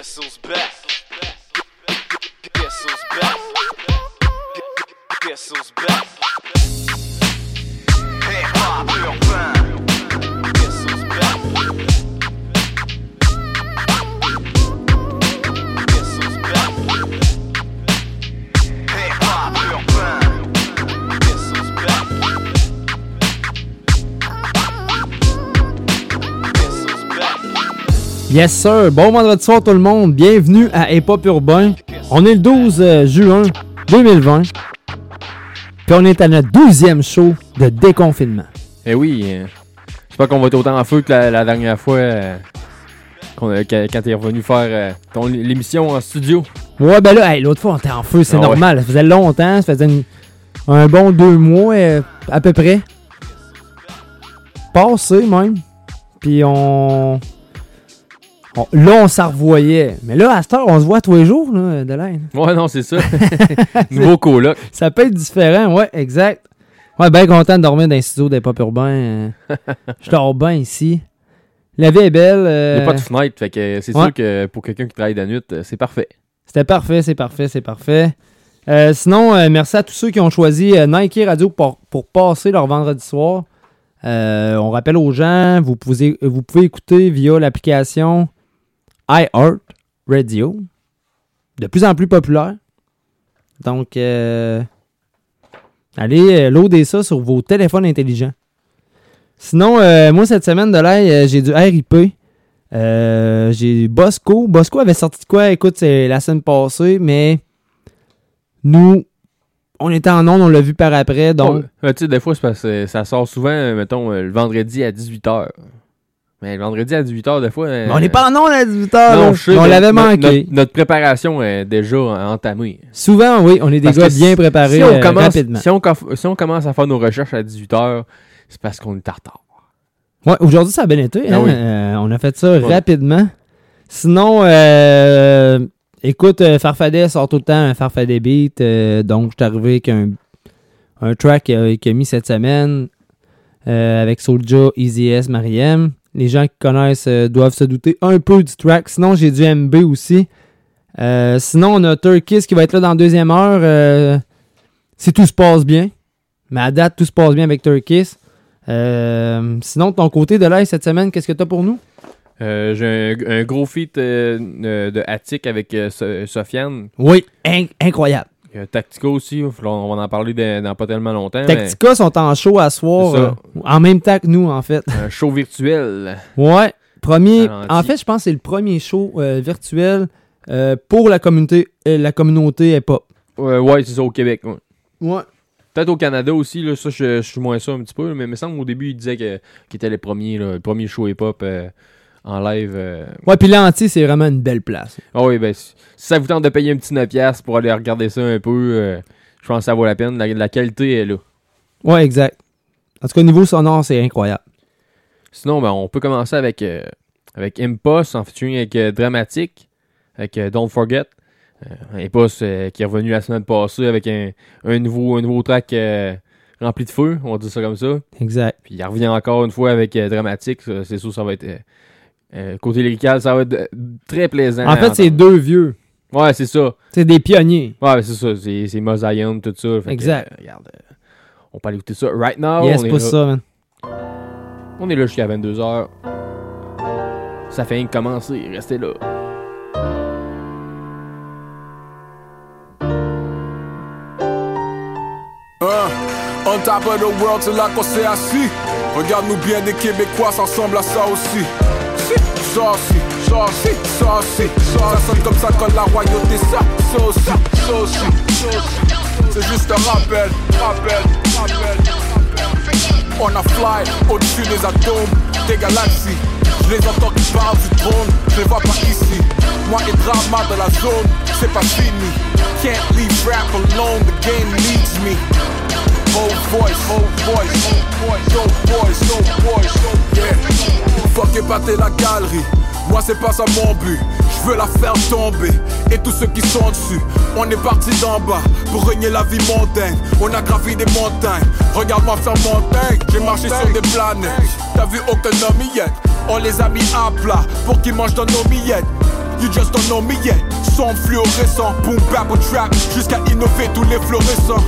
thistle's best. Yes sir, bon vendredi soir tout le monde, bienvenue à Hip Hop Urbain. On est le 12 euh, juin 2020. Puis on est à notre douzième show de déconfinement. Eh oui, euh, je sais pas qu'on va être autant en feu que la, la dernière fois euh, qu'on a- quand t'es revenu faire euh, ton l'émission en studio. Ouais ben là, hey, l'autre fois on était en feu, c'est Ah ouais. normal. Ça faisait longtemps, ça faisait une- un bon deux mois euh, à peu près. Passé même. Puis on... on- Là on s'en revoyait. Mais là à cette heure on se voit tous les jours là, de l'aide. Ouais, non, c'est ça. Nouveau coloc. Ça peut être différent, ouais, exact. Ouais, bien content de dormir dans un studio des pop urbains. euh. Je dors bien ici. La vie est belle. Il euh, n'y a pas de fenêtre, fait que c'est ouais. sûr que pour quelqu'un qui travaille de la nuit, euh, c'est parfait. C'était parfait, c'est parfait, c'est parfait. Euh, sinon, euh, merci à tous ceux qui ont choisi Nike Radio pour, pour passer leur vendredi soir. On rappelle aux gens, vous pouvez, vous pouvez écouter via l'application iHeart Radio. De plus en plus populaire. Donc, euh, allez euh, loader ça sur vos téléphones intelligents. Sinon, euh, moi, cette semaine de l'ail, euh, j'ai du RIP. Euh, j'ai Bosco. Bosco avait sorti de quoi? Écoute, c'est la semaine passée, mais nous, on était en onde, on l'a vu par après, donc... Ouais, tu sais, des fois, ça sort souvent, mettons, le vendredi à 18h. Mais le vendredi à 18h, des fois. euh, Mais on n'est pas en onde à 18h, non, là. je sais, on l'avait manqué. Notre, notre préparation est déjà entamée. Souvent, oui, on est des Parce gars que bien préparés si on, euh, commence, rapidement. si, on, coff- si on commence à faire nos recherches à 18h, c'est parce qu'on est en retard. Ouais, aujourd'hui, ça a bien été. Ah hein. oui. Euh, on a fait ça Ouais. rapidement. Sinon, euh, écoute, Farfadet sort tout le temps un Farfadet beat. donc, je suis arrivé avec un, un track qu'il a, a mis cette semaine avec Soulja, Easy S, Mariem. Les gens qui connaissent euh, doivent se douter un peu du track. Sinon, j'ai du MB aussi. Euh, sinon, on a Turkis qui va être là dans la deuxième heure. euh, si tout se passe bien. Mais à date, tout se passe bien avec Turkis. Sinon, de ton côté de l'air cette semaine, qu'est-ce que tu as pour nous? J'ai un, un gros feat de Attic avec So- Sofiane. Oui, incroyable. Tactico aussi, on va en parler dans, dans pas tellement longtemps. Tactica sont en show à soir, euh, en même temps que nous, en fait. Un show virtuel. Ouais, premier. Ralenti. En fait, je pense que c'est le premier show euh, virtuel euh, pour la communauté, la communauté hip-hop. Ouais, ouais, c'est ça, au Québec. ouais. Ouais. Peut-être au Canada aussi, là, ça, je, suis moins ça un petit peu, mais il me semble qu'au début, il disait que- qu'il était le premier, là, le premier show hip-hop en live. euh. Ouais, puis l'anti, c'est vraiment une belle place. Ah oui, ben, si si ça vous tente de payer un petit 9$ pour aller regarder ça un peu, euh, je pense que ça vaut la peine. La, la qualité est là. Ouais, exact. En tout cas, au niveau sonore, c'est incroyable. Sinon, ben, on peut commencer avec, euh, avec Impost en featuring avec euh, Dramatic, avec Don't Forget. Impost qui est revenu la semaine passée avec un, un nouveau, un nouveau track rempli de feu, on dire ça comme ça. Exact. Puis il revient encore une fois avec Dramatic. ça, C'est sûr, ça va être. Euh, côté lyrical, ça va être euh, très plaisant. En fait, c'est deux vieux. Ouais, c'est ça. C'est des pionniers. Ouais, c'est ça. C'est c'est Mosaïon, tout ça. Que, Exact. euh, regarde, on peut aller écouter ça right now. yes, on, est pas là, ça, man. on est là jusqu'à 22h. Ça fait rien que commencer. Restez là. Hein, on top of the world, c'est là qu'on s'est assis. Regarde-nous bien, des Québécois s'ensemble à ça aussi. Si, ça aussi, ça sonne comme ça quand la royauté, ça aussi, ça aussi. C'est juste un rappel, rappel, rappel. On a fly au-dessus des atomes, des galaxies. Je les entends qui parlent du trône, je les vois pas ici. Moi et drama de la zone, c'est pas fini. Can't leave rap alone, the game needs me. Whole voice, whole voice, whole voice, no voice, yeah. Fuck la galerie, moi c'est pas ça mon but. Je veux la faire tomber et tous ceux qui sont dessus. On est parti d'en bas pour régner la vie mondaine. On a gravi des montagnes. Regarde-moi faire mon. J'ai marché sur des planètes. T'as vu aucun homme y est. On les a mis à plat pour qu'ils mangent dans nos miettes. You just don't know me yet. Son fluorescent, boom bap trap, jusqu'à innover tous les fluorescents.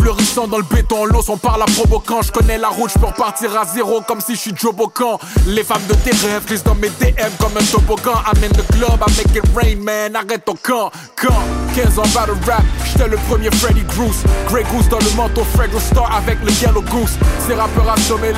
Fleurissant dans le béton, l'eau son par la provoquant. Je connais la route, je peux repartir à zéro comme si je suis Joe Bocan. Les femmes de tes rêves glissent dans mes DM comme un toboggan. Amène le club, I make it rain, man. Arrête ton camp, camp. 15 ans battle rap, j'étais le premier Freddy Bruce. Grey Goose dans le manteau, Fred Star avec le Yellow Goose. Ces rappeurs assommés,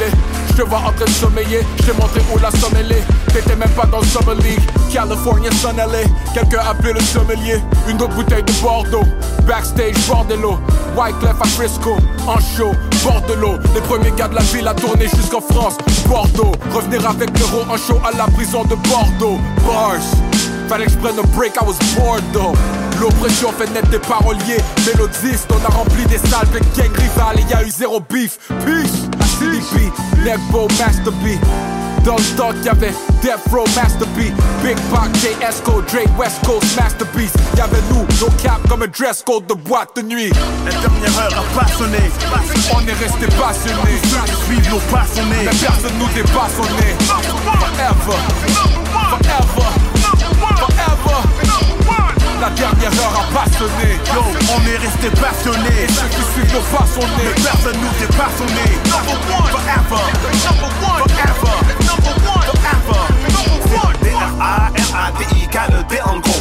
je vois en train de sommeiller. Je t'ai montré où la sommelier. T'étais même pas dans le Summer League. California, Sun LA. Quelqu'un appelé le sommelier. Une autre bouteille de Bordeaux. Backstage, Bordello. Wyclef à Frisco. En show, Bordello. Les premiers gars de la ville à tourner jusqu'en France. Bordeaux. Revenir avec l'euro en show à la prison de Bordeaux. Bars. Fallait que je prenne un break, I was bored though. L'oppression fait naître des paroliers, mélodistes. On a rempli des salles de gang rival et y a eu zéro beef. Peace, CDP, Negbo, Master B. Dans le stock, y'avait Death Row, Master B. Big Pac, J. Esco, Drake, West Coast, Masterpiece. Y'avait nous, nos cap comme un dress code de boîte de nuit. La dernière heure a pas sonné. On est resté passionnés. Ceux suivent nos passionnés. Mais personne nous dépasse, on est forever, forever. La dernière heure a pas sonné. Yo, on est resté passionnés. Et ceux qui suivent nos pas, Mais personne nous dépasse, on est number one, forever, number one, forever, forever. D-R-A-R-A-D-I, le D en gros.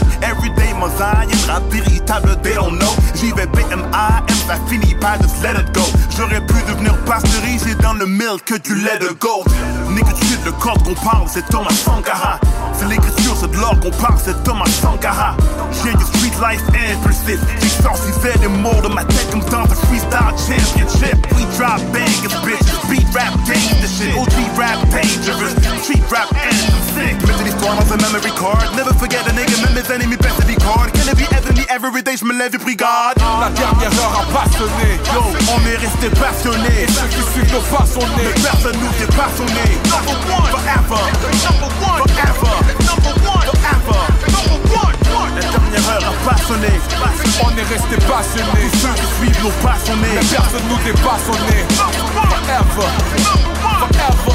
Everyday mosaïque, rap véritable, they don't know. J'y vais B-M-A-M, ça finit par just let it go. J'aurais pu devenir pasteurisé dans le milk que du lait de goat. Nigga, tu le code qu'on parle, c'est Thomas Sankara. C'est l'écriture, c'est de l'or qu'on parle, c'est Thomas Sankara. J'ai du street life impulsif. J'exorcisais les mots de ma tête comme dans un freestyle championship. We drop bangers, bitches. Beat rap, dangerous shit. OG rap, dangerous. Street rap, anthem sick. Mettre l'histoire dans un memory card. Never forget a nigga, même mes ennemis best to it be Anthony every j'me lève et God? La dernière heure a pas sonné. Yo, on est resté passionnés. Et ceux qui suivent nos pas, on Mais est personne nous dépasse, on est number one, forever, number one, forever, number one, forever, number one. La dernière heure a pas sonné. On est resté passionnés. Ceux qui suivent nos pas, on Mais est personne nous dépasse, on est forever, forever.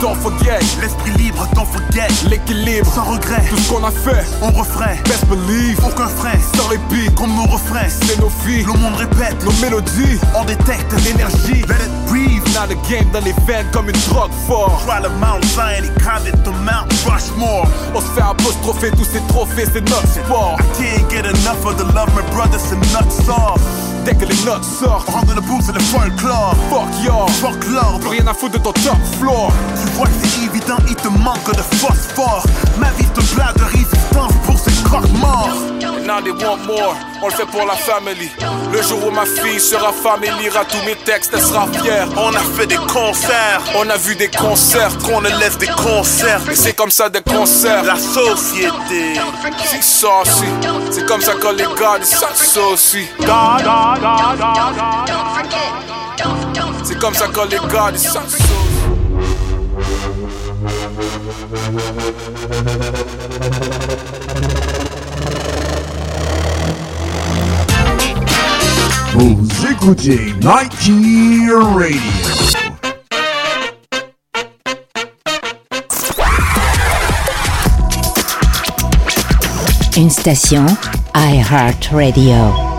Don't forget L'esprit libre, don't forget. l'équilibre. Sans regret, Tout ce qu'on a fait, on refrait. best believe. Aucun frein, Sans répit, comme nos refrains. c'est nos vies, Le monde répète, nos mélodies, on détecte l'énergie. Let it breathe. Now the game dans les veines comme une drogue fort. Try le Mount Zion et Condit to Mount Rushmore. On se fait apostropher tous ces trophées, c'est notre sport. I can't get enough of the love, my brother, c'est notre sort. Dès que les notes sortent, dans le boom, c'est le folklore. fuck y'all. Fuck l'ordre. Rien à foutre de ton top floor. Tu vois que c'est évident, il te manque de phosphore. Ma vie te plat de résistance morts. Now they want more, on le fait pour la family. Le jour où ma fille sera femme et lira tous mes textes, elle sera fière. On a fait des concerts, On a vu des concerts, qu'on élève des concerts. et c'est comme ça des concerts. La société. C'est saucy, c'est comme ça quand les gars disent ça saucy. C'est comme ça quand les gars disent ça saucy. Good Day Nike Radio. Une station iHeart Radio.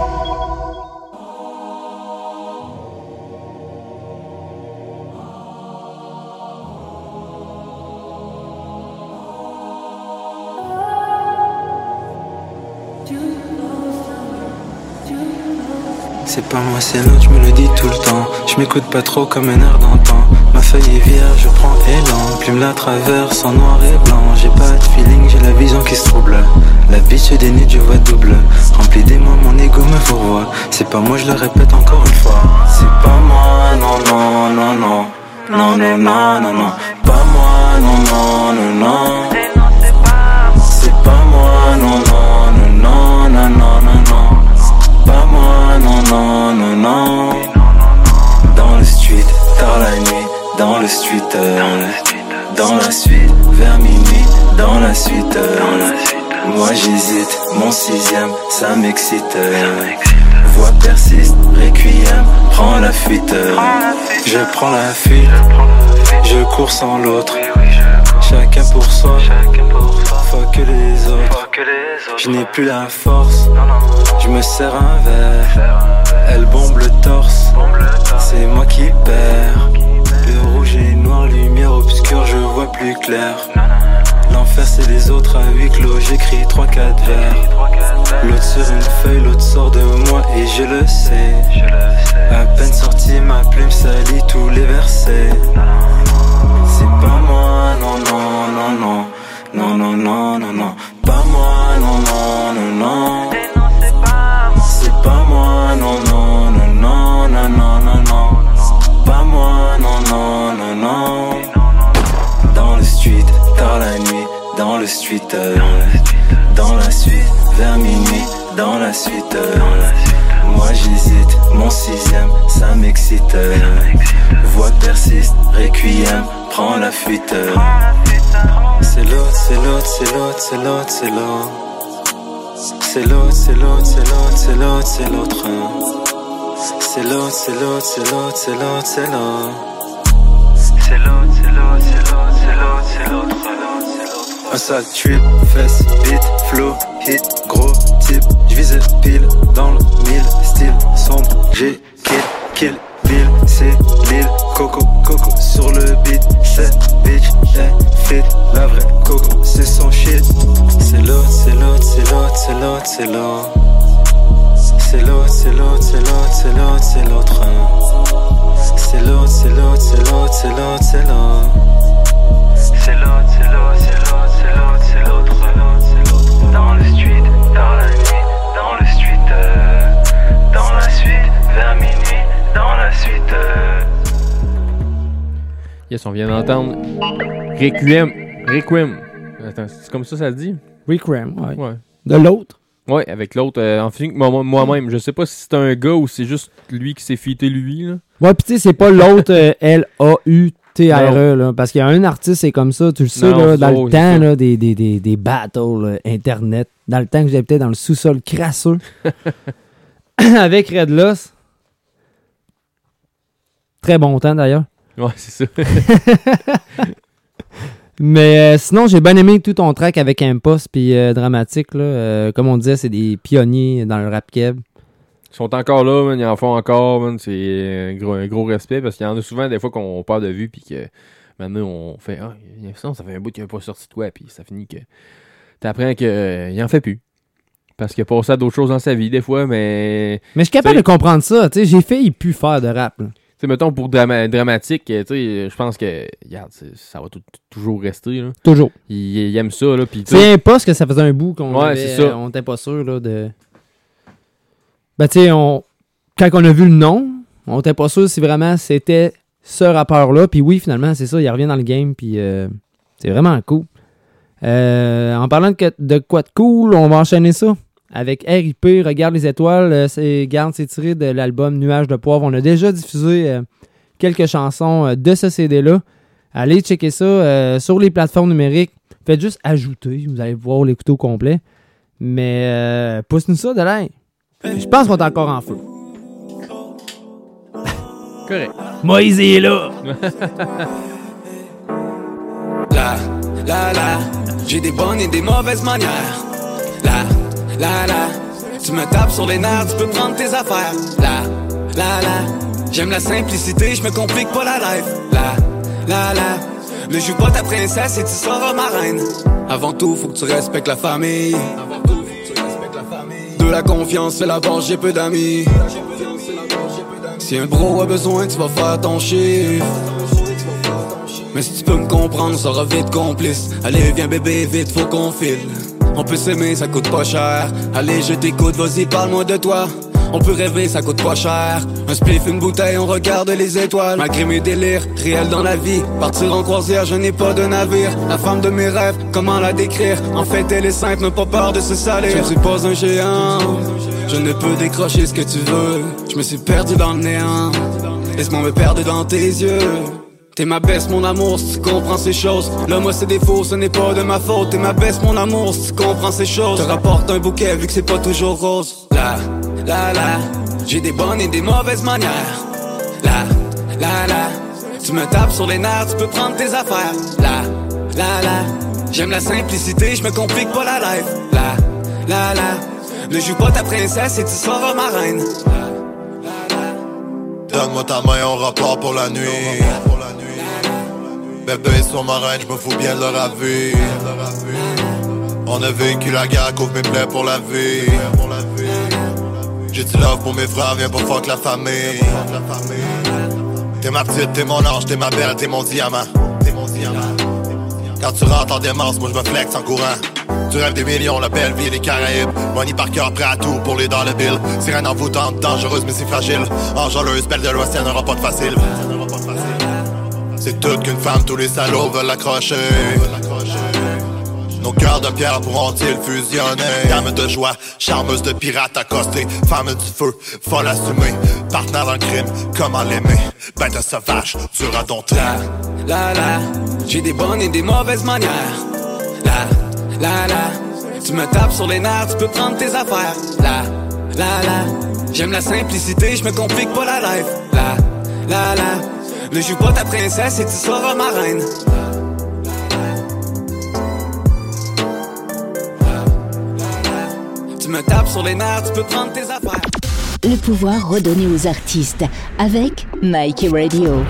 C'est pas moi, c'est l'autre, je me le dis tout le temps. Je m'écoute pas trop comme un air d'antan. Ma feuille est vierge, je prends élan. Plume la traverse en noir et blanc. J'ai pas de feeling, j'ai la vision qui se trouble. La vie se dénude, je vois double. Rempli des mon ego me fourvoie. C'est pas moi, je le répète encore une fois. C'est pas moi, non, non, non, non. Non, non, non, non, non. Pas moi, non, non, non, non. Non. Dans le street, tard la nuit, dans le street, euh, dans la suite, vers minuit, dans la suite. euh, Moi j'hésite, mon sixième, ça m'excite. euh, Voix persiste, requiem, prends la fuite. Je prends la fuite, je cours sans l'autre. Chacun pour soi, fuck les autres. Je n'ai plus la force, je me sers un verre. Elle bombe le torse, c'est moi qui perds. Le rouge et noir, lumière obscure, je vois plus clair. L'enfer c'est les autres à huis clos, j'écris 3-4 vers. L'autre sur une feuille, l'autre sort de moi et je le sais. À peine sorti, ma plume salit tous les versets. C'est pas moi, non, non, non, non. Non, non, non, non, non. Pas moi, non, non, non, non. C'est pas moi, non, non, non, non, non, non, non, non. Pas moi, non, non, non, non. Dans le street, tard la nuit, dans le street, euh, dans la suite, vers minuit, dans la suite. euh, Moi j'hésite, mon sixième, ça m'excite. euh, Voix persiste, requiem, prends la fuite. C'est l'autre, c'est l'autre, c'est l'autre, c'est l'autre, c'est l'autre. C'est l'autre, c'est l'autre, c'est l'autre, c'est l'autre, c'est l'autre. hein. C'est l'autre, c'est l'autre, c'est l'autre, c'est l'autre. C'est l'autre, c'est l'autre, c'est l'autre, c'est l'autre, c'est l'autre, c'est l'autre. Un sale trip, fesse, beat, flow, hit, gros type. J'vise pile dans le mille, style sombre. J'ai kill, kill, bill, c'est l'île. Coco, coco sur le beat. C'est bitch, eh, fit. La vraie coco, c'est son shit. C'est l'autre, c'est l'autre, c'est l'autre, c'est l'autre, c'est l'autre. C'est l'autre, c'est l'autre, c'est l'autre, c'est l'autre, c'est l'autre. hein. C'est l'autre, c'est l'autre, c'est l'autre, c'est l'autre, c'est l'autre. C'est l'autre, c'est l'autre, c'est l'autre, Yes, on vient d'entendre Requiem. Requiem. Attends, c'est comme ça ça se dit? Requiem, ouais. Ouais. De l'autre? Ouais, avec l'autre. euh, en moi- moi-même, je sais pas si c'est un gars ou c'est juste lui qui s'est fité lui. Là. Ouais, pis tu sais, c'est pas l'autre euh, L-A-U-T-R-E, E, là. Parce qu'il y a un artiste, c'est comme ça, tu le sais, Non, là, dans le temps, là, des, des, des, des battles là, Internet. Dans le temps que j'habitais dans le sous-sol crasseux. avec Red Loss. Très bon temps, d'ailleurs. Ouais, c'est ça. Mais euh, sinon, j'ai bien aimé tout ton track avec Impost puis euh, Dramatique. Là. Euh, comme on disait, c'est des pionniers dans le rap keb. Ils sont encore là, man, ils en font encore, man, c'est un gros, un gros respect parce qu'il y en a souvent des fois qu'on perd de vue puis que maintenant on fait ah, il y a ça, ça fait un bout qu'il n'a pas sorti de quoi puis ça finit que t'apprends que euh, il en fait plus. Parce qu'il a passé à d'autres choses dans sa vie des fois, mais Mais je suis capable de comprendre ça. tu sais, J'ai fait, il pu faire de rap. là. Sais, mettons pour drama- dramatique, tu sais, je pense que regarde, ça va toujours rester là. Toujours. Il, il aime ça là C'est Impost que ça faisait un bout qu'on Ouais, avait, c'est ça. euh, on était pas sûr là, de. Ben, tu sais, on... quand on a vu le nom, on était pas sûr si vraiment c'était ce rappeur-là. Puis oui, finalement, c'est ça, il revient dans le game. Puis euh, c'est vraiment cool. Euh, en parlant de, de quoi de cool, on va enchaîner ça avec RIP, Regarde les étoiles. euh, c'est, garde, c'est tiré de l'album Nuages de poivre. On a déjà diffusé euh, quelques chansons euh, de ce CD-là. Allez checker ça euh, sur les plateformes numériques. Faites juste ajouter, vous allez pouvoir l'écouter au complet. Mais euh, pousse-nous ça de l'air. Je pense qu'on est encore en feu. correct. Moïse est là. La, la, la, j'ai des bonnes et des mauvaises manières. La, la, la, tu me tapes sur les nerfs, tu peux prendre tes affaires. La, la, la, j'aime la simplicité, je me complique pas la life. La, la, la, ne joue pas ta princesse et tu seras ma reine. Avant tout, faut que tu respectes la famille. De la confiance, fais la base, j'ai peu d'amis. Si un bro a besoin, tu vas faire ton chiffre. Mais si tu peux me comprendre, ça sera vite complice. Allez, viens bébé, vite, faut qu'on file. On peut s'aimer, ça coûte pas cher. Allez, je t'écoute, vas-y, parle-moi de toi. On peut rêver, ça coûte pas cher. Un spliff, une bouteille, on regarde les étoiles. Malgré mes délires, réel dans la vie. Partir en croisière, je n'ai pas de navire. La femme de mes rêves, comment la décrire? En fait, elle est simple, n'a pas peur de se salir. Je ne suis pas un géant. Je ne peux décrocher ce que tu veux. Je me suis perdu dans le néant. Laisse-moi me perdre dans tes yeux. T'es ma baisse, mon amour, si tu comprends ces choses. Là, moi, c'est défaut, ce n'est pas de ma faute. T'es ma baisse, mon amour, si tu comprends ces choses. Te rapporte un bouquet, vu que c'est pas toujours rose. La, la, la, j'ai des bonnes et des mauvaises manières. La, la, la, tu me tapes sur les nerfs, tu peux prendre tes affaires. La, la la. J'aime la simplicité, je me complique pas la life. La la la. Ne joue pas ta princesse et tu seras ma reine. Donne-moi ta main, on repart pour la nuit. Bébé sur ma reine, je me fous bien de le raver. On a vécu la guerre, couvre mes plaies pour la vie. J'ai du love pour mes frères, viens pas fuck la famille. T'es ma petite, t'es mon ange, t'es ma belle, t'es mon diamant. Quand tu rentres en démence, moi je me flex en courant. Tu rêves des millions, la belle vie des Caraïbes. Money par cœur, prêt à tout pour les dans le bill. Sirène envoûtante, dangereuse mais c'est fragile. Enjôleuse, belle de l'Ouest, elle n'aura pas de facile. C'est tout qu'une femme, tous les salauds veulent l'accrocher. Nos cœurs de pierre pourront-ils fusionner? Dame de joie, charmeuse de pirate accostée Femme du feu, folle assumée Partenaire dans le crime, comment l'aimer? Bête sauvage, dur à dompter La la, j'ai des bonnes et des mauvaises manières. La la la, tu me tapes sur les nerfs, tu peux prendre tes affaires. La la la, j'aime la simplicité, je me complique pas la life. La la la, ne joue pas ta princesse et tu seras ma reine. Tu me tapes sur les nerfs, tu peux prendre tes affaires. Le pouvoir redonné aux artistes avec Nike Radio.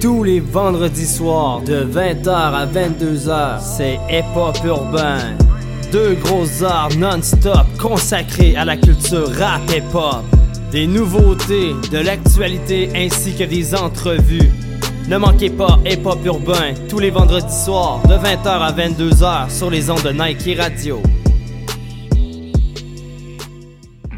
Tous les vendredis soirs de 20h à 22h, c'est Hip Hop Urbain. Deux grosses arts non-stop consacrés à la culture rap hip hop. Des nouveautés, de l'actualité ainsi que des entrevues. Ne manquez pas Hip Hop Urbain tous les vendredis soirs de 20h à 22h sur les ondes de Nike Radio.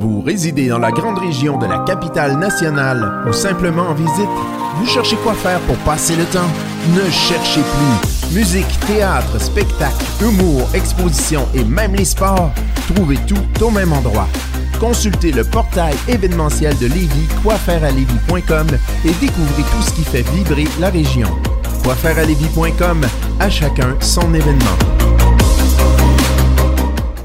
Vous résidez dans la grande région de la capitale nationale ou simplement en visite? Vous cherchez quoi faire pour passer le temps? Ne cherchez plus. Musique, théâtre, spectacle, humour, exposition et même les sports, trouvez tout au même endroit. Consultez le portail événementiel de Lévis, quoifairealévis.com et découvrez tout ce qui fait vibrer la région. Quoifairealévis.com, à chacun son événement.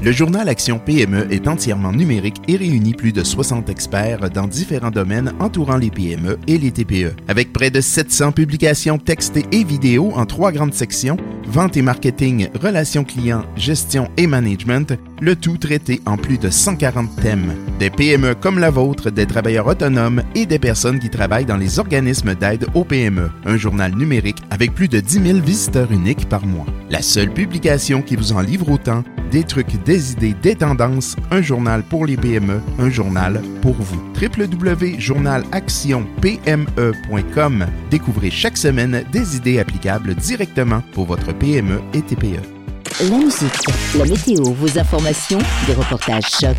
Le journal Action PME est entièrement numérique et réunit plus de 60 experts dans différents domaines entourant les PME et les TPE. Avec près de 700 publications textées et vidéos en trois grandes sections, vente et marketing, relations clients, gestion et management, le tout traité en plus de 140 thèmes. Des PME comme la vôtre, des travailleurs autonomes et des personnes qui travaillent dans les organismes d'aide aux PME. Un journal numérique avec plus de 10 000 visiteurs uniques par mois. La seule publication qui vous en livre autant, des trucs, des idées, des tendances, un journal pour les PME, un journal pour vous. www.journalactionpme.com Découvrez chaque semaine des idées applicables directement pour votre PME et TPE. La musique, la météo, vos informations, des reportages chocs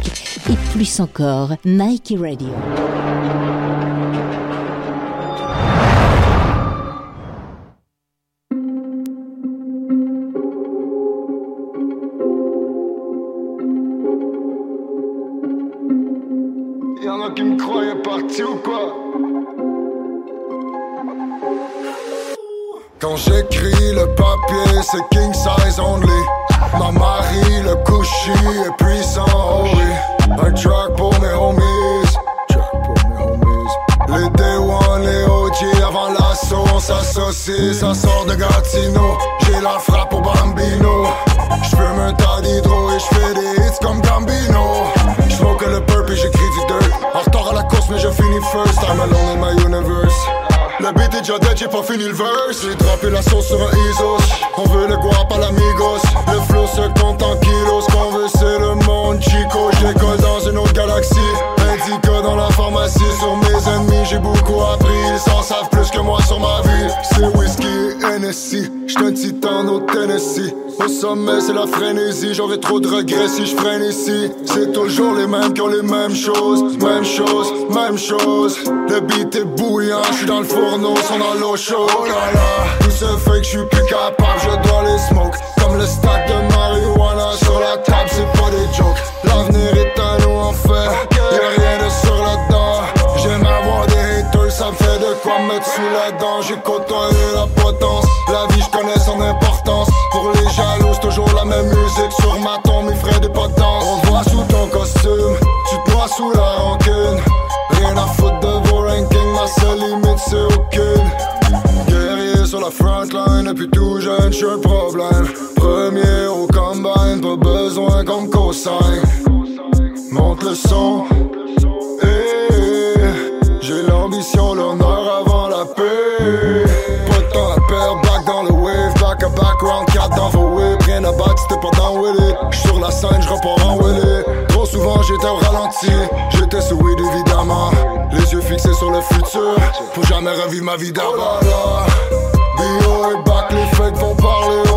et plus encore, Nike Radio. Y'en a qui me croyaient parti ou quoi? Quand j'écris le papier, c'est king size only. Ma Marie, le couchi est puissant, oh oui. Un track pour mes homies. Les day one, les OG avant l'assaut, on s'associe, ça sort de Gatineau. J'ai la frappe au bambino. J'fume un tas d'hydro et j'fais des hits comme Gambino. J'smoke le purp et j'écris du dirt. En retard à la course, mais je finis first. I'm alone in my universe. Le beat est déjà dead, j'ai pas fini le verse. J'ai droppé la sauce sur un Isos. On veut le guap à l'amigos. Le flow se compte en kilos. Qu'on veut, c'est le monde chico. J'école dans une autre galaxie. Indica dans la pharmacie. Sur mes ennemis, j'ai beaucoup appris. Ils en savent plus que moi sur ma vie. C'est whisky et NSC. J'suis un titan au Tennessee. Au sommet, c'est la frénésie. J'aurais trop de regrets si je freine ici. C'est toujours les mêmes qui ont les mêmes choses. Même chose, même chose. Le beat est bouillant, je suis dans le fourneau, sont dans l'eau chaude. Oh là là, tout se fait que je suis plus capable, je dois les smoke. Comme le stack de marijuana sur la table, c'est. L'avenir est à nous en fait, y'a rien de sur là-dedans. J'aime avoir des haters, ça me fait de quoi me mettre sous la dent. J'ai côtoyé la potence, la vie je connais son importance. Pour les jaloux, toujours la même musique sur ma tombe, mes frères des potence. On voit sous ton costume, tu te sous la rancune. Rien à foutre de vos rankings, ma seule limite c'est aucune. Guerrier sur la front line, depuis tout jeune, j'suis un problème. 50 cosignes. Monte le son. J'ai l'ambition, l'honneur avant la paix. Pas de temps à perdre, black dans le wave, back à background, 4 dans vos whips. Rien à battre, c'était pas dans Willy. J'suis sur la scène, j'repars en Willy. Trop souvent, j'étais au ralenti. J'étais sous weed, évidemment. Les yeux fixés sur le futur. Faut jamais revivre ma vie d'avant. Oh et back, les fêtes vont parler.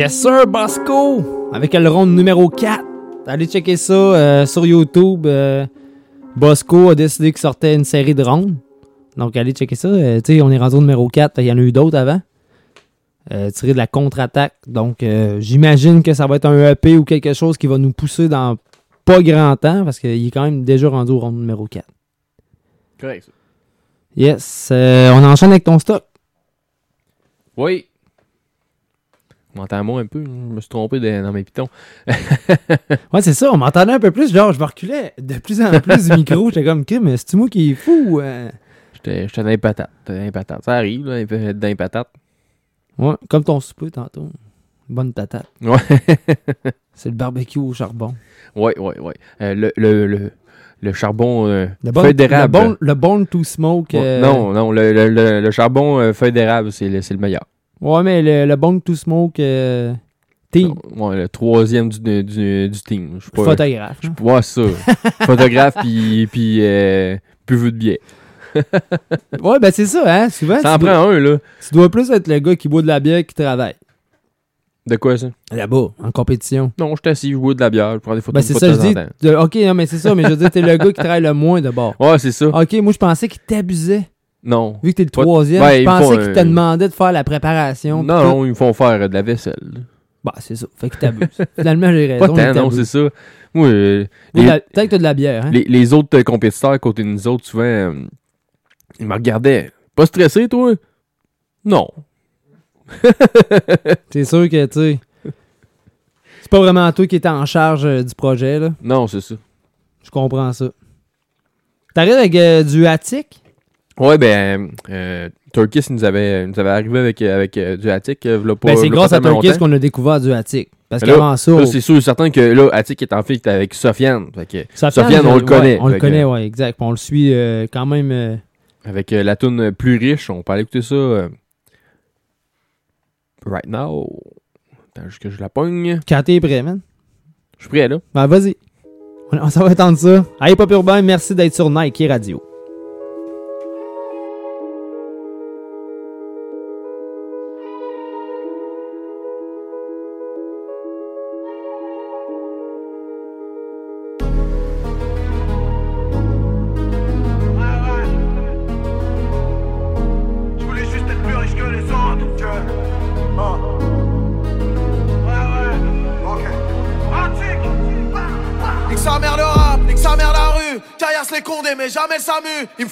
Yes sir, Bosco! Avec le ronde numéro 4. Allez checker ça euh, sur YouTube. euh, Bosco a décidé qu'il sortait une série de rondes. Donc allez checker ça. Euh, tu sais, on est rendu au numéro 4. Il y en a eu d'autres avant. Tiré de la contre-attaque. Donc j'imagine que ça va être un EP ou quelque chose qui va nous pousser dans pas grand temps parce qu'il est quand même déjà rendu au ronde numéro 4. Correct, ça. Yes. euh, on enchaîne avec ton stock. Oui. On m'entend moins un peu. Je me suis trompé de- dans mes pitons. Ouais, c'est ça. On m'entendait un peu plus. Genre, je me reculais de plus en plus du micro. J'étais comme, Kim, c'est-tu moi qui est fou? ou, euh? J'étais j'étais dans les patates. J'étais dans les patates. Ça arrive, là, être dans les patates. Ouais, comme ton souper tantôt. Bonne patate. Ouais. C'est le barbecue au charbon. Ouais, ouais, ouais. Euh, le, le, le, le charbon euh, Le bon, feuille d'érable. Le bon, le to smoke. Euh, Non, non, le, le, le, le charbon feuille d'érable, c'est le, meilleur. Ouais, mais le, le born to smoke team. Ouais, le troisième du, du, du, team. Je suis pas- Photographe, je- hein. Ouais, ça. Photographe, puis, puis de bière. Ouais, ben c'est ça, hein. Souvent, Ça en prend un, là. Tu dois plus être le gars qui boit de la bière qui travaille. De quoi, ça? Là-bas, en compétition. Non, je assis, je bois de la bière, je prends des Ben photos c'est une ça, je de dis. temps en temps. de- ok, non, mais c'est ça, mais je veux dire, t'es le gars qui travaille le moins de bord. Ouais, c'est ça. Ok, moi je pensais qu'il t'abusait. Non. Vu que t'es le Pas- troisième, Ben, je ils pensais font qu'il un- te demandait de faire la préparation. Non, tout. non, ils me font faire euh, de la vaisselle. Bah, c'est ça. Fait qu'il t'abuse. Finalement, j'ai Pas raison. il tant, non, t'abuse. c'est ça. Moi, euh, Oui, les, la- Peut-être que t'as de la bière, hein. les, les autres euh, compétiteurs à côté de nous autres, souvent, euh, ils me regardaient. Pas stressé, toi? Non. C'est sûr que, tu sais. C'est pas vraiment toi qui étais en charge euh, du projet, là. Non, c'est ça. Je comprends ça. T'arrives avec euh, du attic? Ouais, ben, euh, Turkis nous avait, nous avait arrivé avec, avec euh, du Attic. euh, v'là pas- Ben, c'est v'là grâce à tellement Turkis longtemps. qu'on a découvert du attic. Parce là- qu'avant ça, là, on- c'est sûr et certain que là, Attic est en fait avec Sofiane. Fait que Sofiane, Sofiane, on je- le connaît. ouais, on le Fait que, connaît, ouais, exact. Puis On le suit euh, quand même. euh, Avec euh, la tune plus riche, on peut aller écouter ça euh, right now. Attends, juste que je la pogne. quand t'es prêt, man. Je suis prêt, là. Ben, vas-y. On, on s'en va attendre ça. Allez, Pop Urbain, merci d'être sur Nike Radio. Il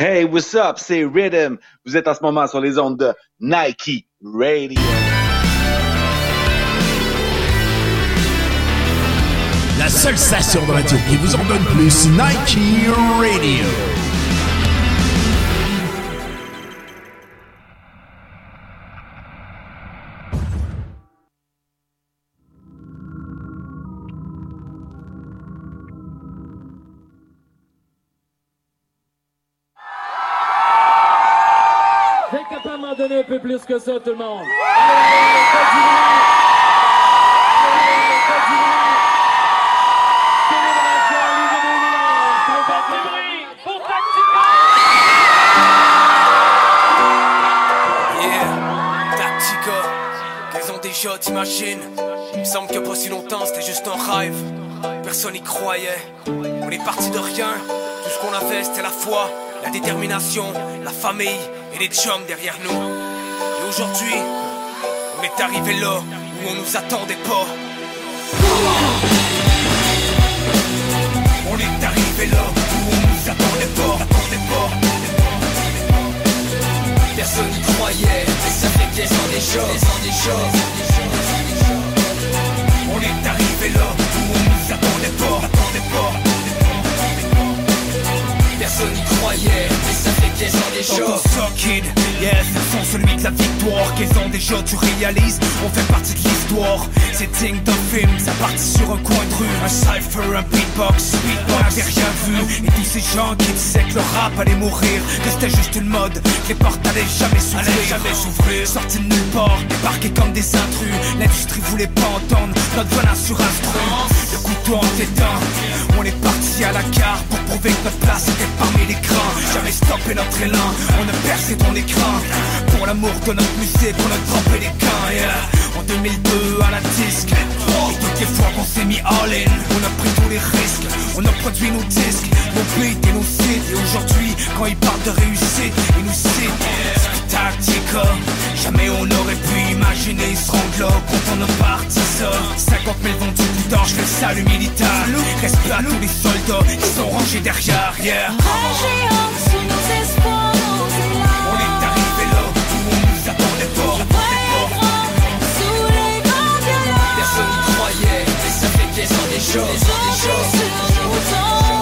Hey, what's up? C'est Rhythm. Vous êtes en ce moment sur les ondes de Nike Radio. La seule station de radio qui vous en donne plus, Nike Radio. Plus que ça, tout le monde? Déjà, t'imagines? Il me semble que pas si longtemps, c'était juste un rêve. Personne y croyait. On est parti de rien. Tout ce qu'on avait, c'était la foi, la détermination, la famille et les chums derrière nous. Aujourd'hui, on est arrivé là où on nous attendait pas. On est arrivé là où on nous attendait pas, attendait pas. Personne n'y croyait, mais ça fait des ans des ans déjà. On est arrivé là où on nous attendait pas, attendait pas. Personne n'y croyait, mais fait des sort, kid, yes, le son celui de la victoire. Qu'ils ont déjà, tu réalises, on fait partie de l'histoire. C'est digne d'un film, ça partit sur un coin de rue. Un cypher, un beatbox, beatbox. On avait rien vu, et tous ces gens qui disaient que le rap allait mourir, que c'était juste une mode, que les portes allaient jamais s'ouvrir. Jamais s'ouvrir. Sortis de nulle part, débarqués comme des intrus. L'industrie voulait pas entendre notre venin sur instru. Le couteau en tétin, on est parti à la gare pour prouver que notre place était parmi les grands. Jamais stopper notre élan, on a percé ton écran. Pour l'amour de notre on a trempé les gains. yeah. En 2002 à la disque, et toutes les fois qu'on s'est mis all in, on a pris tous les risques. On a produit nos disques, nos beats et nos sites. Et aujourd'hui, quand ils parlent de réussite, ils nous citent. Tactica Jamais on aurait pu imaginer ce sanglant quand on en partit 50 000 vendus plus tard, je le salut militaire. Respect à tous les soldats qui sont rangés derrière yeah. sous nos espoirs On est arrivé là tout où on nous attendait pas Personne n'y croyait, mais ça fait des ans déjà, des ans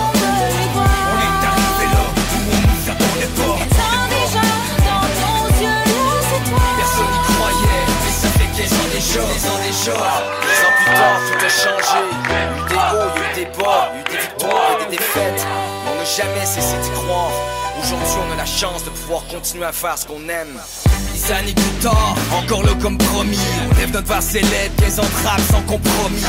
déjà, 15 ans déjà. 15 ans plus tard, tout a changé. Eu des hauts, eu des bas, eu des victoires et des défaites. On n'a jamais cessé d'y croire. Aujourd'hui, on a la chance de pouvoir continuer à faire ce qu'on aime. Des années plus tard, encore là comme promis. On lève notre verre célèbre, 15 ans de rap sans compromis.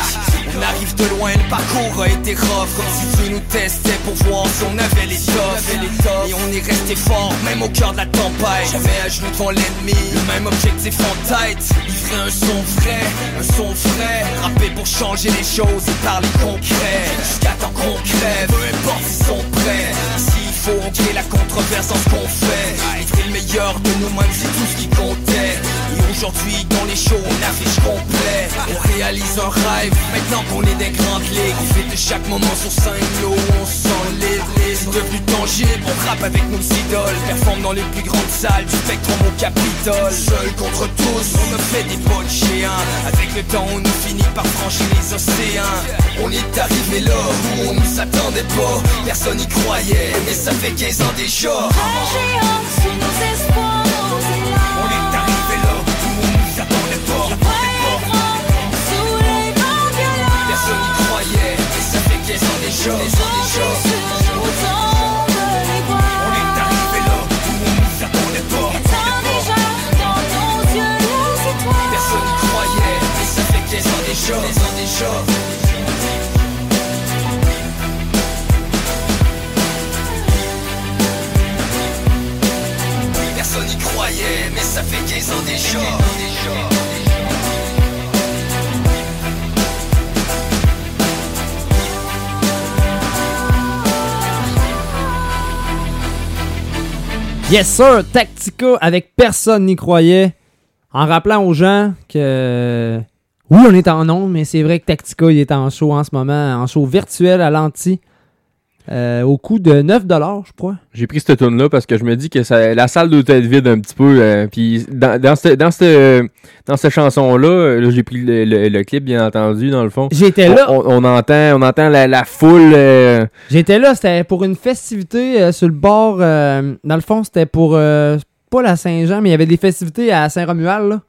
On arrive de loin, le parcours a été rough. Comme si Dieu nous testait pour voir si on avait les toffs Et on est resté fort, même au cœur de la tempête. Jamais à genoux devant l'ennemi, le même objectif en tête. Livrer un son vrai, un son frais. Rapper pour changer les choses et parler concret. Jusqu'à temps qu'on crève, peu importe s'ils sont prêts faut, la controverse dans ce qu'on fait. Livrer le meilleur de nous-mêmes, c'est tout ce qui comptait aujourd'hui, dans les shows, on affiche complet On réalise un rêve, maintenant qu'on est des grandes ligues On fait de chaque moment sur scène, là où on se sent libre C'est devenu tangible, on rappe avec nos idoles. Performe dans les plus grandes salles du spectrum au Capitole. Seul contre tous, on a fait des potes géants Avec le temps, on a fini par franchir les océans. On est arrivé là où on ne s'attendait pas. Personne n'y croyait, mais ça fait 15 ans déjà. On et ça fait 15 ans déjà. On est arrivé là où on nous attendait pas. Personne n'y croyait, et ça fait 15 ans déjà. 15 ans déjà. Personne n'y croyait, mais ça fait 15 ans déjà. Yes sir, Tactica avec personne n'y croyait. En rappelant aux gens que oui, on est en ondes, mais c'est vrai que Tactica il est en show en ce moment, en show virtuel à l'anti. Euh, au coût de 9$, je crois. J'ai pris cette tune là parce que je me dis que ça, la salle doit être vide un petit peu. euh, puis dans, dans, cette, dans, cette, dans cette chanson-là, euh, là, j'ai pris le, le- le clip, bien entendu, dans le fond. J'étais là. On, on entend, on entend la, la foule. euh, J'étais là, c'était pour une festivité sur le bord. dans le fond, c'était pour pas la Saint-Jean, mais il y avait des festivités à Saint-Romuald. là.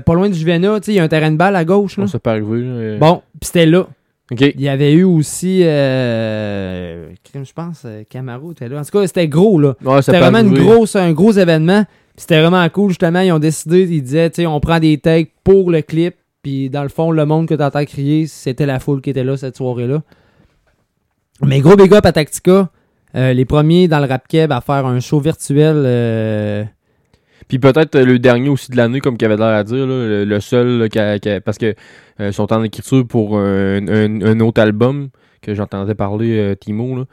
Pas loin du Juvena, tu sais, il y a un terrain de balle à gauche. Là. on s'est pas arrivé. là, euh. Bon, puis c'était là. Il y avait eu aussi, euh, crime, je pense, euh, Camaro était là. En tout cas, c'était gros, là. Ouais, c'était vraiment une arriver. grosse, un gros événement. C'était vraiment cool, justement. Ils ont décidé, ils disaient, tu sais, on prend des takes pour le clip. Puis dans le fond, le monde que t'entends crier, c'était la foule qui était là cette soirée-là. Mais gros big up à Tactica. Euh, les premiers dans le rap keb à faire un show virtuel. euh, Puis peut-être euh, le dernier aussi de l'année, comme qu'il avait l'air à dire, là, le, seul, là, qui a- qui a- parce que euh, ils sont en écriture pour un, un- un autre album que j'entendais parler euh, Timo. Là.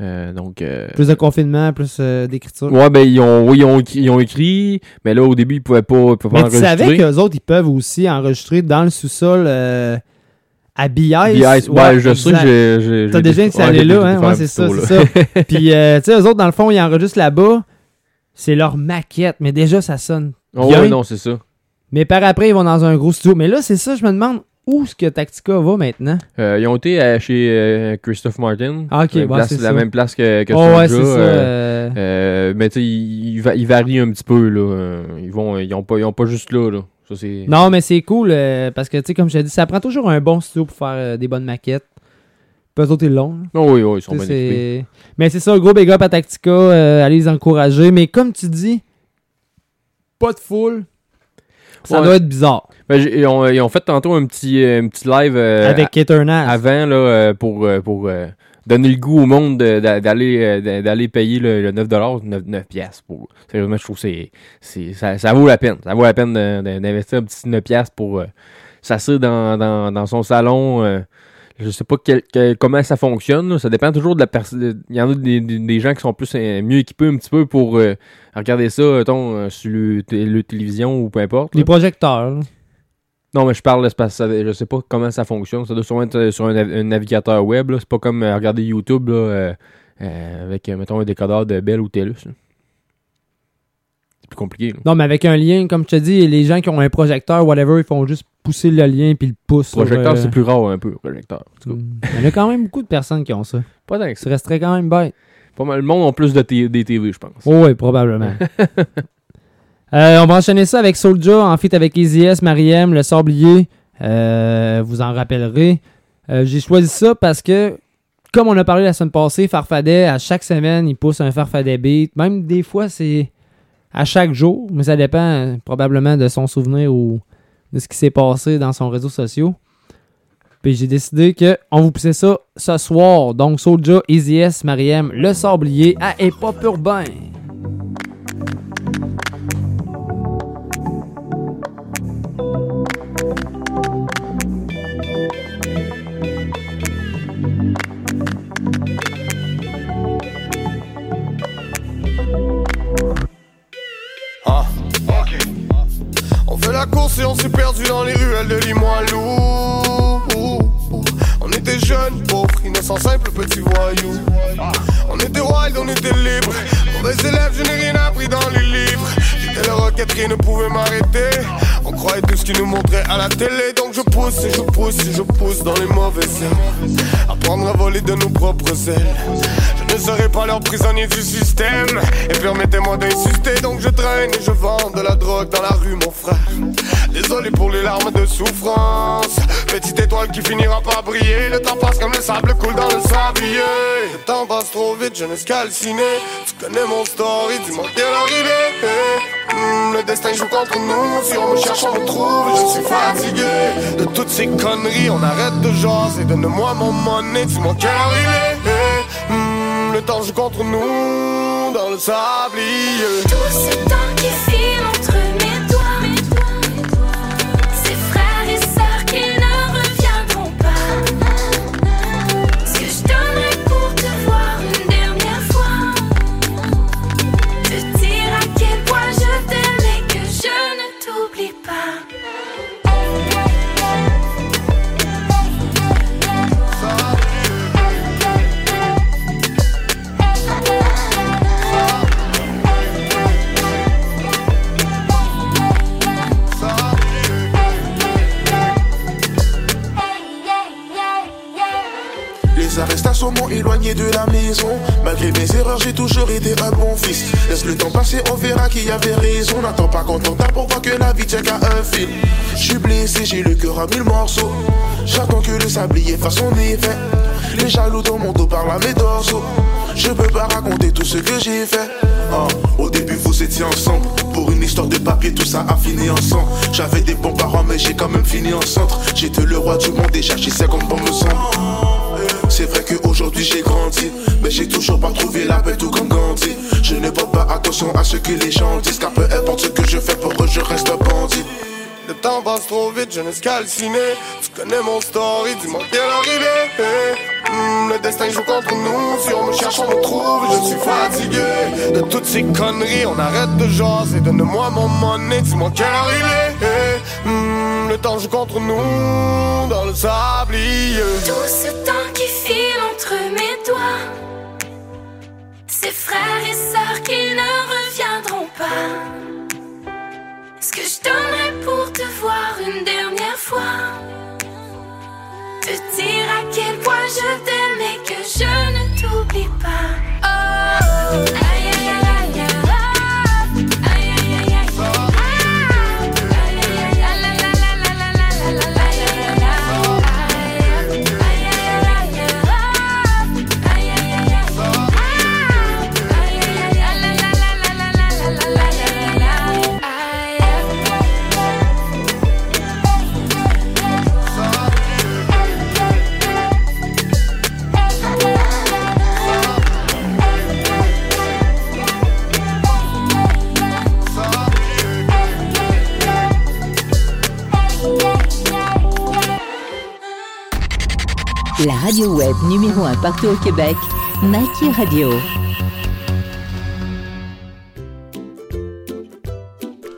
Euh, donc, euh, plus de confinement, plus euh, d'écriture. ouais, ben ils ont, oui, ils ont, écrit- ils ont écrit, mais là au début ils pouvaient pas, ils pouvaient pas Mais tu savais enregistrer. qu'eux autres, ils peuvent aussi enregistrer dans le sous-sol à BIS. BIS, ouais, je sais, exact. j'ai- j'ai- T'as déjà installé là, hein? Ouais, c'est ça, c'est ça. Puis, euh, tu sais, eux autres, dans le fond, ils enregistrent là-bas. C'est leur maquette, mais déjà, ça sonne. Oh, bien. ouais, non, c'est ça. Mais par après, ils vont dans un gros studio. Mais là, c'est ça, je me demande où est-ce que Tactica va maintenant? Euh, ils ont été euh, chez euh, Christophe Martin. Ah, ok, ouais, c'est la ça. même place que, que Oh, Soulja, ouais, c'est ça, euh, mais tu sais, ils, ils va- ils varient un petit peu. Là. Ils vont, ils ont pas, ils ont pas juste là. là. Ça, c'est... Non, mais c'est cool parce que, tu sais, comme je t'ai dit, ça prend toujours un bon studio pour faire des bonnes maquettes. Puis eux autres, ils l'ont. Oh, oui, oui, ils sont bien équipés. Mais c'est ça, gros big up à Tactica. euh, allez les encourager. Mais comme tu dis, pas de foule. Ça Ouais. doit être bizarre. Ben, ils, ont, ils ont fait tantôt un petit, euh, un petit live euh, Avec Eternal. avant là, euh, pour, euh, pour euh, donner le goût au monde de- d'a- d'aller euh, d'a- d'aller payer le, le 9$, 9, 9 piastres. Pour, sérieusement, je trouve que c'est, ça, ça vaut la peine. Ça vaut la peine d'investir un petit 9$ piastres pour euh, s'asseoir dans, dans, dans son salon. Je sais pas quel- quel- comment ça fonctionne. là. Ça dépend toujours de la personne. Il y en a des, gens qui sont plus euh, mieux équipés un petit peu pour euh, regarder ça, mettons, euh, sur le, té- le télévision ou peu importe. là. Les projecteurs. là. Non, mais je parle, parce que je sais pas comment ça fonctionne. Ça doit sûrement être sur un, nav- un navigateur web. C'est pas comme regarder YouTube là, euh, avec, mettons, un décodeur de Bell ou TELUS. C'est plus compliqué. Non, mais avec un lien, comme je te dis, les gens qui ont un projecteur, whatever, ils font juste pousser le lien puis le pouce. sur, Projecteur, euh, c'est plus rare un peu, projecteur. en tout cas. Il y en a quand même beaucoup de personnes qui ont ça. Pas que Ça resterait quand même bête. Pas mal. Le monde a plus de t- des TV, je pense. Oh, oui, probablement. Euh, on va enchaîner ça avec Soulja, en fait avec Easy S, Mariem, Le Sablier. Euh, vous en rappellerez. J'ai choisi ça parce que, comme on a parlé la semaine passée, Farfadet, à chaque semaine, il pousse un Farfadet beat. Même des fois, c'est à chaque jour, mais ça dépend euh, probablement de son souvenir ou de ce qui s'est passé dans son réseau social. Puis j'ai décidé que on vous poussait ça ce soir. Donc Soulja, Easy S, Mariem, Le Sablier à Hip Urbain. La course et on s'est perdu dans les ruelles de Limoilou. On était jeunes, pauvres, innocents, simples, petits voyous. On était wild, on était libres. Mauvais élève, je n'ai rien appris dans les livres. Le rocket, rien ne pouvait m'arrêter. On croyait tout ce qui nous montrait à la télé. Donc je pousse et je pousse et je pousse dans les mauvais ailes. Apprendre à voler de nos propres ailes. Je ne serai pas leur prisonnier du système. Et permettez-moi d'insister, donc je traîne et je vends de la drogue dans la rue, mon frère. Désolé pour les larmes de souffrance. Petite étoile qui finira par briller. Le temps passe comme le sable coule dans le sablier. Le temps passe trop vite, jeunesse calcinée. Tu connais mon story, dis-moi quelle heure le destin joue contre nous. Si on cherche, on me trouve. Je suis fatigué de toutes ces conneries. On arrête de jaser. Donne-moi mon monnaie, dis-moi quelle heure il est. Hmm, le temps joue contre nous dans le sablier. Tout ce temps qui file entre mes Éloigné de la maison. Malgré mes erreurs, j'ai toujours été un bon fils. Laisse le temps passer, on verra qui avait raison. N'attends pas qu'on t'entende pour voir que la vie tient qu'à un fil. Je suis blessé, j'ai le cœur à mille morceaux. J'attends que le sablier fasse son effet. Les jaloux dans mon dos parlent à mes dorsaux. Je peux pas raconter tout ce que j'ai fait. Ah, au début, vous étiez ensemble. Pour une histoire de papier, tout ça a fini ensemble. J'avais des bons parents, mais j'ai quand même fini en centre. J'étais le roi du monde, déjà j'ai 50 bombes me semble. C'est vrai qu'aujourd'hui j'ai grandi, mais j'ai toujours pas trouvé la paix tout comme Gandhi. Je ne porte pas attention à ce que les gens disent, car peu importe ce que je fais pour eux, je reste bandit. Le temps passe trop vite, jeunesse calcinée. Tu connais mon story, dis-moi il est. Hmm, le destin joue contre nous. Si on me cherche, on me trouve. Je suis fatigué de toutes ces conneries. On arrête de jaser. Donne-moi mon monnaie, dis-moi quelle heure est. Hmm, le temps joue contre nous dans le sablier. Tout ce temps qui file entre mes doigts Ces frères et sœurs qui ne reviendront pas Ce que je donnerais pour te voir une dernière fois? Te dire à quel point je t'aime et que je ne t'oublie pas. Oh, radio web numéro 1 partout au Québec, Nike Radio.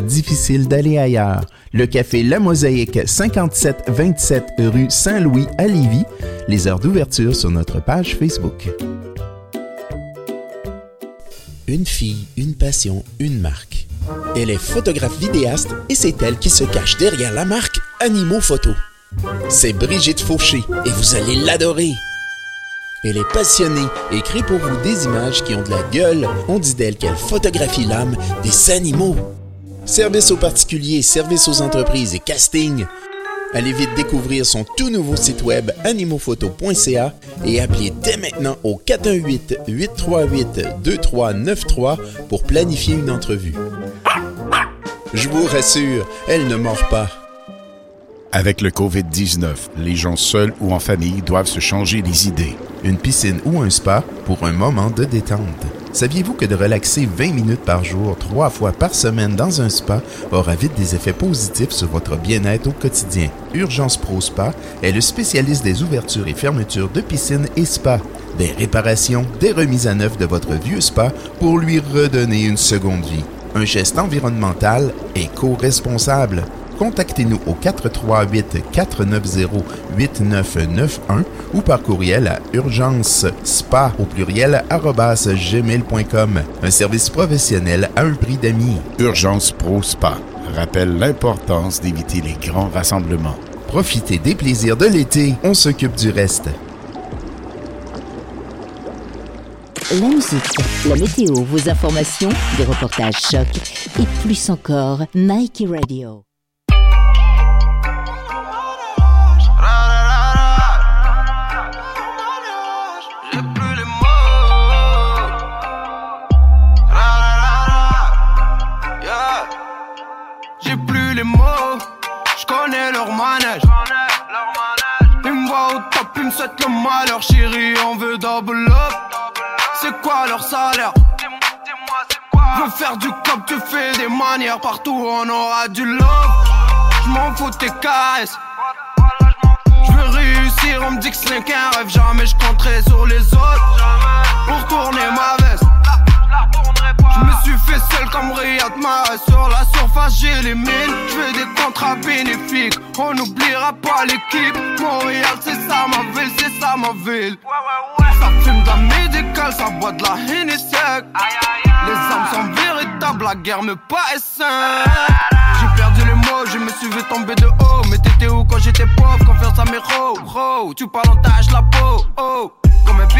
difficile d'aller ailleurs. Le café La Mosaïque, 5727 rue Saint-Louis à Lévis. Les heures d'ouverture sur notre page Facebook. Une fille, une passion, une marque. Elle est photographe vidéaste et c'est elle qui se cache derrière la marque Animaux Photo. C'est Brigitte Fauché et vous allez l'adorer. Elle est passionnée et crée pour vous des images qui ont de la gueule. On dit d'elle qu'elle photographie l'âme des animaux. Service aux particuliers, service aux entreprises et casting. Allez vite découvrir son tout nouveau site web animophoto.ca et appelez dès maintenant au 418-838-2393 pour planifier une entrevue. Je vous rassure, elle ne mord pas. Avec le COVID-19, les gens seuls ou en famille doivent se changer les idées. Une piscine ou un spa pour un moment de détente. Saviez-vous que de relaxer 20 minutes par jour, trois fois par semaine dans un spa aura vite des effets positifs sur votre bien-être au quotidien? Urgence Pro Spa est le spécialiste des ouvertures et fermetures de piscines et spas, des réparations, des remises à neuf de votre vieux spa pour lui redonner une seconde vie. Un geste environnemental éco-responsable contactez-nous au 438-490-8991 ou par courriel à urgence spa au pluriel gmail.com. Un service professionnel à un prix d'amis. Urgence Pro Spa rappelle l'importance d'éviter les grands rassemblements. Profitez des plaisirs de l'été, on s'occupe du reste. La musique, la météo, vos informations, des reportages chocs et plus encore, Nike Radio. Les mots, je connais leur manège. Ils me voient au top, ils me souhaitent le malheur, chérie, on veut double up. C'est quoi leur salaire? Veux faire du cop, tu fais des manières, partout on aura du love. J'm'en fous tes caresses. J'veux réussir, on me dit que c'est qu'un rêve, jamais je compterai sur les autres. Pour tourner ma veste. Je me suis fait seul comme Riyad Mahrez. Sur la surface j'ai les mines. Je fais des contrats bénéfiques. On n'oubliera pas l'équipe. Montréal c'est ça ma ville, c'est ça ma ville. Ça fume de la médicale, ça boit de la Hennessy Les armes sont véritables, la guerre me paraît sain J'ai perdu les mots, je me suis vu tomber de haut. Mais t'étais où quand j'étais pauvre, confiance à mes ro, ro. Tu parles en tâche la peau, oh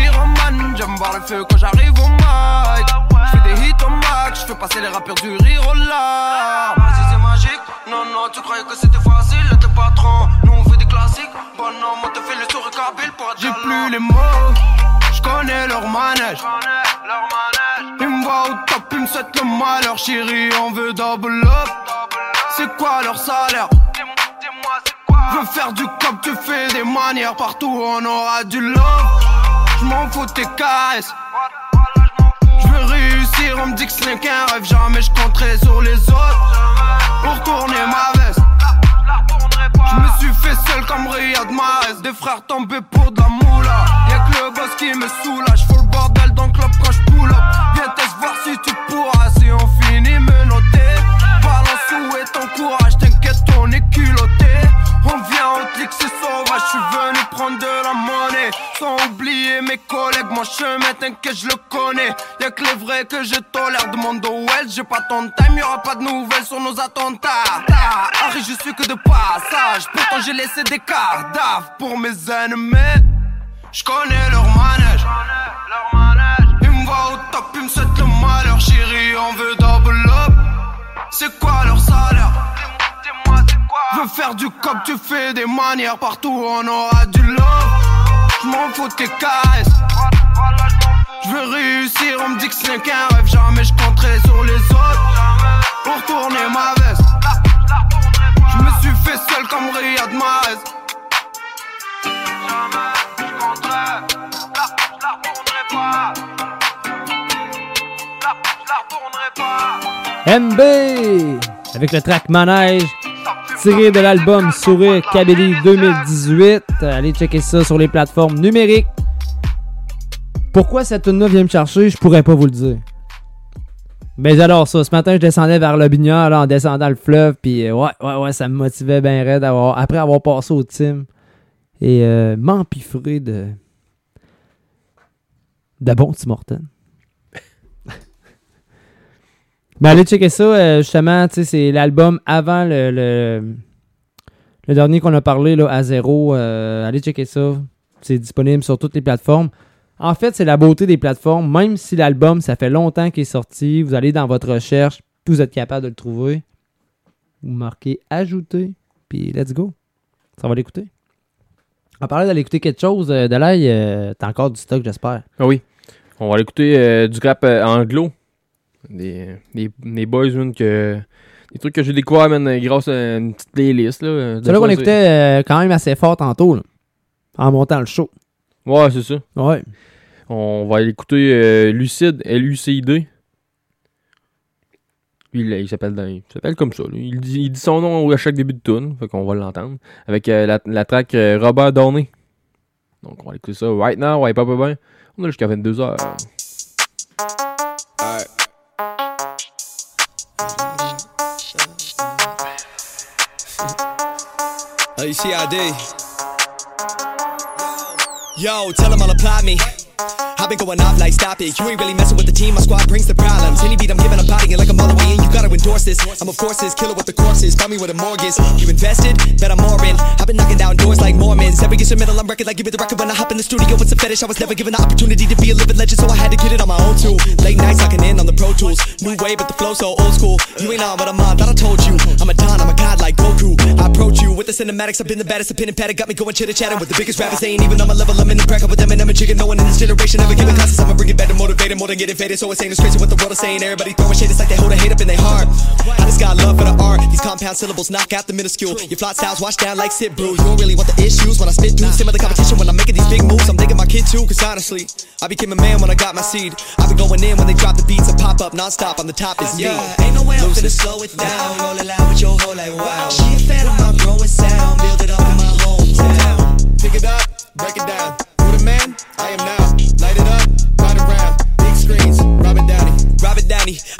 pyromane, j'aime voir le feu quand j'arrive au mic. J'fais des hits au max, j'fais passer les rappeurs du rire au larmes Vas-y c'est magique, non non tu croyais que c'était facile T'es patron, nous on fait des classiques. Bon non, moi te fais le tour kabyle pour J'ai plus les mots, j'connais leur manège. Ils me voient au top, ils me souhaitent le malheur. Chérie, on veut double up. C'est quoi leur salaire? Veux faire du cop, tu fais des manières. Partout on aura du love J'm'en fous tes caresses. J'veux réussir, on me dit que ce n'est rêve. Jamais je compterai sur les autres Pour tourner ma veste. Je me suis fait seul comme Riyad Mahrez. Des frères tombés pour de la Y'a que le boss qui me soulage. Faut le bordel dans le club quand je pull up. Viens teste voir si tu pourras. Si on finit me noter. Balance où est ton courage T'inquiète on est culotté. On vient en clic c'est sauvage. Je suis venu prendre de la monnaie Sans oublier mes collègues Mon chemin t'inquiète je le connais. Y'a que les vrais que je tolère Demande au Wells J'ai pas ton time Y'aura pas de nouvelles sur nos attentats. Harry je suis que de passage Pourtant j'ai laissé des cadavres Pour mes ennemis. Je connais leur manège. Ils me voient au top Ils me souhaitent le malheur Chérie on veut double up. C'est quoi leur salaire? Veux faire du cop, tu fais des manières Partout on aura du love J'm'en fous tes caresses Je veux réussir, on me dit que ce n'est qu'un rêve Jamais je compterai sur les autres pour tourner ma veste. Je me suis fait seul comme Riyad Mahrez. Je je je. MB avec le track Manège tiré de l'album Sourire Kabylie 2018. Allez checker ça sur les plateformes numériques. Pourquoi cette tune là vient me chercher, je pourrais pas vous le dire. Mais j'adore ça. Ce matin, je descendais vers le là, en descendant le fleuve. Puis euh, ouais, ouais, ouais, ça me motivait bien raide après avoir passé au team. Et euh, m'empiffrer de. de bon Tim. Mais allez checker ça, euh, justement, tu sais, c'est l'album avant le, le, dernier qu'on a parlé, là, à zéro. Euh, allez checker ça. C'est disponible sur toutes les plateformes. En fait, c'est la beauté des plateformes. Même si l'album, ça fait longtemps qu'il est sorti, vous allez dans votre recherche, vous êtes capable de le trouver. Vous marquez ajouter, puis let's go. Ça va l'écouter. On parlait d'aller écouter quelque chose, euh, de t'as encore du stock, j'espère. Ah oui. On va aller écouter du rap anglo. Des, des, des boys, man, que. Des trucs que j'ai découvert, man, grâce à une petite playlist, là. C'est là qu'on écoutait euh, quand même assez fort tantôt, là, en montant le show. Ouais, c'est ça. Ouais. On va aller écouter euh, Lucide, L-U-C-I-D. Lui, il, il s'appelle dans- il s'appelle comme ça. lui. Il, dit, il dit son nom à chaque début de tune, fait qu'on va l'entendre. Avec euh, la, la track euh, Robert Downey. Donc on va écouter ça right now, ouais, pas bien. On a jusqu'à 22h. Oh, ACID. Yo, tell them I'll apply me. I've been going off like stop it. You ain't really messing with the team, my squad brings the problems. Any beat I'm giving, I'm potting it like I'm all the way in. You gotta endorse this. I'm of this killer with the courses. Call me with a mortgage. You invested? Bet I'm more. I've been knocking down doors like Mormons. Every instrumental I'm record like give it the record when I hop in the studio. It's a fetish. I was never given the opportunity to be a living legend, so I had to get it on my own too. Late nights locking in on the Pro Tools. New way, but the flow so old school. You ain't on what I'm on. Thought I told you. I'm a don, I'm a god like Goku. I approach you with the cinematics. I've been the baddest. The pin and pad got me going chitter chatting with the biggest rappers. They ain't even on my level. I'm in the bracket with them and I'm a chicken. No one in this generation ever giving classes. I'ma bring it back to motivate 'em more than get invaded. So it's ain't crazy what the world is saying. Everybody throwing shade. It's like they hold a hate up in their heart. I just got love for the art. These compound syllables knock out the minuscule. Your flat styles wash down like sit brew. You don't really want the issues when I spit through. Similar competition when I'm making these big moves. I'm thinking my kid too, cause honestly, I became a man when I got my seed. I've been going in when they drop the beats and pop up non-stop on the top is me. Yeah, ain't no way I'm finna slow it down. Roll it out with your whole like wow. She a fan of my growing sound. Build it up in my hometown. Pick it up, break it down. Who the man? I am now.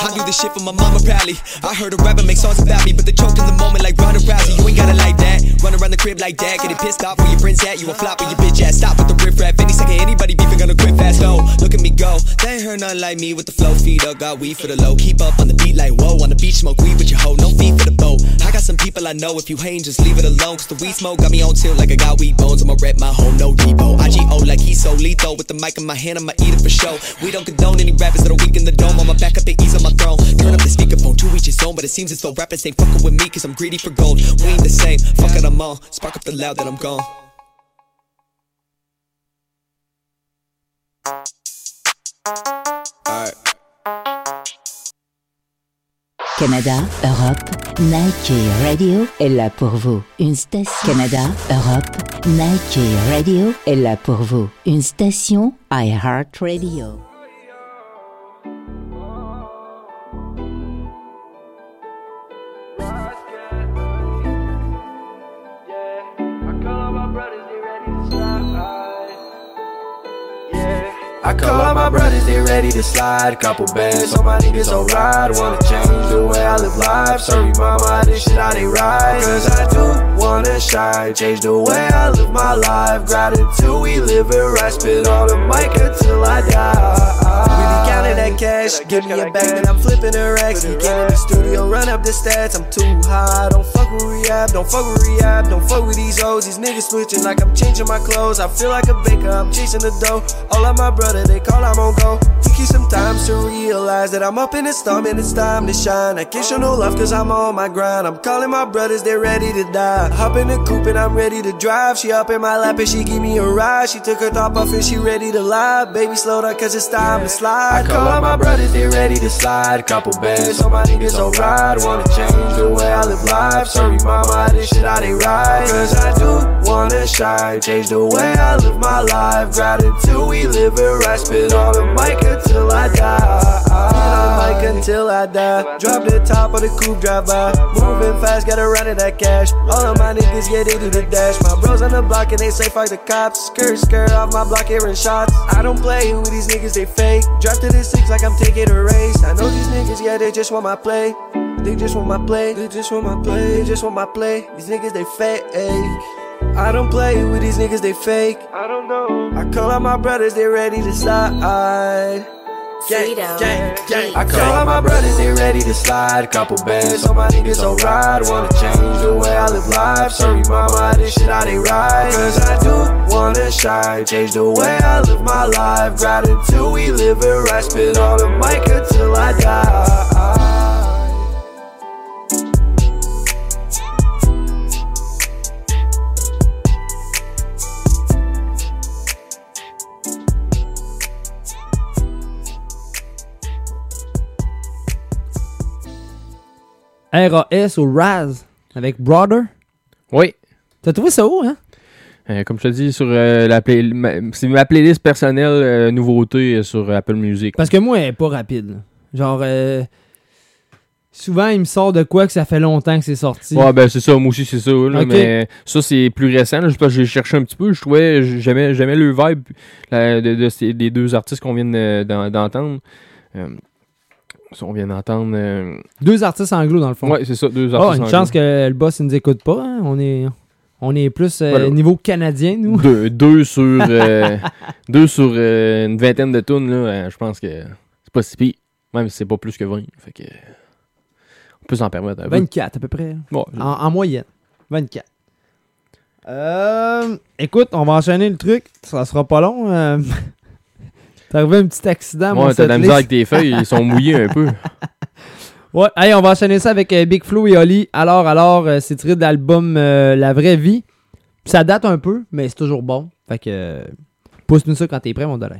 I do this shit for my mama proudly. I heard a rapper make songs about me, but they choked in the moment like Ronda Rousey. You ain't got it like that. Run around the crib like that, getting pissed off where your friends at. You a flop with your bitch ass. Stop with the riff rap. Any second, anybody beefing gonna quit fast. No, look at me go. They ain't heard nothing like me with the flow feed up. Got weed for the low. Keep up on the beat like whoa. On the beach, smoke weed with your hoe. No feet for the boat. I got some people I know. If you hate, just leave it alone. Cause the weed smoke got me on tilt like I got weed bones. I'ma rep my home, no depot. IGO like he's so lethal. With the mic in my hand, I'ma eat it for show. We don't condone any rappers that are weak in the dome. I'ma back up and ease on my throne. Turn up the speakerphone to each his own. But it seems as though rappers ain't fucking with me. Cause I'm greedy for gold. We ain't the same. Fuck it, I'm on. Spark up the loud that I'm gone. Canada, Europe, Nike Radio est là pour vous. Une station Canada, Europe, Nike Radio est là pour vous. Une station iHeart Radio. robber ready to slide. Couple bands on my niggas on ride. Wanna change the way I live life. Sorry, mama, this shit how they ride. Cause I do wanna shine. Change the way I live my life. Gratitude, we live it right. Spit on the mic until I die. We Really counting that cash. Give me a bag, then I'm flipping the racks. Get in the studio, run up the stats. I'm too high. Don't fuck with rehab, don't fuck with rehab, don't fuck with these hoes. These niggas switching like I'm changing my clothes. I feel like a baker, I'm chasing the dough. All of my brother, they call, I'm on go. Took you some time to realize that I'm up in the storm and it's time to shine. I can't show no love cause I'm on my grind. I'm calling my brothers, they're ready to die. Hop in the coupe and I'm ready to drive. She up in my lap and she give me a ride. She took her top off and she ready to lie. Baby, slow down cause it's time to slide. I call all my brothers, they're ready to slide. Couple bands, so my niggas alright. Wanna change the way I live life. Sorry, mama, this shit I ain't right. Cause I do wanna shine. Change the way I live my life. Gratitude, we live it right. Spit on the mic until I die. The mic until I die. Drop the top of the coupe, drive by. Moving fast, gotta run it that cash. All of my niggas, yeah, they do the dash. My bros on the block and they say fuck the cops. Skirt, skirt off my block, hearing shots. I don't play with these niggas, they fake. Drop to the six like I'm taking a race. I know these niggas, yeah, they just want my play. They just want my play. They just want my play. They just want my play. These niggas, they fake. I don't play with these niggas, they fake. I don't know. I call out my brothers, they ready to slide. Gang, gang, gang. I call all my brothers, they ready to slide. Couple bands, so my niggas alright. Wanna change the way I live life. Sorry, mama, this shit I ain't right. Cause I do wanna shine. Change the way I live my life. Gratitude, we live it right. Spit on the mic until I die. RAS ou Raz avec Brother. Oui. T'as trouvé ça où, hein? Euh, comme je te dis, sur euh, la play- ma- c'est ma playlist personnelle euh, nouveauté sur Apple Music. Parce que moi, elle est pas rapide. là. Genre, souvent, il me sort de quoi que ça fait longtemps que c'est sorti. Ouais, ben c'est ça, moi aussi c'est ça. là, Ok. Mais ça, c'est plus récent. là, juste parce que j'ai cherché un petit peu. Je trouvais, j'aimais, j'aimais le vibe là, de, de ces- des deux artistes qu'on vient de- d'en- d'entendre. Euh, on vient d'entendre. euh, Deux artistes anglo, dans le fond. Ouais, c'est ça, deux Oh, artistes une anglo. chance que le boss ne nous écoute pas. hein. On est, on est plus euh, Voilà. niveau canadien, nous. Deux, deux sur, euh, deux sur une vingtaine de tonnes, là, je pense que c'est pas si pire. Même si c'est pas plus que 20. Fait que, on peut s'en permettre. peu. 24 à peu près. En, en moyenne. 24. Euh, écoute, on va enchaîner le truc. Ça sera pas long. T'es arrivé un petit accident. mon Ouais, t'as de la misère avec tes feuilles, ils sont mouillés un peu. Ouais, allez, on va enchaîner ça avec euh, Big Flo et Oli. Alors, alors, euh, c'est tiré de l'album euh, La Vraie Vie. Ça date un peu, mais c'est toujours bon. Fait que, pousse-nous ça quand t'es prêt, mon dollar.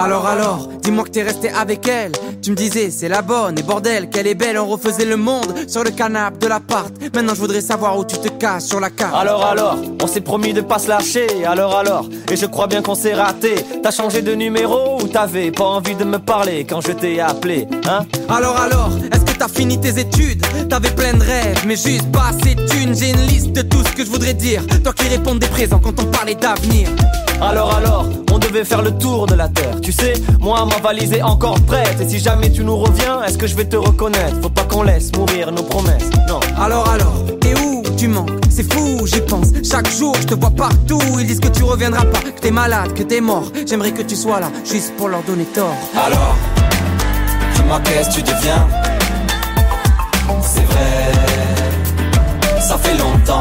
Alors alors, dis-moi que t'es resté avec elle. Tu me disais c'est la bonne et bordel qu'elle est belle. On refaisait le monde sur le canapé de l'appart. Maintenant je voudrais savoir où tu te caches sur la carte. Alors alors, on s'est promis de pas se lâcher, alors alors, et je crois bien qu'on s'est raté. T'as changé de numéro ou t'avais pas envie de me parler quand je t'ai appelé, hein? Alors alors, est-ce que t'as fini tes études? T'avais plein de rêves, mais juste pas assez thunes. J'ai une liste de tout ce que je voudrais dire. Toi qui réponds des présents quand on parlait d'avenir. Alors alors, on devait faire le tour de la terre. Tu sais, moi ma valise est encore prête. Et si jamais tu nous reviens, est-ce que je vais te reconnaître? Faut pas qu'on laisse mourir nos promesses. Non. Alors alors, et où tu manques? C'est fou, j'y pense. Chaque jour, je te vois partout. Ils disent que tu reviendras pas, que t'es malade, que t'es mort. J'aimerais que tu sois là, juste pour leur donner tort. Alors, dis-moi qu'est-ce que tu deviens C'est vrai, ça fait longtemps.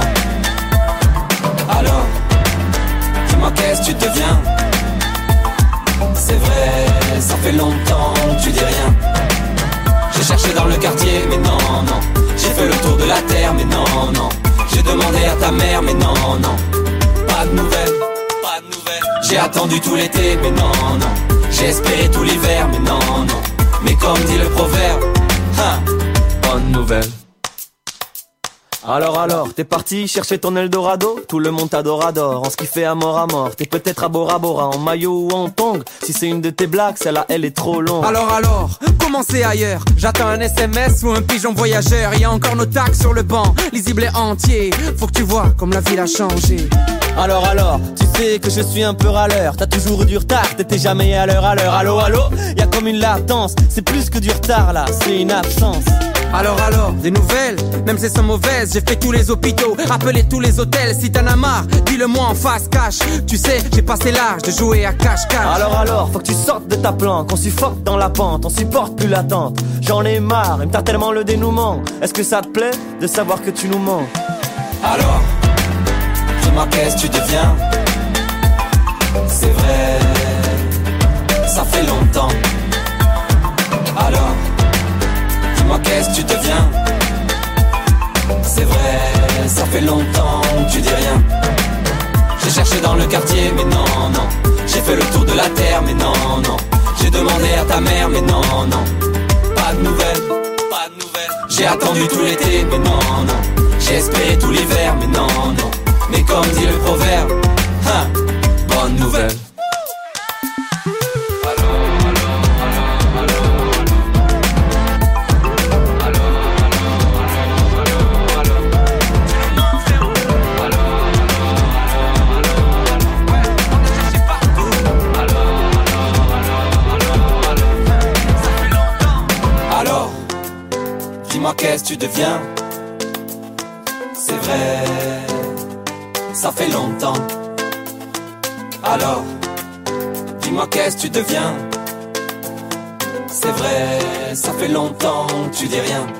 Alors, dis-moi qu'est-ce que tu deviens? C'est vrai, ça fait longtemps que tu dis rien. J'ai cherché dans le quartier, mais non, non. J'ai fait le tour de la terre, mais non, non. J'ai demandé à ta mère, mais non, non. Pas de nouvelles, pas de nouvelles. J'ai attendu tout l'été, mais non, non. J'ai espéré tout l'hiver, mais non, non. Mais comme dit le proverbe, hein, bonne nouvelle. Alors alors, t'es parti chercher ton Eldorado? Tout le monde t'adoradore, en ce qui fait à mort à mort. T'es peut-être à Bora Bora, en maillot ou en tongue Si c'est une de tes blagues, celle-là elle est trop longue. Alors alors, comment c'est ailleurs? J'attends un SMS ou un pigeon voyageur. Y a encore nos tacs sur le banc, lisible et entier. Faut que tu vois comme la ville a changé. Alors alors, tu sais que je suis un peu râleur. T'as toujours eu du retard, t'étais jamais à l'heure à l'heure. Allô allô, y a comme une latence. C'est plus que du retard là, c'est une absence alors alors, des nouvelles, même si elles sont mauvaises, j'ai fait tous les hôpitaux, appelé tous les hôtels, si t'en as marre, dis-le moi en face, cash. Tu sais, j'ai passé l'âge de jouer à cache-cache. Alors alors, faut que tu sortes de ta planque, on suffoque dans la pente, on supporte plus l'attente. J'en ai marre, il me tellement le dénouement. Est-ce que ça te plaît de savoir que tu nous mens? Alors, dis-moi qu'est-ce que tu deviens C'est vrai, ça fait longtemps. Dis-moi qu'est-ce que tu deviens? C'est vrai, ça fait longtemps que tu dis rien. J'ai cherché dans le quartier, mais non, non. J'ai fait le tour de la terre, mais non, non. J'ai demandé à ta mère, mais non, non. Pas de nouvelles, pas de nouvelles. J'ai attendu tout l'été, mais non, non. J'ai espéré tout l'hiver, mais non, non. Mais comme dit le proverbe, hein, bonne nouvelle. Qu'est-ce que tu deviens? C'est vrai, ça fait longtemps. Alors, dis-moi qu'est-ce que tu deviens? C'est vrai, ça fait longtemps tu dis rien.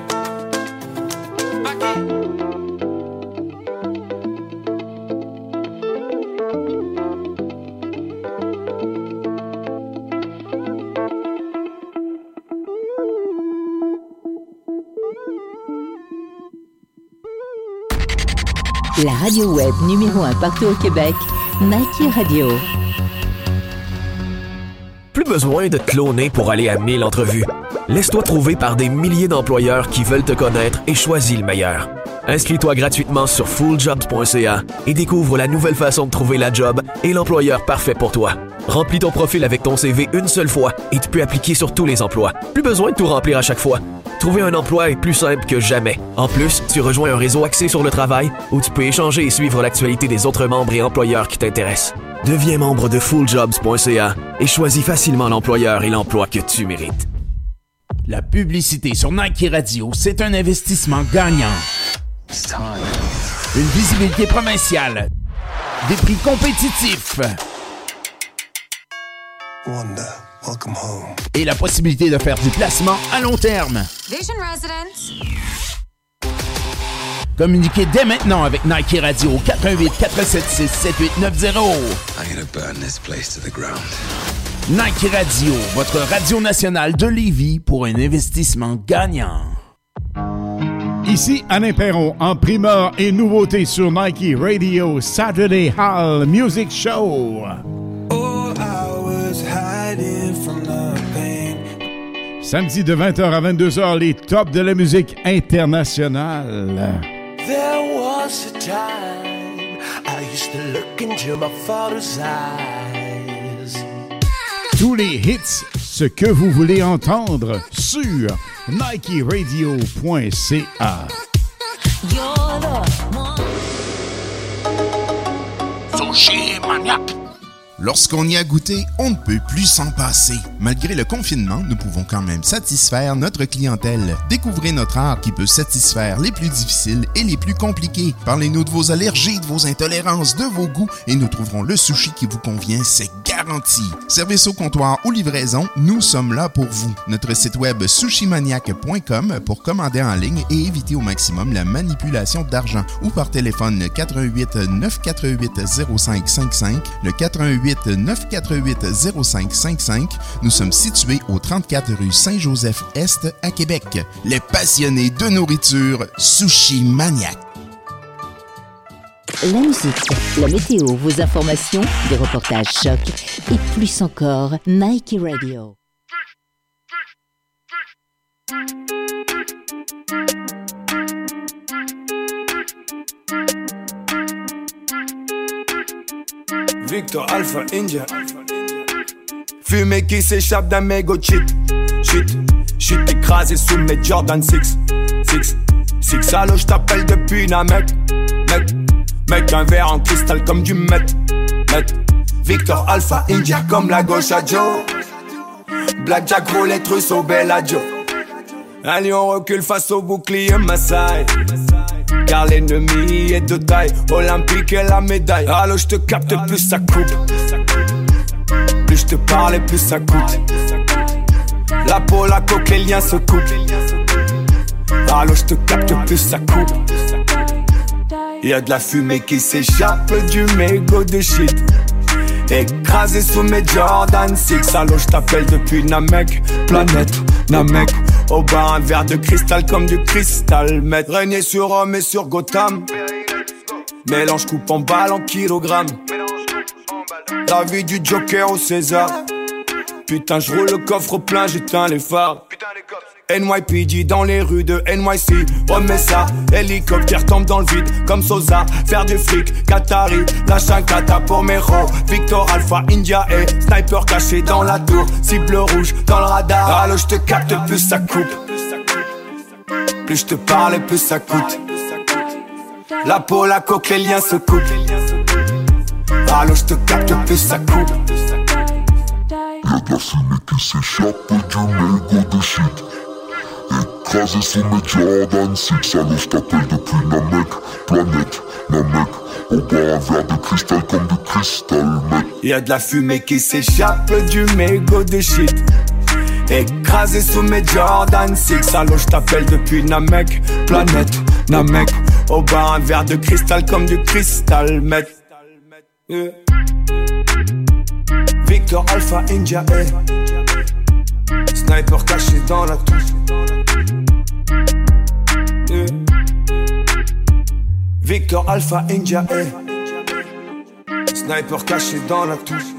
Radio web numéro 1 partout au Québec, Nike Radio. Plus besoin de te cloner pour aller à 1000 entrevues. Laisse-toi trouver par des milliers d'employeurs qui veulent te connaître et choisis le meilleur. Inscris-toi gratuitement sur fulljobs.ca et découvre la nouvelle façon de trouver la job et l'employeur parfait pour toi. Remplis ton profil avec ton CV une seule fois et tu peux appliquer sur tous les emplois. Plus besoin de tout remplir à chaque fois. Trouver un emploi est plus simple que jamais. En plus, tu rejoins un réseau axé sur le travail où tu peux échanger et suivre l'actualité des autres membres et employeurs qui t'intéressent. Deviens membre de fulljobs.ca et choisis facilement l'employeur et l'emploi que tu mérites. La publicité sur Nike Radio, c'est un investissement gagnant. Une visibilité provinciale. Des prix compétitifs. Et la possibilité de faire du placement à long terme. Vision Residence. Communiquez dès maintenant avec Nike Radio 418 476 7890. I'm gonna burn this place to the ground. Nike Radio, votre radio nationale de Lévis pour un investissement gagnant. Ici Alain Perron en primeur et nouveauté sur Nike Radio Saturday Hall Music Show. Oh, I was hiding from the pain. Samedi de 20h à 22h, les tops de la musique internationale. There was a time I used to look into my father's eyes. Tous les hits, ce que vous voulez entendre sur nikeradio.ca. Sushi maniaque. Lorsqu'on y a goûté, on ne peut plus s'en passer. Malgré le confinement, nous pouvons quand même satisfaire notre clientèle. Découvrez notre art qui peut satisfaire les plus difficiles et les plus compliqués. Parlez-nous de vos allergies, de vos intolérances, de vos goûts et nous trouverons le sushi qui vous convient, c'est garanti. Service au comptoir ou livraison, nous sommes là pour vous. Notre site web sushimaniac.com pour commander en ligne et éviter au maximum la manipulation d'argent ou par téléphone 88 948 0555 le 88 948 0555. Nous sommes situés au 34 rue Saint-Joseph-Est à Québec. Les passionnés de nourriture Sushi Maniac. La musique, la météo, vos informations, des reportages chocs et plus encore, Nike Radio. Victor Alpha India. Fumée qui s'échappe d'un mégot shit. Shit, shit écrasé sous mes Jordan 6. 6, 6 allô, j't'appelle depuis Namek. Mec, Mec, un verre en cristal comme du met. met. Victor Alpha India comme la gauche à Joe. Blackjack Roulette russe au bel adieu. Un lion recule face au bouclier Maasai. Car l'ennemi est de taille. Olympique et la médaille. Alors je te capte, plus ça coupe. Plus je te parle et plus ça coûte. La peau, la coque, les liens se coupent. Alors je te capte, plus ça coupe. Y'a de la fumée qui s'échappe du mégot de shit. Écrasé sous mes Jordan 6 Alors je t'appelle depuis Namek Planète Namek Au bar un verre de cristal comme du cristal. Maître régner sur Rome et sur Gotham. Mélange coupe en balle en kilogrammes La vie du Joker au César. Putain je roule le coffre plein j'éteins les phares NYPD dans les rues de NYC Remets ça, hélicoptère tombe dans le vide Comme Sosa, faire du fric Qatari, lâche un kata pour mes Victor Alpha, India et Sniper caché dans la tour. Cible rouge dans le radar. Alors je te capte, plus ça coupe. Plus je te parle et plus ça coûte. La peau, la coque, les liens se coupent. Alors je te capte, plus ça coupe. Y'a la qui s'échappe du mégot de shit Écrasé sous mes Jordan 6 Alors je t'appelle depuis Namek Planète Namek Au bar un verre de cristal comme du cristal mec. Y'a de la fumée qui s'échappe du mégot de shit. Écrasé sous mes Jordan 6 Alors je t'appelle depuis Namek Planète Namek Au bar un verre de cristal comme du cristal mec. Victor Alpha India eh. Sniper caché dans la touche Yeah. Victor Alpha India eh. Sniper caché dans la touche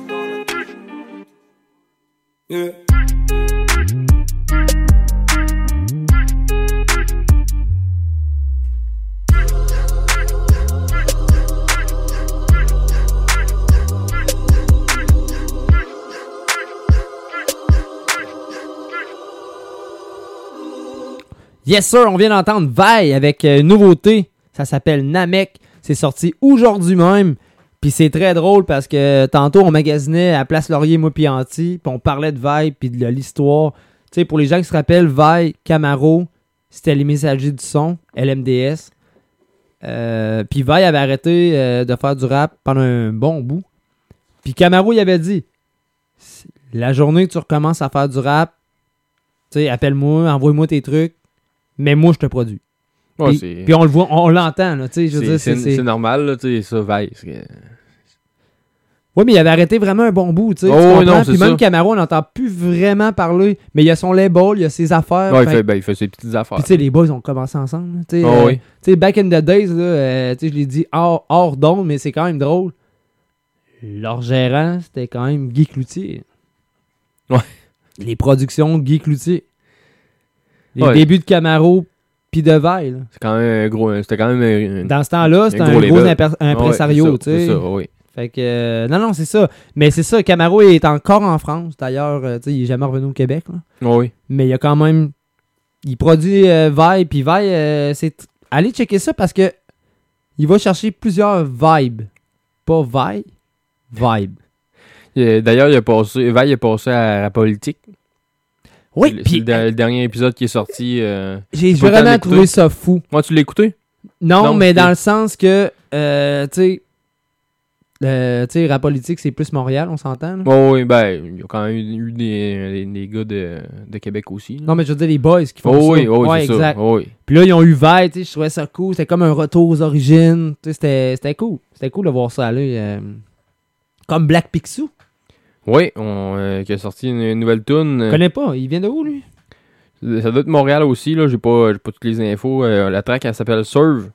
Yeah. Yes sir, on vient d'entendre Vaille avec euh, une nouveauté. Ça s'appelle Namek. C'est sorti aujourd'hui même. Puis c'est très drôle parce que tantôt on magasinait à Place Laurier, moi puis puis on parlait de Vaille puis de l'histoire. Tu sais, pour les gens qui se rappellent, Vaille, Camaro, c'était les messagers du son, LMDS. Euh, puis Vaille avait arrêté euh, de faire du rap pendant un bon bout. Puis Camaro, il avait dit La journée que tu recommences à faire du rap, tu sais, appelle-moi, envoie-moi tes trucs, mais moi, je te produis. Ouais, puis, puis on le voit, on l'entend, là, tu sais, C'est- normal, tu sais, ça, Vice. Oui, mais il avait arrêté vraiment un bon bout, tu sais. Oh, non, c'est Puis même ça. Camaro, on n'entend plus vraiment parler, mais il y a son label, il y a ses affaires. Ouais, il fait- ben, il fait ses petites affaires. Puis tu sais, les boys ont commencé ensemble. tu sais, Oh, euh, oui. tu sais, back in the days, là, euh, tu sais, je l'ai dit hors, hors d'onde, mais c'est quand même drôle. Leur gérant, c'était quand même Guy Cloutier. Ouais. Les productions de Guy Cloutier. Les Ouais. débuts de Camaro puis de là. C'est quand même un gros. C'était quand même un- Dans ce temps-là, c'était un gros, Ouais, impresario, tu sais. Fait que, euh, non, non, c'est ça. Mais c'est ça, Camaro est encore en France. D'ailleurs, euh, tu sais, il est jamais revenu au Québec. là. Oui. Mais il y a quand même. Il produit euh, Vibe. Puis Vibe, euh, c'est. Allez checker ça parce que. Il va chercher plusieurs vibes. Pas vibe, vibe. D'ailleurs, il a passé, Val, il a passé à la politique. Oui, C'est le- c'est le, der- le dernier épisode qui est sorti. euh, J'ai vraiment trouvé ça fou. Moi, tu l'as écouté? Non, Non, mais dans le sens que. euh, tu sais. euh, tu sais, rap politique, c'est plus Montréal, on s'entend. Oh, oui, ben, il y a quand même eu des, des, des gars de, de Québec aussi. là. Non, mais je veux dire, les boys qui font Oh ça. oui, oh ouais, c'est exact. Oh oui. Puis là, ils ont eu Vaille, tu sais, je trouvais ça cool. C'était comme un retour aux origines. Tu sais, c'était- c'était cool. C'était cool de voir ça aller. euh, Comme Black Picsou. Oui, on, euh, qui a sorti une, une nouvelle tune. Je connais pas. Il vient de où, lui? Ça doit être Montréal aussi, là. J'ai pas, j'ai pas toutes les infos. Euh, la track, elle s'appelle Serve.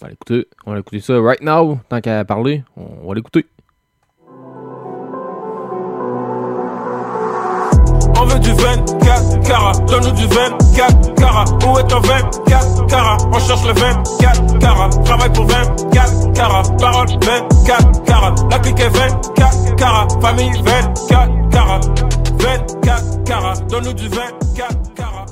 On va l'écouter. On va écouter ça right now. Tant qu'à parler, on va l'écouter. 24 carats, donne-nous du 24 carats. Où est ton 24 carats? On cherche le 24 carats. Travaille pour 24 carats. Parole 24 carats. La clique est 24 carats. Famille 24 carats. 24 carats, donne-nous du 24 carats.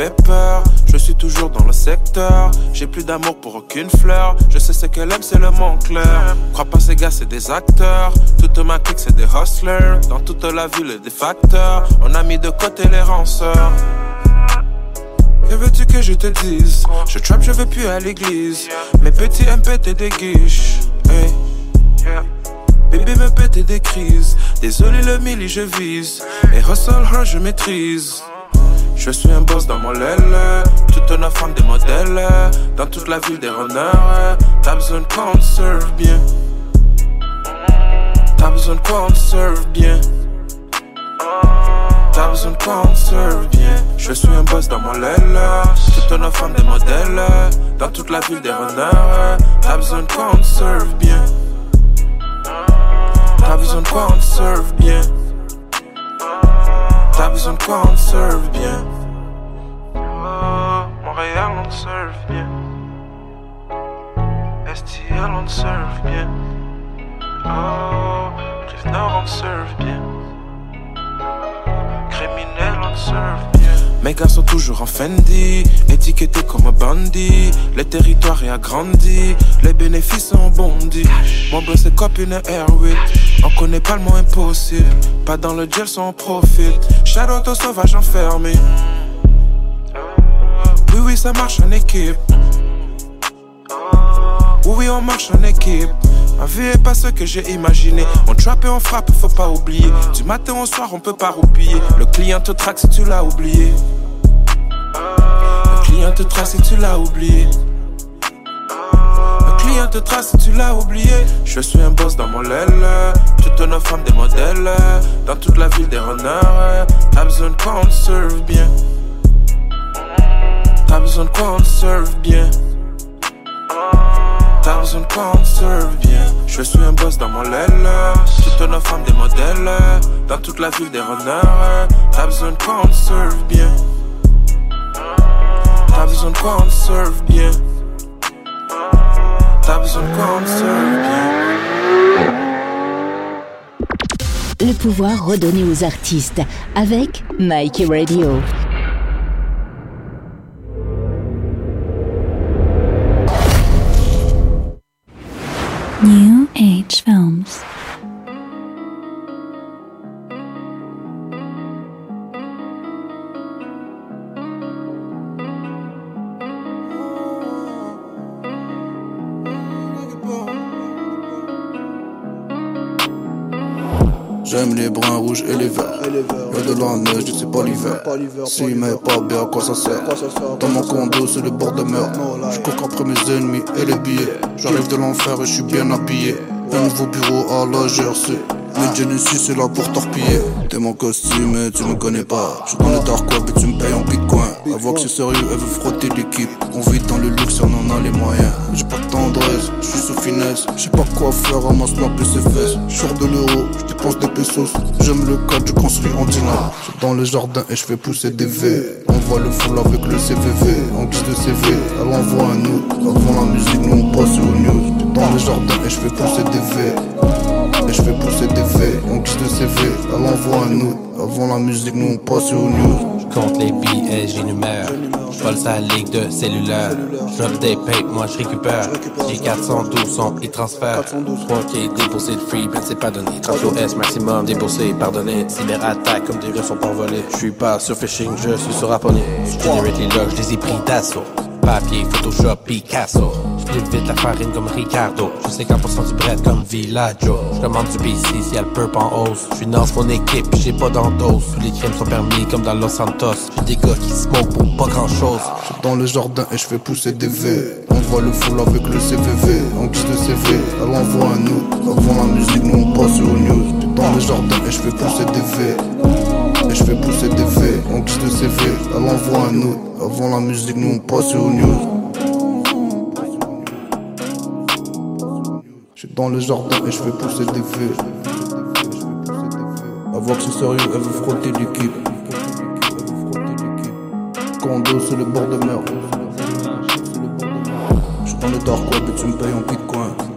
Fait peur. Je suis toujours dans le secteur. J'ai plus d'amour pour aucune fleur. Je sais ce qu'elle aime, c'est le Montclair. Crois pas, ces gars, c'est des acteurs. Toute ma clique, c'est des hustlers. Dans toute la ville, des facteurs. On a mis de côté les ranceurs. Que veux-tu que je te dise? Je trap, je vais plus à l'église. Mes petits MP te déguichent. Hey. Bébé me pète des crises. Désolé le milli, je vise. Et hustle je maîtrise. Je suis un boss dans mon l'aile, toute une femme des modèles, dans toute la ville des runners. T'as besoin de quoi on serve bien. T'as besoin de quoi on serve bien. T'as besoin de quoi on serve bien. Je suis un boss dans mon l'aile, toute une femme des modèles, dans toute la ville des runners. T'as besoin de quoi on serve bien. T'as besoin de quoi on serve bien. T'as besoin de quoi on serve bien. Oh, Montréal on serve bien. STL on serve bien. Oh, Rive-Nord on serve bien. Criminel on serve bien. Mes gars sont toujours en Fendi, étiquetés comme un bandit. Le territoire est agrandi, les bénéfices ont bondi. Mon boss est comme une R8, on connaît pas le mot impossible. Pas dans le gel sans profit. Shadow au sauvage enfermé. Oui, oui, ça marche en équipe. Oui, oui, on marche en équipe. Ma vie est pas ce que j'ai imaginé. On trappe et on frappe, faut pas oublier. Du matin au soir, on peut pas roupiller. Le client te traque si tu l'as oublié. Le client te trace si tu l'as oublié. Le client te trace si tu l'as oublié. Je suis un boss dans mon l'aile. Toute une femme des modèles. Dans toute la ville des runners. T'as besoin de quoi on serve bien. T'as besoin de quoi on serve bien. T'as besoin de quoi on serve bien. Je suis un boss dans mon l'aile. Toute une femme des modèles. Dans toute la ville des runners. T'as besoin de quoi on serve bien. T'as besoin de quoi on serve bien. T'as besoin de quoi on serve bien. Le pouvoir redonné aux artistes avec Mikey Radio. H Films. J'aime les bruns rouges et les verts. Y'a de la neige, je sais pas l'hiver. S'il m'est pas bien, à quoi ça sert? Dans mon condo, c'est le bord de mer. Je cours après mes ennemis et les billets. J'arrive de l'enfer et je suis bien habillé. Un nouveau bureau à la GRC. Mais Genesis c'est là pour torpiller. T'es mon costume tu me connais pas. Je le dark web et tu me payes en bitcoin. Avoue que c'est sérieux, elle veut frotter l'équipe. On vit dans le luxe, on en a les moyens. J'ai pas de tendresse, je suis sous finesse. Je sais pas quoi faire, ramasse la plus ses fesses. Je de l'euro, je dépense des pesos. J'aime le cadre, je construis en suis dans le jardin et je fais pousser des V. On voit le full avec le CVV. En guise de CV, elle envoie un nous. Avant la musique, nous on passe aux news. Dans le jardin et je fais pousser des V. Et je fais pousser des V, on guise de CV, elle envoie un nous. Avant la musique, nous on passe aux news. Compte les billets, j'énumère. J'vole sa ligue de cellulaire. J'drop des papes, moi j'récupère. J'ai 412 son e-transfert. 3K déposé de free, ben c'est pas donné. 30 S maximum déposé, pardonné. Cyberattaque comme des Russes sont envolés. J'suis pas sur phishing, je suis sur Apollo. J'generate les logs, j'les ai pris d'assaut. Papier, Photoshop, Picasso. J'flip vite la farine comme Ricardo. J'suis 50% du bread comme Villaggio. J'commande du BC si y'a le purp en hausse. J'suis dans mon équipe, j'ai pas d'endos. Tous les crimes sont permis comme dans Los Santos. J'ai des gars qui smoke pour pas grand chose. Dans le jardin et je fais pousser des V. On voit le full avec le CVV. En guise de CV, elle envoie un nous. Avant la musique, nous on passe aux news. Dans le jardin et je fais pousser des V. Et je fais pousser des V. En guise de CV, elle envoie un nous. Avant la musique, nous on passe aux news. J'suis dans le jardin et je fais pousser des V. Elle voit que c'est sérieux, elle veut frotter l'équipe. Condo sur le bord de mer. Je dans le dark web et tu me payes en bitcoin.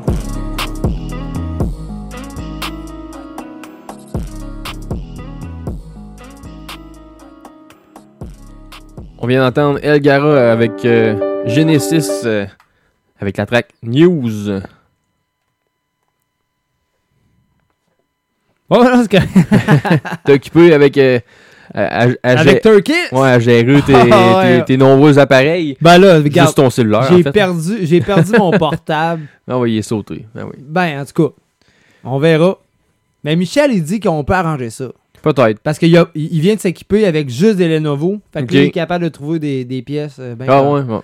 On vient d'entendre Elgara avec euh, Genesis euh, avec la track News. Oh, non, c'est correct. T'es occupé avec. euh, à- à- à Avec Turkey? Ouais, à gérer tes, Ah, ouais. tes- tes nombreux appareils. Ben là, regarde. Juste ton cellulaire. J'ai en fait. perdu, j'ai perdu mon portable. Ah oui, il est sauté. Ah oui. Ben, en tout cas, on verra. Mais Michel, il dit qu'on peut arranger ça. Peut-être. Parce qu'il a- il vient de s'équiper avec juste des Lenovo. Fait que là, il est capable de trouver des, des pièces. euh, ben Ah ouais, ouais.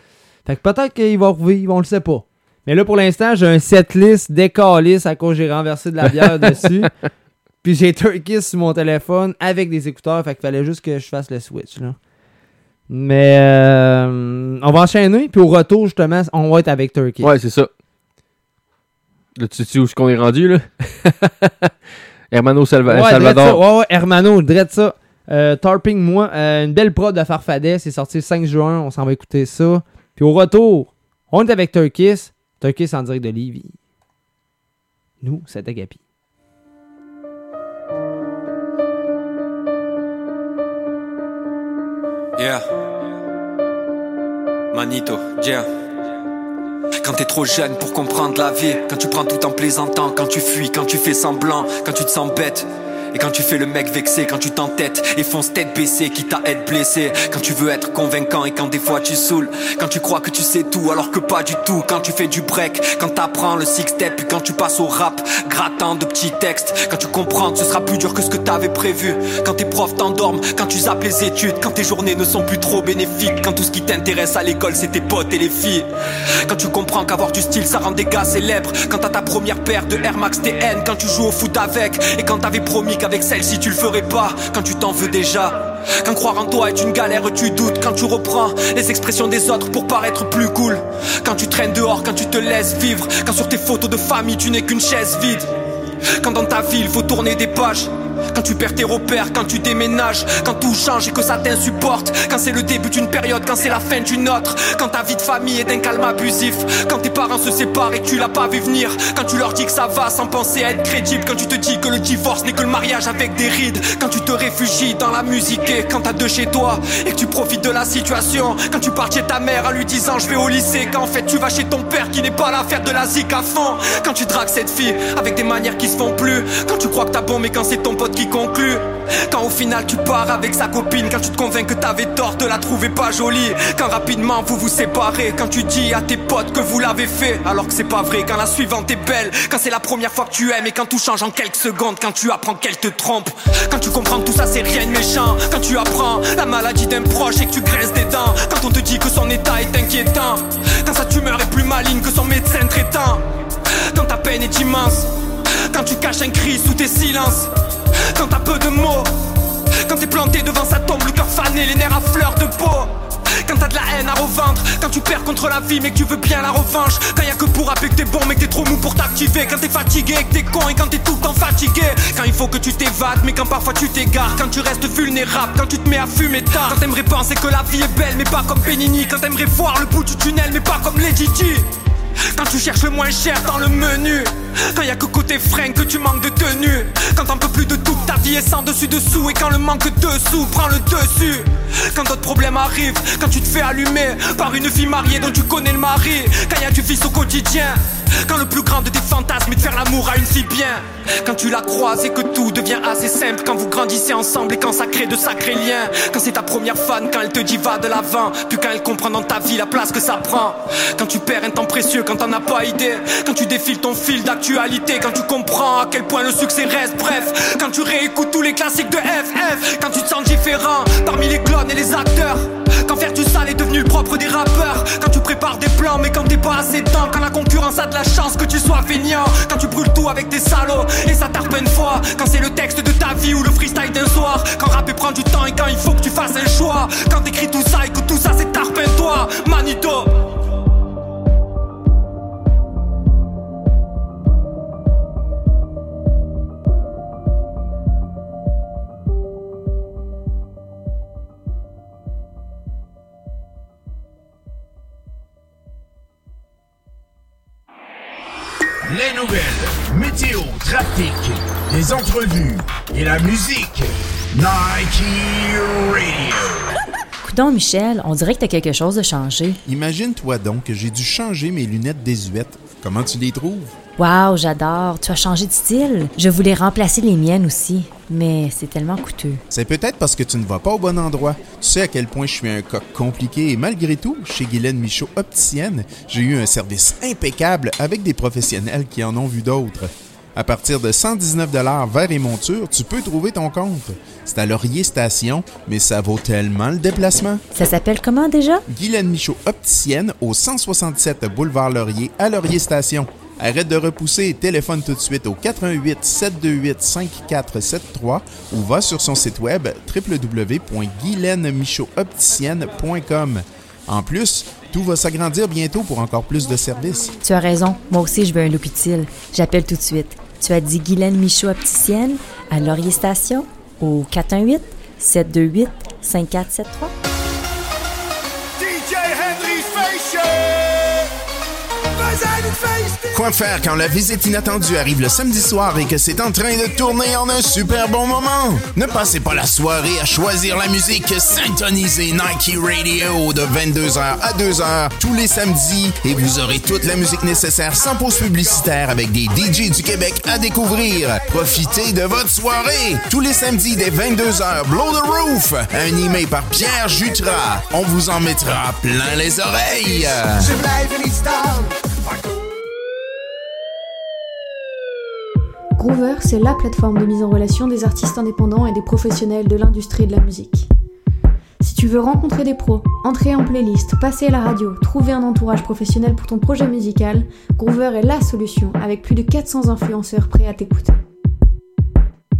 Fait que peut-être qu'il va revivre, on le sait pas. Mais là, pour l'instant, j'ai un setlist décalisse à cause j'ai renversé de la bière dessus. Puis j'ai Turkey sur mon téléphone avec des écouteurs. Fait qu'il fallait juste que je fasse le switch. Là. Mais euh, on va enchaîner. Puis au retour, justement, on va être avec Turkey. Ouais, c'est ça. Là, tu sais où est-ce qu'on est rendu, là? Hermano Salva- Ouais, drette Salvador. ça. Ouais, ouais, Hermano, drette ça. Euh, Tarping, moi, euh, une belle prod de Farfadet. C'est sorti le 5 juin. On s'en va écouter ça. Puis au retour, on est avec Turkis. Turkis en direct de Livy. Nous, c'est Agapi. Yeah. Manito, yeah. Quand t'es trop jeune pour comprendre la vie, quand tu prends tout en plaisantant, quand tu fuis, quand tu fais semblant, quand tu te sens bête. Et quand tu fais le mec vexé, quand tu t'entêtes et fonces tête baissée, quitte à être blessé. Quand tu veux être convaincant et quand des fois tu saoules. Quand tu crois que tu sais tout alors que pas du tout. Quand tu fais du break, quand t'apprends le six step, puis quand tu passes au rap, grattant de petits textes. Quand tu comprends que ce sera plus dur que ce que t'avais prévu. Quand tes profs t'endorment, quand tu zappes les études, quand tes journées ne sont plus trop bénéfiques. Quand tout ce qui t'intéresse à l'école c'est tes potes et les filles. Quand tu comprends qu'avoir du style ça rend des gars célèbres. Quand t'as ta première paire de Air Max TN, quand tu joues au foot avec. Et quand t'avais promis qu'avec celle-ci tu le ferais pas. Quand tu t'en veux déjà. Quand croire en toi est une galère, tu doutes. Quand tu reprends les expressions des autres pour paraître plus cool. Quand tu traînes dehors, quand tu te laisses vivre. Quand sur tes photos de famille tu n'es qu'une chaise vide. Quand dans ta ville faut tourner des pages. Quand tu perds tes repères, quand tu déménages, quand tout change et que ça t'insupporte, quand c'est le début d'une période, quand c'est la fin d'une autre, quand ta vie de famille est d'un calme abusif, quand tes parents se séparent et que tu l'as pas vu venir, quand tu leur dis que ça va sans penser à être crédible, quand tu te dis que le divorce n'est que le mariage avec des rides, quand tu te réfugies dans la musique et quand t'as deux chez toi. Et que tu profites de la situation, quand tu pars chez ta mère en lui disant je vais au lycée, quand en fait tu vas chez ton père qui n'est pas là faire de la zik à fond, quand tu dragues cette fille avec des manières qui se font plus, quand tu crois que t'as bon mais quand c'est ton pote qui Quand au final tu pars avec sa copine Quand tu te convaincs que t'avais tort de la trouver pas jolie. Quand rapidement vous vous séparez Quand tu dis à tes potes que vous l'avez fait Alors que c'est pas vrai Quand la suivante est belle Quand c'est la première fois que tu aimes Et quand tout change en quelques secondes Quand tu apprends qu'elle te trompe. Quand tu comprends que tout ça c'est rien de méchant. Quand tu apprends la maladie d'un proche Et que tu graisses des dents. Quand on te dit que son état est inquiétant. Quand sa tumeur est plus maligne que son médecin traitant. Quand ta peine est immense. Quand tu caches un cri sous tes silences Quand t'as peu de mots Quand t'es planté devant sa tombe, le cœur fané, les nerfs à fleur de peau. Quand t'as de la haine à revendre, quand tu perds contre la vie mais que tu veux bien la revanche. Quand y a que pour rappeler que t'es bon mais que t'es trop mou pour t'activer. Quand t'es fatigué, que t'es con et quand t'es tout le temps fatigué. Quand il faut que tu t'évades mais quand parfois tu t'égares. Quand tu restes vulnérable, quand tu te mets à fumer tard. Quand t'aimerais penser que la vie est belle mais pas comme Benigni Quand t'aimerais voir le bout du tunnel mais pas comme Lady Di quand tu cherches le moins cher dans le menu Quand y a que côté frein que tu manques de tenue Quand t'en peux plus de toute ta vie est sans dessus dessous Et quand le manque de sous prend le dessus. Quand d'autres problèmes arrivent Quand tu te fais allumer par une fille mariée dont tu connais le mari Quand y a du vice au quotidien quand le plus grand de tes fantasmes est de faire l'amour à une fille bien Quand tu la croises et que tout devient assez simple Quand vous grandissez ensemble et quand ça crée de sacrés liens Quand c'est ta première fan, quand elle te dit va de l'avant Puis quand elle comprend dans ta vie la place que ça prend. Quand tu perds un temps précieux, quand t'en as pas idée Quand tu défiles ton fil d'actualité Quand tu comprends à quel point le succès reste Bref, quand tu réécoutes tous les classiques de FF Quand tu te sens différent parmi les clones et les acteurs quand faire du sale est devenu propre des rappeurs. Quand tu prépares des plans mais quand t'es pas assez temps. Quand la concurrence a de la chance que tu sois feignant. Quand tu brûles tout avec tes salauds et ça tarpe une fois. Quand c'est le texte de ta vie ou le freestyle d'un soir. Quand rapper prend du temps et quand il faut que tu fasses un choix. Quand t'écris tout ça et que tout ça c'est et la musique. Nike Radio. Coudon, Michel, on dirait que t'as quelque chose de changé. Imagine-toi donc que j'ai dû changer mes lunettes désuètes. Comment tu les trouves? Wow, j'adore. Tu as changé de style. Je voulais remplacer les miennes aussi, mais c'est tellement coûteux. C'est peut-être parce que tu ne vas pas au bon endroit. Tu sais à quel point je suis un coq compliqué et malgré tout, chez Guylaine Michaud Opticienne, j'ai eu un service impeccable avec des professionnels qui en ont vu d'autres. À partir de 119 verre et monture, tu peux trouver ton compte. C'est à Laurier Station, mais ça vaut tellement le déplacement. Ça s'appelle comment déjà? Guylaine Michaud Opticienne au 167 boulevard Laurier à Laurier Station. Arrête de repousser et téléphone tout de suite au 88 728 5473 ou va sur son site web www.guylainemichaudopticienne.com. En plus, tout va s'agrandir bientôt pour encore plus de services. Tu as raison. Moi aussi, je veux un look utile. J'appelle tout de suite. Tu as dit Guylaine Michaud opticienne à Laurier Station au 418 Quoi faire quand la visite inattendue arrive le samedi soir et que c'est en train de tourner en un super bon moment? Ne passez pas la soirée à choisir la musique syntonisée Nike Radio de 22h à 2h tous les samedis et vous aurez toute la musique nécessaire sans pause publicitaire avec des DJ du Québec à découvrir. Profitez de votre soirée tous les samedis dès 22h. Blow the Roof, animé par Pierre Jutras. On vous en mettra plein les oreilles. Groover, c'est la plateforme de mise en relation des artistes indépendants et des professionnels de l'industrie de la musique. Si tu veux rencontrer des pros, entrer en playlist, passer à la radio, trouver un entourage professionnel pour ton projet musical, Groover est la solution avec plus de 400 influenceurs prêts à t'écouter.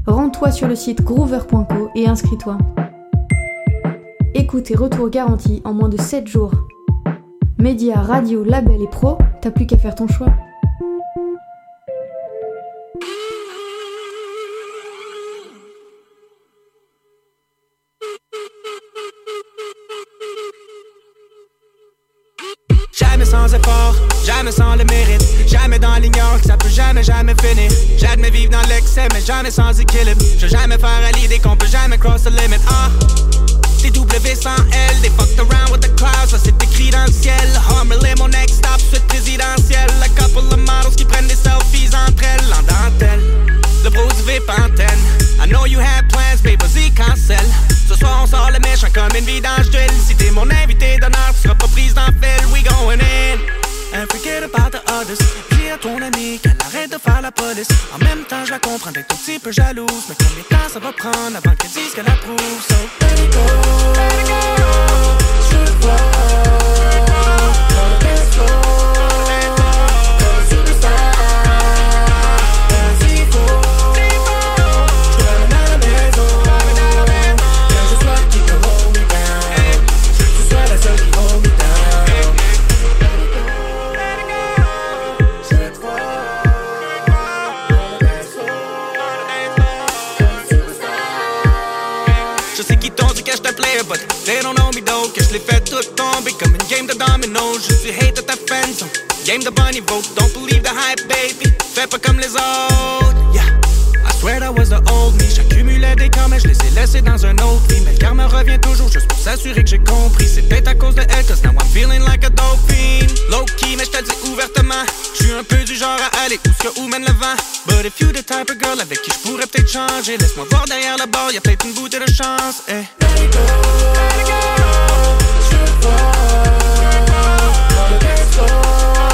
Rends-toi sur le site groover.co et inscris-toi. Écoute et retour garantis en moins de 7 jours. Médias, radio, label et pro, t'as plus qu'à faire ton choix. Jamais, jamais finir. J'admets vivre dans l'excès, mais jamais sans équilibre. Je jamais faire à l'idée qu'on peut jamais cross the limit. Ah, des W sans L, they fucked around with the clouds, ça c'est écrit dans le ciel. Hummerley, mon next stop, suite présidentielle. A couple of models qui prennent des selfies entre elles en dentelle. Le bro du VIP antenne. I know you had plans, babe, vas-y, cancel. Ce soir, on sort le méchant comme une vidange d'huile. Si t'es mon invité d'honneur, tu seras pas prise dans le fil. We going in. And forget about the others. Dis à ton ami qu'elle arrête de faire la police. En même temps, je la comprends d'être un petit peu jalouse. Mais combien de temps ça va prendre avant qu'elle dise qu'elle approuve? So, let it go. Let it go. But they don't know me though. Que je les fais tout tomber comme une game de dominoes. Je suis hate de ta game de bon niveau. Don't believe the hype, baby. Fais pas comme les autres, yeah. I swear that was the old me. J'accumulais des camps, mais je les ai laissés dans un autre vie. Mais le karma revient toujours juste pour s'assurer que j'ai compris. C'est peut-être à cause de elle, cause now I'm feeling like a dope fiend. Low key, mais je te dis ouvertement. Je suis un peu du genre à aller où ce que où mène le vent. But if you the type of girl avec qui je pourrais peut-être changer, laisse-moi voir derrière le bord, y'a peut-être une bouteille de chance. Eh. Let it go, let it go. Veux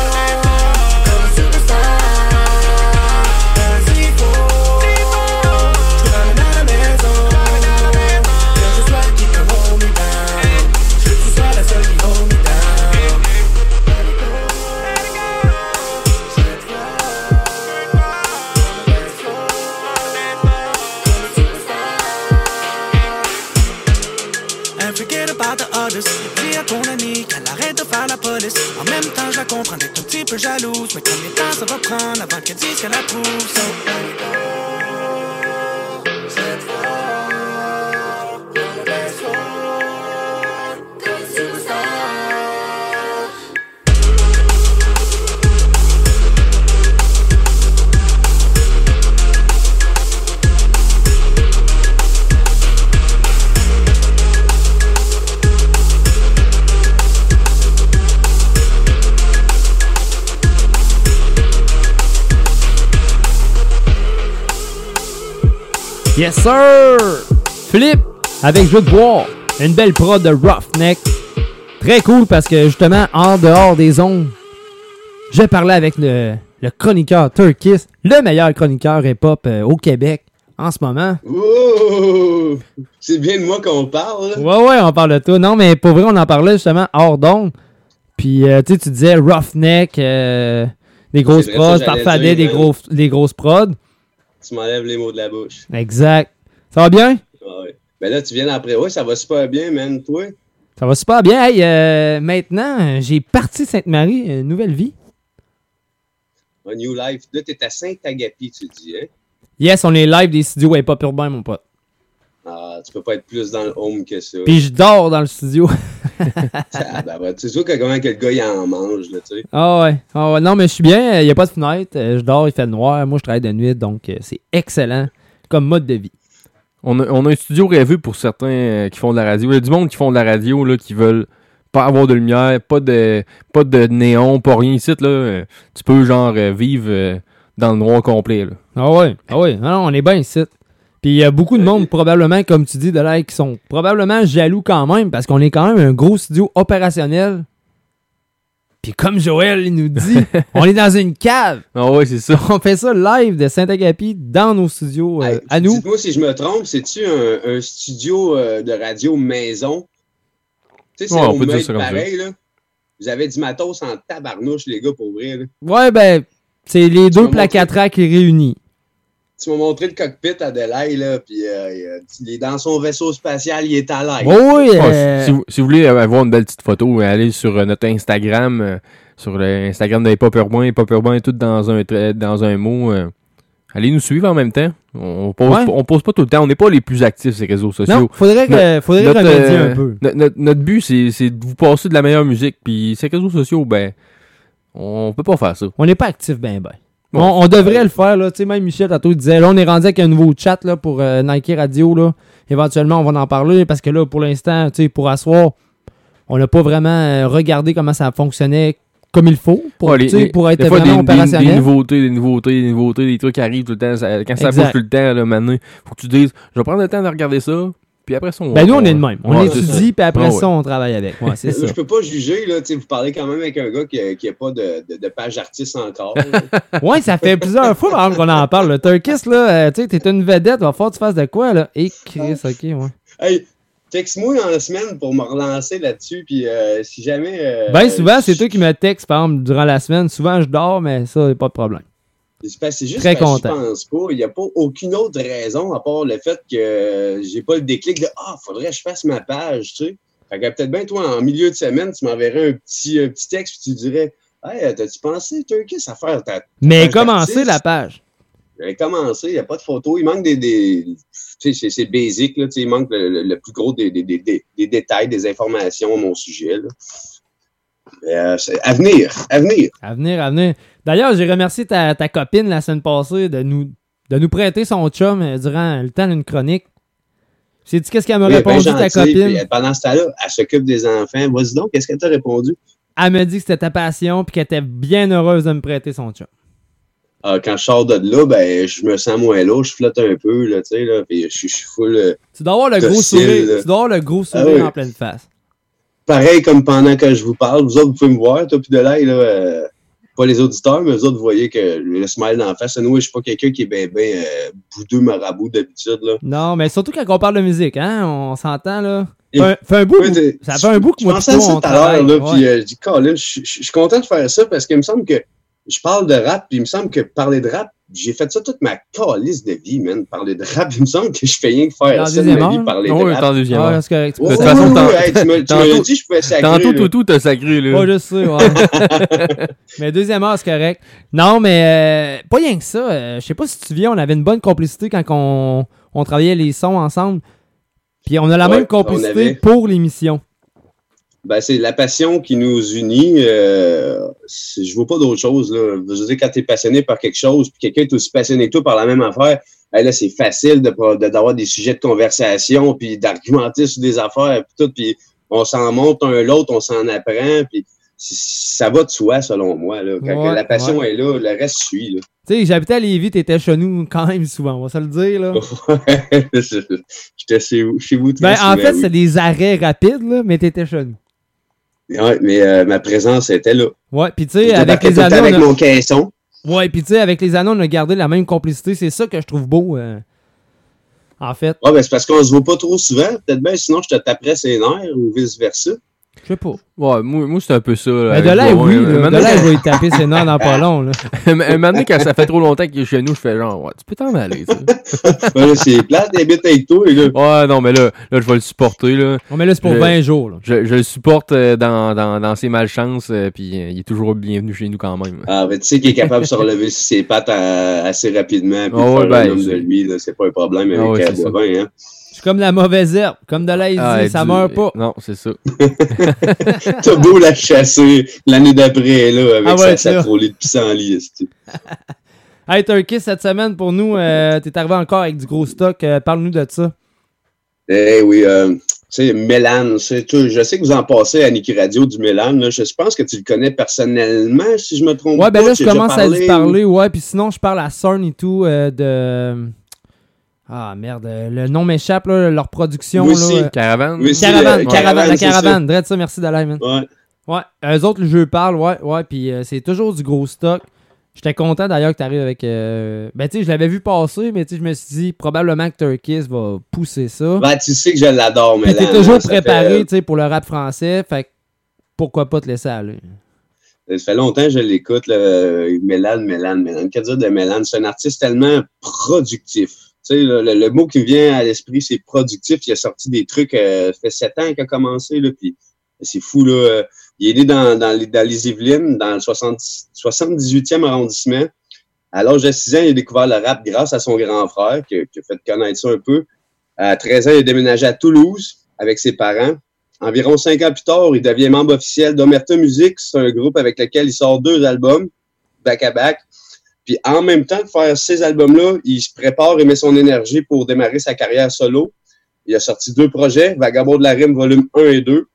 En même temps, je la comprends d'être un petit peu jalouse. Mais combien de temps ça va prendre avant qu'elle dise qu'elle approuve? So, Yes, sir! Flip, avec Jeu de boire, une belle prod de Roughneck. Très cool parce que justement, en dehors des ondes, je parlais avec le, le chroniqueur Turkis, le meilleur chroniqueur hip-hop euh, au Québec en ce moment. Oh! C'est bien de moi qu'on parle. là. Ouais, ouais, on parle de tout. Non, mais pour vrai, on en parlait justement hors d'onde. Puis, euh, tu sais, tu disais Roughneck, euh, des grosses prods, dire, des, man. gros, des grosses prods. Tu m'enlèves les mots de la bouche. Exact. Ça va bien? Ah ouais. Ben là, tu viens après. Ouais, ça va super bien, man. Toi? Ça va super bien. Hey, euh, maintenant, j'ai parti Sainte-Marie, euh, nouvelle vie. Un New Life. Là, t'es à Saint-Agapi, tu dis, hein? Yes, on est live des studios Hip Hop Urbain, mon pote. Ah, tu peux pas être plus dans le home que ça. Puis je dors dans le studio. Ah, ben, ben, tu sais que comment que le gars, il en mange, là, tu sais. Ah ouais. Ah ouais. Non, mais je suis bien. Il n'y a pas de fenêtre. Euh, Je dors, il fait noir. Moi, je travaille de nuit, donc euh, c'est excellent comme mode de vie. On a, on a un studio rêvé pour certains euh, qui font de la radio. Il y a du monde qui font de la radio là, qui veulent pas avoir de lumière, pas de pas de néon, pas rien ici. Là. Euh, Tu peux genre euh, vivre euh, dans le noir complet. Là. Ah ouais. Ah ouais. Non, on est bien ici. Puis il y a beaucoup de monde, probablement, comme tu dis, de l'air, qui sont probablement jaloux quand même, parce qu'on est quand même un gros studio opérationnel. Puis comme Joël il nous dit, on est dans une cave. Ah ouais, c'est ça. On fait ça live de Saint-Agapi dans nos studios euh, à nous. Dites-moi si je me trompe, c'est-tu un, un studio euh, de radio maison? Tu sais, c'est Ouais, on au peut dire mec ça comme ça. pareil, là. Vous avez du matos en tabarnouche, les gars, pour vrai, là. Ouais, ben, c'est les deux track réunis. Tu m'as montré le cockpit à Delay, là, puis euh, il est dans son vaisseau spatial, il est à l'aise. Oui, Ouais, euh, si, vous, si vous voulez avoir une belle petite photo, allez sur euh, notre Instagram, euh, sur l'Instagram de Hop Urbain, tout dans un, trait- dans un mot. euh, allez nous suivre en même temps. On pose, Ouais. on pose pas tout le temps. On n'est pas les plus actifs les réseaux sociaux. Non, faudrait que- faudrait remédier un peu. Notre, notre- notre but, c'est c'est de vous passer de la meilleure musique. Puis ces réseaux sociaux, ben, on peut pas faire ça. On n'est pas actif ben ben. Bon. On, on devrait le faire, là. Tu sais, même Michel, il disait, là, on est rendu avec un nouveau chat, là, pour euh, Nike Radio, là. Éventuellement, on va en parler, parce que là, pour l'instant, tu sais, pour asseoir, on n'a pas vraiment euh, regardé comment ça fonctionnait comme il faut, pour, Ouais, les- pour être des fois, vraiment des, des- opérationnel. Des, nouveautés, des nouveautés, des nouveautés, des trucs qui arrivent tout le temps. Ça- quand ça bouge tout le temps, là, maintenant, faut que tu dises, je vais prendre le temps de regarder ça. Puis après ça, on Ben, nous, on est de même. On Ouais, étudie, puis après Ouais, ça, on travaille avec. Ouais, c'est ça. Je peux pas juger, là, tu sais, vous parlez quand même avec un gars qui n'a pas de, de, de page artiste encore. Ouais, ça fait plusieurs fois, par exemple, qu'on en parle. Le Turkis, là, euh, tu sais, t'es une vedette, va falloir que tu fasses de quoi, là? Et Chris, ok, ouais. hey, texte-moi en semaine pour me relancer là-dessus, puis euh, si jamais... euh, Ben souvent, c'est toi qui me textes, par exemple, durant la semaine. Souvent, je dors, mais ça, pas de problème. C'est juste Très parce que content. je pense pas. Il n'y a pas aucune autre raison à part le fait que j'ai pas le déclic de Ah, faudrait que je fasse ma page, tu sais. Fait que peut-être bien, toi, en milieu de semaine, tu m'enverrais un petit, un petit texte puis tu dirais Hey, t'as-tu pensé, Turkey, à faire ta. Mais page commencez la page. J'avais commencé, il n'y a pas de photo. Il manque des. des tu sais, c'est- basic, là. tu sais, Il manque le, le- le plus gros des, des, des, détails, des informations à mon sujet, là. Mais, euh, à venir, à venir. À venir, à venir. D'ailleurs, j'ai remercié ta, ta copine la semaine passée de nous, de nous prêter son chum euh, durant le temps d'une chronique. Sais-tu qu'est-ce qu'elle m'a Oui, ben répondu, ta copine? puis, euh, pendant ce temps-là, elle s'occupe des enfants. Vas-y donc, qu'est-ce qu'elle t'a répondu? Elle m'a dit que c'était ta passion puis qu'elle était bien heureuse de me prêter son chum. Ah, quand je sors de là, ben, je me sens moins lourd, je flotte un peu, là, tu sais, là, puis je suis- je suis full. euh, Tu dois avoir le gros sourire. là. Tu dois avoir le gros sourire Ah oui. en pleine face. Pareil comme pendant que je vous parle, vous autres, vous pouvez me voir, toi, puis de là, là euh, pas les auditeurs, mais vous autres, vous voyez que le smile d'en face, nous, je suis pas quelqu'un qui est ben, ben, euh, boudeux marabout d'habitude, là. Non, mais surtout quand on parle de musique, hein, on s'entend là. Fait un, fait un bout, Ouais, ça fait un bout que Je moi pensais à ça on tout à l'heure, là, puis euh, je dis, Colin, je je- je suis content de faire ça parce qu'il me semble que je parle de rap, puis il me semble que parler de rap, j'ai fait ça toute ma calice de vie, man. Parler de rap, il me semble que je fais rien que faire Dans ça de ma vie, parler Oh, de oui, rap. deuxième Ah, peux- De toute façon, hey, tu me- tu me dit, je pouvais sacrer, Tantôt, là. Toutou, t'as sacré, là. Ouais, je sais, ouais. mais deuxième heure, c'est correct. Non, mais euh, pas rien que ça. euh, je sais pas si tu te souviens, on avait une bonne complicité quand on, on travaillait les sons ensemble. Puis on a la Ouais, même complicité avait. pour l'émission. Ben, c'est la passion qui nous unit. Euh, je vois pas d'autre chose. Là. Je veux dire, quand tu es passionné par quelque chose, puis quelqu'un est aussi passionné que toi par la même affaire, hey, là, c'est facile de- d'avoir des sujets de conversation, puis d'argumenter sur des affaires, puis tout, puis on s'en monte un l'autre, on s'en apprend, puis ça va de soi, selon moi. Là. Quand Ouais, la passion ouais. est là, le reste suit. Là. Tu sais, j'habitais à Lévis, t'étais chez nous quand même souvent, on va se le dire, là. J'étais chez vous, chez vous Ben, en fait, oui. c'est des arrêts rapides, là, mais t'étais chez nous. Ouais, mais euh, ma présence était là. Ouais, puis tu sais, avec les années. avec a- mon caisson. Ouais, puis tu sais, avec les années, on a gardé la même complicité. C'est ça que je trouve beau. euh, En fait, Ouais, ben c'est parce qu'on se voit pas trop souvent. Peut-être bien, sinon je te taperais ses nerfs ou vice-versa. Je sais pas. Ouais, moi, moi c'est un peu ça. là, avec de là, oui, là, de là, donné- il va y taper ses nerfs dans pas long, là. un un moment donné, quand ça fait trop longtemps qu'il est chez nous, je fais genre, ouais, tu peux t'en aller. Ouais, là, c'est plate, il habite avec toi, gars. Ouais, non, mais là, là je vais le supporter. Là. On met là, c'est pour Je- 20 jours, là. Je, je le supporte euh, dans, dans, dans ses malchances, euh, puis euh, il est toujours bienvenu chez nous quand même. Ah, ben, tu sais qu'il est capable de se relever sur ses pattes assez rapidement, puis de ouais, faire ben, un homme de c'est- lui, là, c'est pas un problème avec Ah ouais. Boivin, hein. Comme la mauvaise herbe. Comme de là, il Ah, ça du- meurt pas. Non, c'est ça. T'as beau la chasser l'année d'après, là, avec Ah ouais, sa, sa là. trolley de pissenlit. Hey, Turkey, cette semaine, pour nous, euh, t'es arrivé encore avec du gros stock. euh, Parle-nous de ça. Eh oui, euh, tu sais, Mélan. Je sais que vous en passez à Niki Radio du Mélan. là. Je pense que tu le connais personnellement, si je me trompe Ouais, ben pas. là, Tu je as déjà commence à lui parler, ouais. Puis sinon, je parle à Cern et tout euh, de. Ah, merde. euh, Le nom m'échappe, là. Leur production, Oui, là. si. euh, Caravane. Oui, Caravane, euh, caravane, Caravane, la c'est caravane. Drette ça, merci Dalai, man. Ouais. Ouais, eux autres, le jeu parle, ouais, ouais, puis euh, c'est toujours du gros stock. J'étais content d'ailleurs que tu arrives avec. euh, Ben, tu sais, je l'avais vu passer, mais tu sais, je me suis dit, probablement que Turkis va pousser ça. Ben, tu sais que je l'adore, Mélan. t'es toujours préparé, fait- tu sais, pour le rap français, fait que pourquoi pas te laisser aller. Ça fait longtemps que je l'écoute, le Mélan, Mélan, Mélan. Que dire de Mélan? C'est un artiste tellement productif. Sais, le, le- le mot qui me vient à l'esprit, c'est productif. Il a sorti des trucs, euh, ça fait sept ans qu'il a commencé, là, puis c'est fou, là. Euh, Il est né dans, dans, les, dans les Yvelines, dans le 70 78e arrondissement. À l'âge de 6 ans, il a découvert le rap grâce à son grand frère, qui, qui a fait connaître ça un peu. À 13 ans, il a déménagé à Toulouse avec ses parents. Environ cinq ans plus tard, il devient membre officiel d'Omerta Music. C'est un groupe avec lequel il sort deux albums, back-à-back. Puis en même temps de faire ces albums-là, il se prépare et met son énergie pour démarrer sa carrière solo. Il a sorti deux projets, Vagabond de la Rime, volume 1 et 2.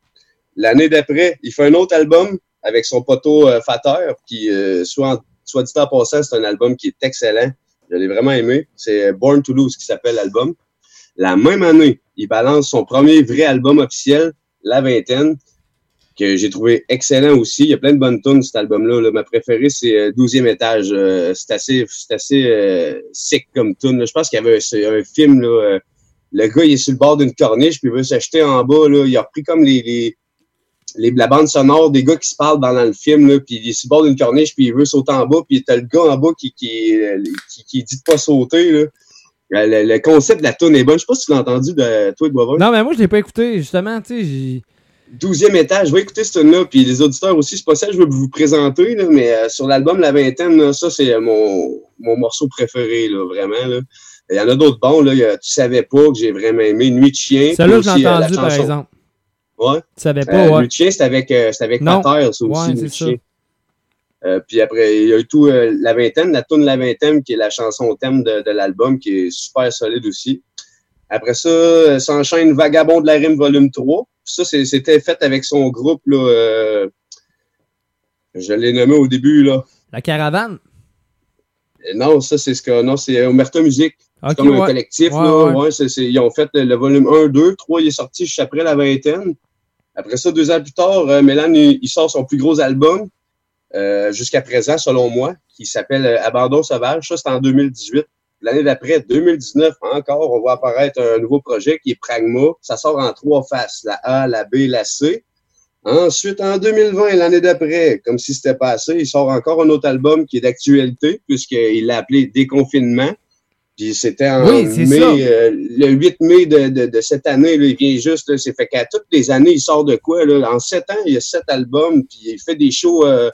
L'année d'après, il fait un autre album avec son poteau euh, Fater, qui, euh, soit, en- soit dit en passant, c'est un album qui est excellent. Je l'ai vraiment aimé. C'est Born to Lose qui s'appelle l'album. La même année, il balance son premier vrai album officiel, La Vingtaine, que j'ai trouvé excellent aussi. Il y a plein de bonnes tunes, cet album-là. là. Ma préférée, c'est euh, 12e étage. Euh, c'est assez, c'est assez euh, sick comme tune. Je pense qu'il y avait un, un film, là, euh, le gars, il est sur le bord d'une corniche, puis il veut s'acheter en bas. Là. Il a repris comme les, les, la bande sonore des gars qui se parlent dans, le film, là, puis il est sur le bord d'une corniche, puis il veut sauter en bas, puis t'as le gars en bas qui, qui, euh, qui, dit de pas sauter. Euh, Le, le concept de la tune est bon. Je sais pas si tu l'as entendu de toi de. Non, mais moi, je l'ai pas écouté, justement, tu sais. 12e étage, je vais écouter cette tune là puis les auditeurs aussi, c'est pas ça que je veux vous présenter, là, mais euh, sur l'album La Vingtaine, là, ça, c'est euh, mon, mon morceau préféré, là, vraiment. Là. Il y en a d'autres bons, là. a Tu savais pas que j'ai vraiment aimé Nuit de chien. Aussi, l'ai euh, entendu, par exemple. Ouais. Tu savais pas, Euh, ouais. Nuit de chien, c'est avec, euh, c'est avec Non. Pater, ça aussi, Ouais, Nuit de chien. Puis après, il y a eu tout La Vingtaine, la tune La Vingtaine, qui est la chanson thème de, de l'album, qui est super solide aussi. Après ça, s'enchaîne Vagabond de la Rime, volume 3. Ça, c'était fait avec son groupe, là, euh, je l'ai nommé au début, là. La caravane? Euh, Non, ça, c'est ce que, non, c'est Omerta Music. Ok, c'est comme un collectif, Ouais, là. ouais. Ils ont fait le, le volume 1, 2, 3, il est sorti juste après la vingtaine. Après ça, deux ans plus tard, euh, Mélan, il, il sort son plus gros album, euh, jusqu'à présent, selon moi, qui s'appelle euh, Abandon sauvage. Ça, c'est en 2018. L'année d'après, 2019, encore, on va apparaître un nouveau projet qui est Pragma. Ça sort en trois faces, la A, la B, la C. Ensuite, en 2020, l'année d'après, comme si c'était passé, il sort encore un autre album qui est d'actualité, puisqu'il l'a appelé Déconfinement. Puis c'était en Oui, mai, euh, le 8 mai de, de, de cette année, là, il vient juste, là, c'est fait qu'à toutes les années, il sort de quoi? Là? En sept ans, il y a sept albums, puis il fait des shows euh,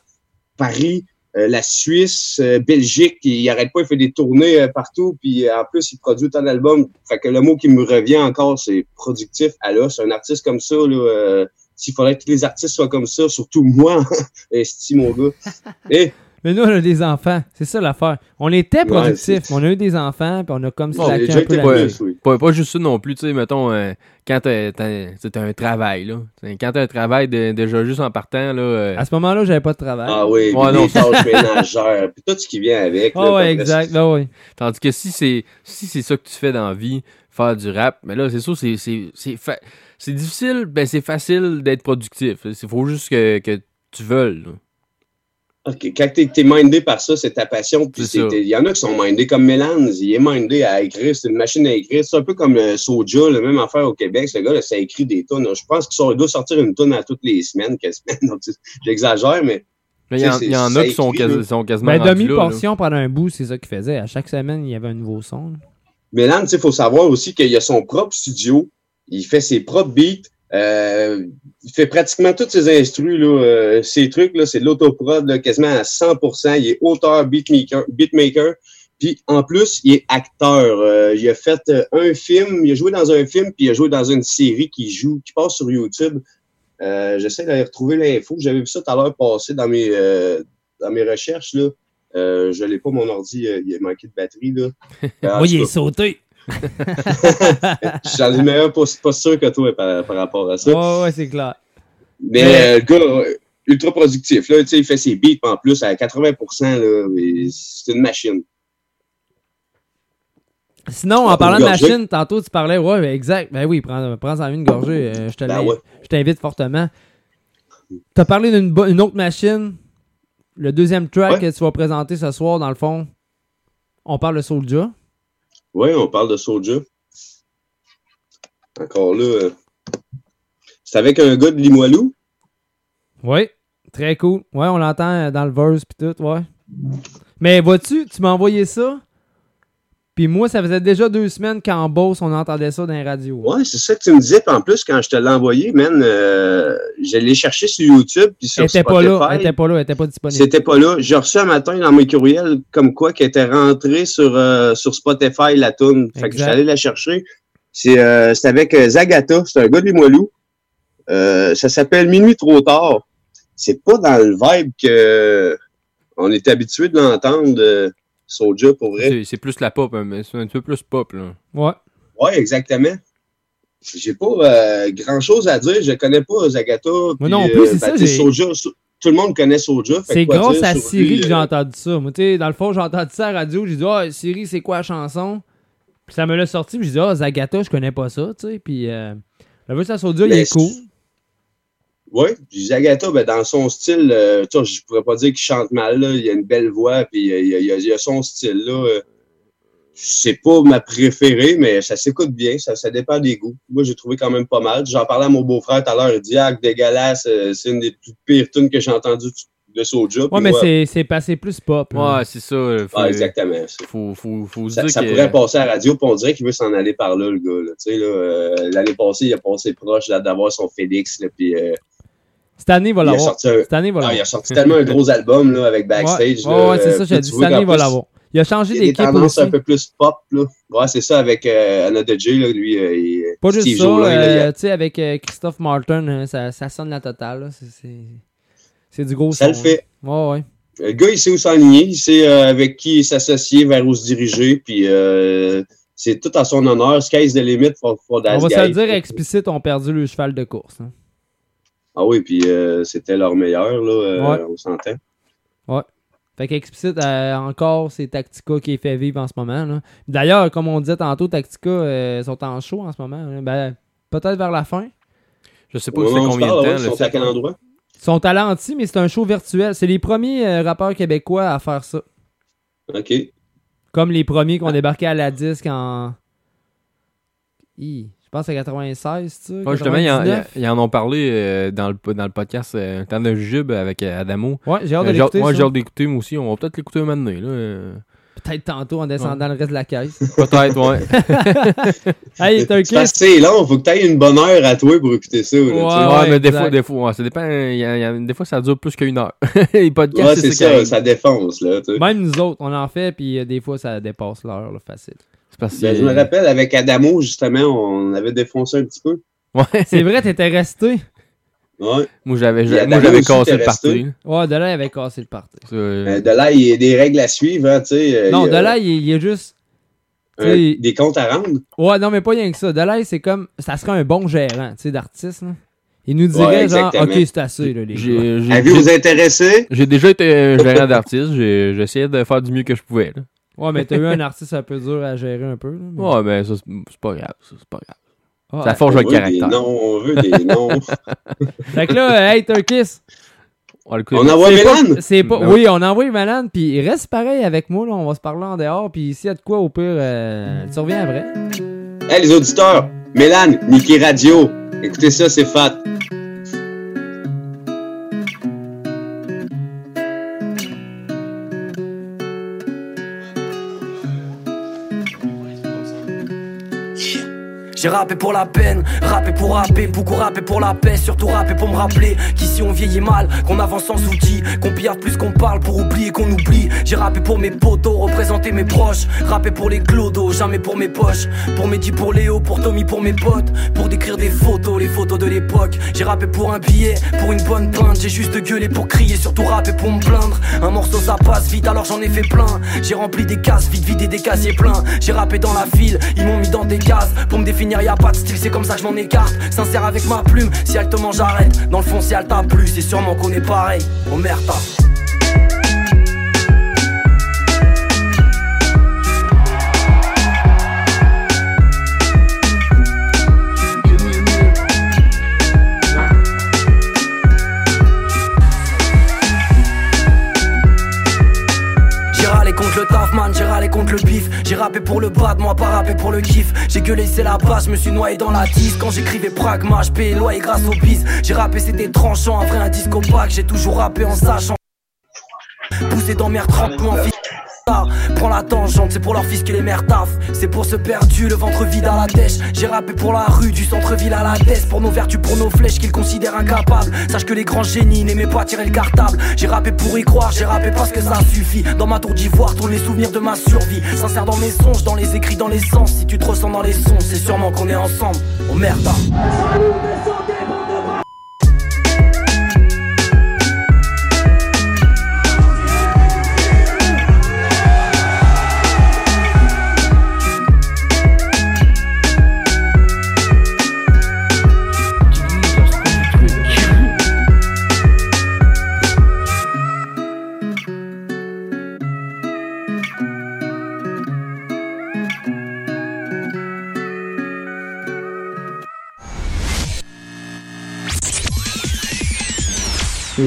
Paris, la Suisse, euh, Belgique, il arrête pas, il fait des tournées euh, partout, puis euh, en plus, il produit tant d'albums. Fait que le mot qui me revient encore, c'est productif à l'os. Un artiste comme ça, là, euh, s'il faudrait que tous les artistes soient comme ça, surtout moi, esti, mon gars. Et Mais nous, on a des enfants. C'est ça l'affaire. On était productifs, mais on a eu des enfants, puis on a comme Bon, slacké un peu la pas, pas, pas juste ça non plus, tu sais, mettons, euh, quand t'as un travail, là. T'sais, Quand t'as un travail de- déjà juste en partant, là. euh, À ce moment-là, j'avais pas de travail. Ah oui, Ouais, puis non, les tâches ménagères, puis tout ce qui vient avec. Ah là, ouais, exact. Ben oui. Tandis que si c'est si c'est ça que tu fais dans la vie, faire du rap, mais là, c'est sûr, c'est c'est c'est fa- c'est difficile, ben c'est facile d'être productif. Il faut juste que, que tu veuilles. là. Ok, Quand t'es es mindé par ça, c'est ta passion. Il y en a qui sont mindés comme Mélan, il est mindé à écrire, c'est une machine à écrire. C'est un peu comme euh, Soja, le même affaire au Québec. Ce gars, là, ça écrit des tonnes. Je pense qu'il doit sortir une tonne à toutes les semaines, quasiment. Donc, c'est- J'exagère, mais. Mais il y, en- tu y a qui sont, quasi- quasiment Ben, là, là. demi-portion pendant un bout, c'est ça qu'il faisait. À chaque semaine, il y avait un nouveau son. Mélan, tu il faut savoir aussi qu'il a son propre studio. Il fait ses propres beats. Euh, il fait pratiquement tous ses instrus, là, euh, ces trucs, là, c'est de l'autoprod, là, quasiment à 100%. Il est auteur, beatmaker, beatmaker. Puis, en plus, il est acteur. Euh, il a fait euh, un film, il a joué dans un film, puis il a joué dans une série qui joue, qui passe sur YouTube. Euh, J'essaie d'aller retrouver l'info. J'avais vu ça tout à l'heure passer dans mes, euh, dans mes recherches, là. Euh, je l'ai pas, mon ordi, il a manqué de batterie, là. Oui, il est sauté. J'en ai meilleur pas, pas sûr que toi par, par rapport à ça. Ouais, ouais, c'est clair. Mais euh, le gars, euh, ultra productif, là, tu sais, il fait ses beats en plus à 80%, là, et c'est une machine. Sinon, en parlant de machine, tantôt tu parlais, ouais, exact. Ben oui, prends, prends en une gorgée. euh, je Ben ouais. je t'invite fortement. Tu as parlé d'une autre machine. Le deuxième track Ouais. que tu vas présenter ce soir, dans le fond, on parle de Soulja. Oui, on parle de Soulja. Encore là, euh, c'est avec un gars de Limoilou. Oui, très cool. Ouais, on l'entend euh, dans le verse pis tout, ouais. Mais vois-tu, tu m'as envoyé ça. Puis moi, ça faisait déjà deux semaines qu'en Beauce, on entendait ça dans les radios. Ouais, c'est ça que tu me disais. Puis en plus, quand je te l'ai envoyé, man, euh, je l'ai cherché sur YouTube. Puis sur Elle était pas là, elle était pas là, elle était pas disponible. C'était pas là. J'ai reçu un matin dans mes courriels comme quoi qu'elle était rentrée sur, euh, sur Spotify, la tune. Fait que allé la chercher. C'est euh, c'est avec euh, Zagata. C'est un gars de Limoilou. Euh, ça s'appelle Minuit trop tard. C'est pas dans le vibe que on est habitué de l'entendre, Soulja, pour vrai. C'est- plus la pop, hein, mais c'est un peu plus pop, là. Ouais. Ouais, exactement. J'ai pas euh, grand chose à dire. Je connais pas Zagata. puis, non plus, euh, c'est ben, ça, j'ai- Soulja, tout le monde connaît Soulja. C'est grâce à Siri lui, que j'ai euh, entendu ça. Moi, tu sais, dans le fond, j'ai entendu ça à la radio. J'ai dit, ah, Siri, c'est quoi la chanson? Puis ça me l'a sorti. Puis j'ai dit, ah, Zagata, je connais pas ça, tu sais. Puis euh, le verse à Soulja, il est cool. Oui, puis Zagata, ben, dans son style, euh, tu sais, je pourrais pas dire qu'il chante mal, là. il a une belle voix, puis euh, il a, il a- il a son style. là. euh, C'est pas ma préférée, mais ça s'écoute bien, ça, ça dépend des goûts. Moi, j'ai trouvé quand même pas mal. J'en parlais à mon beau-frère tout à l'heure, il dit Ah, que dégueulasse, euh, c'est une des plus pires tunes que j'ai entendues de Soulja. Ouais, mais c'est- c'est passé plus pop. là. Ouais, c'est ça. Faut, Ah, exactement. Faut, faut, faut Ça, dire ça que... pourrait passer à la radio, puis on dirait qu'il veut s'en aller par là, le gars. Là. Tu sais, là, euh, L'année passée, il a passé proche là, d'avoir son Félix, là, puis euh, Cette année, il va il a l'avoir. un- Cette année, il Ah, il a sorti tellement un gros album là, avec Backstage. Ouais, là, ouais, c'est ça, euh, j'ai puis dit, cette année, il va l'avoir. Il a changé Il y a des d'équipe tendances aussi. un peu plus pop. Là. Ouais, c'est ça avec euh, Anna de J, là, lui. euh, il- Pas juste ça, il a- euh, tu sais, avec euh, Christophe Martin, hein, ça, ça sonne la totale. C'est- du gros Ça son, le fait. hein. Ouais, ouais. Le gars, il sait où s'enligner, il sait euh, avec qui s'associer, vers où se diriger, puis euh, c'est tout à son honneur. Sky's the limit for, for On va se le dire explicite, on perdu le cheval de course. hein. Ah oui, puis euh, c'était leur meilleur, là, euh, Ouais. on s'entend. Ouais. Fait qu'explicite, euh, encore, c'est Tactica qui est fait vivre en ce moment. là. D'ailleurs, comme on disait tantôt, Tactica euh, sont en show en ce moment. là. Ben, peut-être vers la fin. Je sais pas c'est combien parle, de ouais, temps. ils le sont à quel endroit? Ils sont à l'anti, mais c'est un show virtuel. C'est les premiers euh, rappeurs québécois à faire ça. OK. Comme les premiers qui ont débarqué à la disque en. Hi, je pense à 96, tu sais. Ouais, justement, ils en, 99. ils en ont parlé euh, dans, le, dans le podcast euh, temps de jube avec euh, Adamo. Ouais, j'ai hâte de Euh, l'écouter, Moi, ça. j'ai hâte d'écouter, moi aussi. On va peut-être l'écouter un moment donné. Là. euh. Peut-être tantôt en descendant le reste de la caisse. Peut-être, ouais. hey, parce que c'est long, faut que tu aies une bonne heure à toi pour écouter ça. là. Ouais, mais des fois, des fois, ouais, ça dépend. il y a- il y a- des fois, ça dure plus qu'une heure. Les podcasts, Ouais, c'est ça, arrive. ça défonce. Là. Même nous autres, on en fait, puis euh, des fois, ça dépasse l'heure, là, facile. Parce Ben, je me rappelle, avec Adamo, justement, on avait défoncé un petit peu. Ouais. C'est vrai, t'étais resté. Ouais. Moi, j'avais moi, j'avais cassé le parti. Ouais, Delay avait cassé le party. Euh, de là, il y a des règles à suivre, hein, tu sais. euh, Non, il y a, Delay, il, il est juste. euh, des comptes à rendre. Ouais, non, mais pas rien que ça. Delay, c'est comme. Ça serait un bon gérant, tu sais, d'artiste. là. Il nous Ouais, dirait, genre, ok, c'est assez, là, les gars. j'ai- Avez-vous intéressé? J'ai déjà été un gérant d'artiste. J'ai j'ai essayé de faire du mieux que je pouvais. Là. Ouais, mais t'as eu un artiste un peu dur à gérer un peu. Là, mais- Ouais, mais ça, c'est pas grave. ça, C'est pas grave. Ouais. ça forge On un veut caractère. des noms, on veut des noms. Fait que là, euh, hey, Turkis. On, On envoie C'est pas- Mélane? C'est pas, oui, on envoie Mélane, puis reste pareil avec moi, là, on va se parler en dehors, puis s'il y a de quoi, au pire, euh, tu reviens après. Hey, les auditeurs, Mélane, Niki Radio, écoutez ça, c'est fat. J'ai rappé pour la peine, rappé pour rapper, beaucoup rappé pour la paix, surtout rappé pour me rappeler qu'ici on vieillit mal, qu'on avance sans outils, qu'on pille plus qu'on parle pour oublier qu'on oublie. J'ai rappé pour mes potos, représenter mes proches, rappé pour les clodos, jamais pour mes poches, pour Mehdi, pour Léo, pour Tommy, pour mes potes, pour décrire des photos, les photos de l'époque. J'ai rappé pour un billet, pour une bonne plainte, j'ai juste gueulé pour crier, surtout rappé pour me plaindre. Un morceau ça passe vite, alors j'en ai fait plein. J'ai rempli des cases, vite vidé des casiers pleins. J'ai rappé dans la file, ils m'ont mis dans des cases pour me définir, y a pas de style, c'est comme ça que je m'en écarte. Sincère avec ma plume, si elle te mange, j'arrête. Dans le fond, si elle t'a plu, c'est sûrement qu'on est pareil. Oh merde, j'ai râlé contre le bif J'ai rappé pour le bad, moi pas rappé pour le kiff. J'ai gueulé c'est la base, je me suis noyé dans la tisse Quand j'écrivais pragma, je payais loyer grâce au bis J'ai rappé c'était tranchant, un vrai un disco pack J'ai toujours rappé en sachant. Poussé dans mes retrempements, fils Prends la tangente, c'est pour leur fils que les mères taffent C'est pour ce perdu, le ventre vide à la dèche. J'ai rappé pour la rue, du centre-ville à la tête Pour nos vertus, pour nos flèches qu'ils considèrent incapables. Sache que les grands génies n'aimaient pas tirer le cartable. J'ai rappé pour y croire, j'ai rappé parce que ça suffit. Dans ma tour d'ivoire, tourne les souvenirs de ma survie. Sincère dans mes songes, dans les écrits, dans les sens. Si tu te ressens dans les sons, c'est sûrement qu'on est ensemble. Oh merde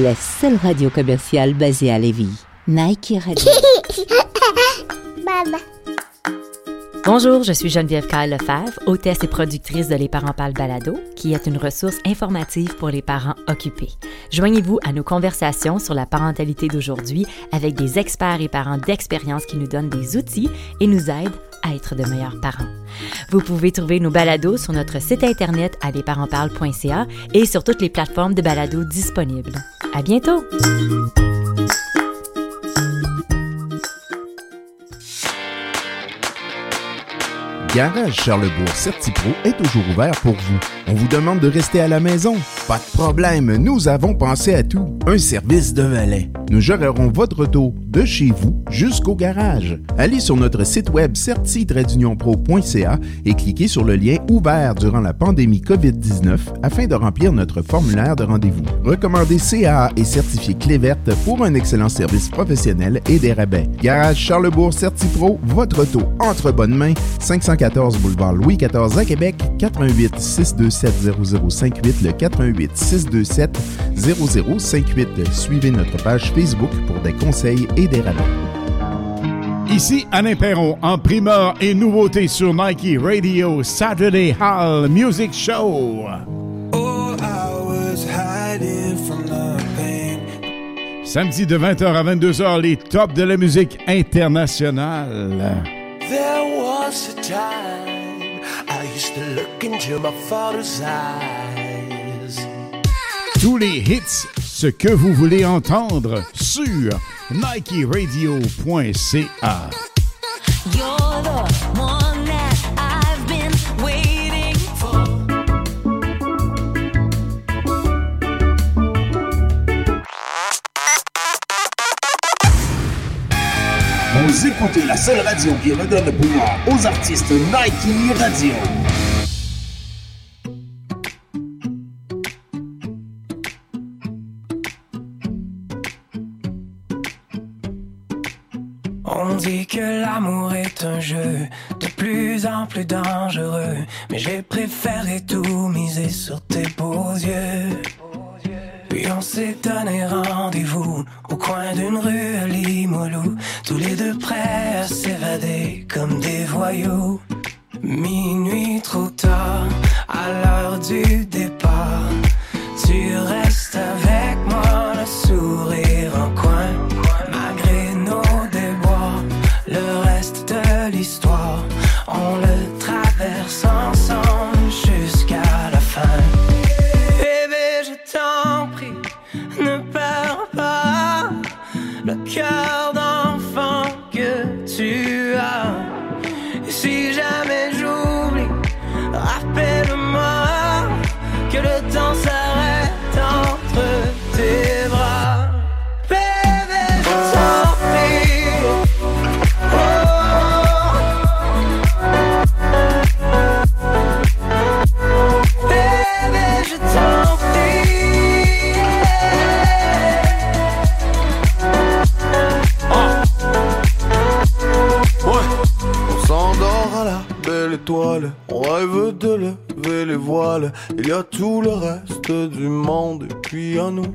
La seule radio commerciale basée à Lévis. Nike Radio. Bonjour, je suis Geneviève Kyle Lefebvre, hôtesse et productrice de Les Parents Parlent Balado, qui est une ressource informative pour les parents occupés. Joignez-vous à nos conversations sur la parentalité d'aujourd'hui avec des experts et parents d'expérience qui nous donnent des outils et nous aident à être de meilleurs parents. Vous pouvez trouver nos balados sur notre site internet à et sur toutes les plateformes de balados disponibles. À bientôt! Garage Charlebourg Certipro est toujours ouvert pour vous. On vous demande de rester à la maison? Pas de problème, nous avons pensé à tout. Un service de valet. Nous gérerons votre auto de chez vous jusqu'au garage. Allez sur notre site web certi-pro.ca et cliquez sur le lien ouvert durant la pandémie COVID-19 afin de remplir notre formulaire de rendez-vous. Recommandez CAA et certifié clé verte pour un excellent service professionnel et des rabais. Garage Charlebourg Certipro, votre auto entre bonnes mains, 514 boulevard Louis XIV à Québec, 88 627 0058, le 88 627 0058. Suivez notre page Facebook pour des conseils et des rabais. Ici Alain Perron en primeur et nouveauté sur Nike Radio Saturday Hall Music Show. Oh, I was hiding from the pain. Samedi de 20h à 22h, les tops de la musique internationale. There was a time Tous les hits, ce que vous voulez entendre sur NikeRadio.ca. Vous écoutez la seule radio qui redonne le pouvoir aux artistes Nike Radio. On dit que l'amour est un jeu de plus en plus dangereux, mais j'ai préféré tout miser sur tes beaux yeux. Puis on s'est donné rendez-vous au coin d'une rue à tous les deux prêts à s'évader comme des voyous. Minuit trop tard, à l'heure du départ, tu restes avec moi, on rêve de lever les voiles. Il y a tout le reste du monde et puis à nous.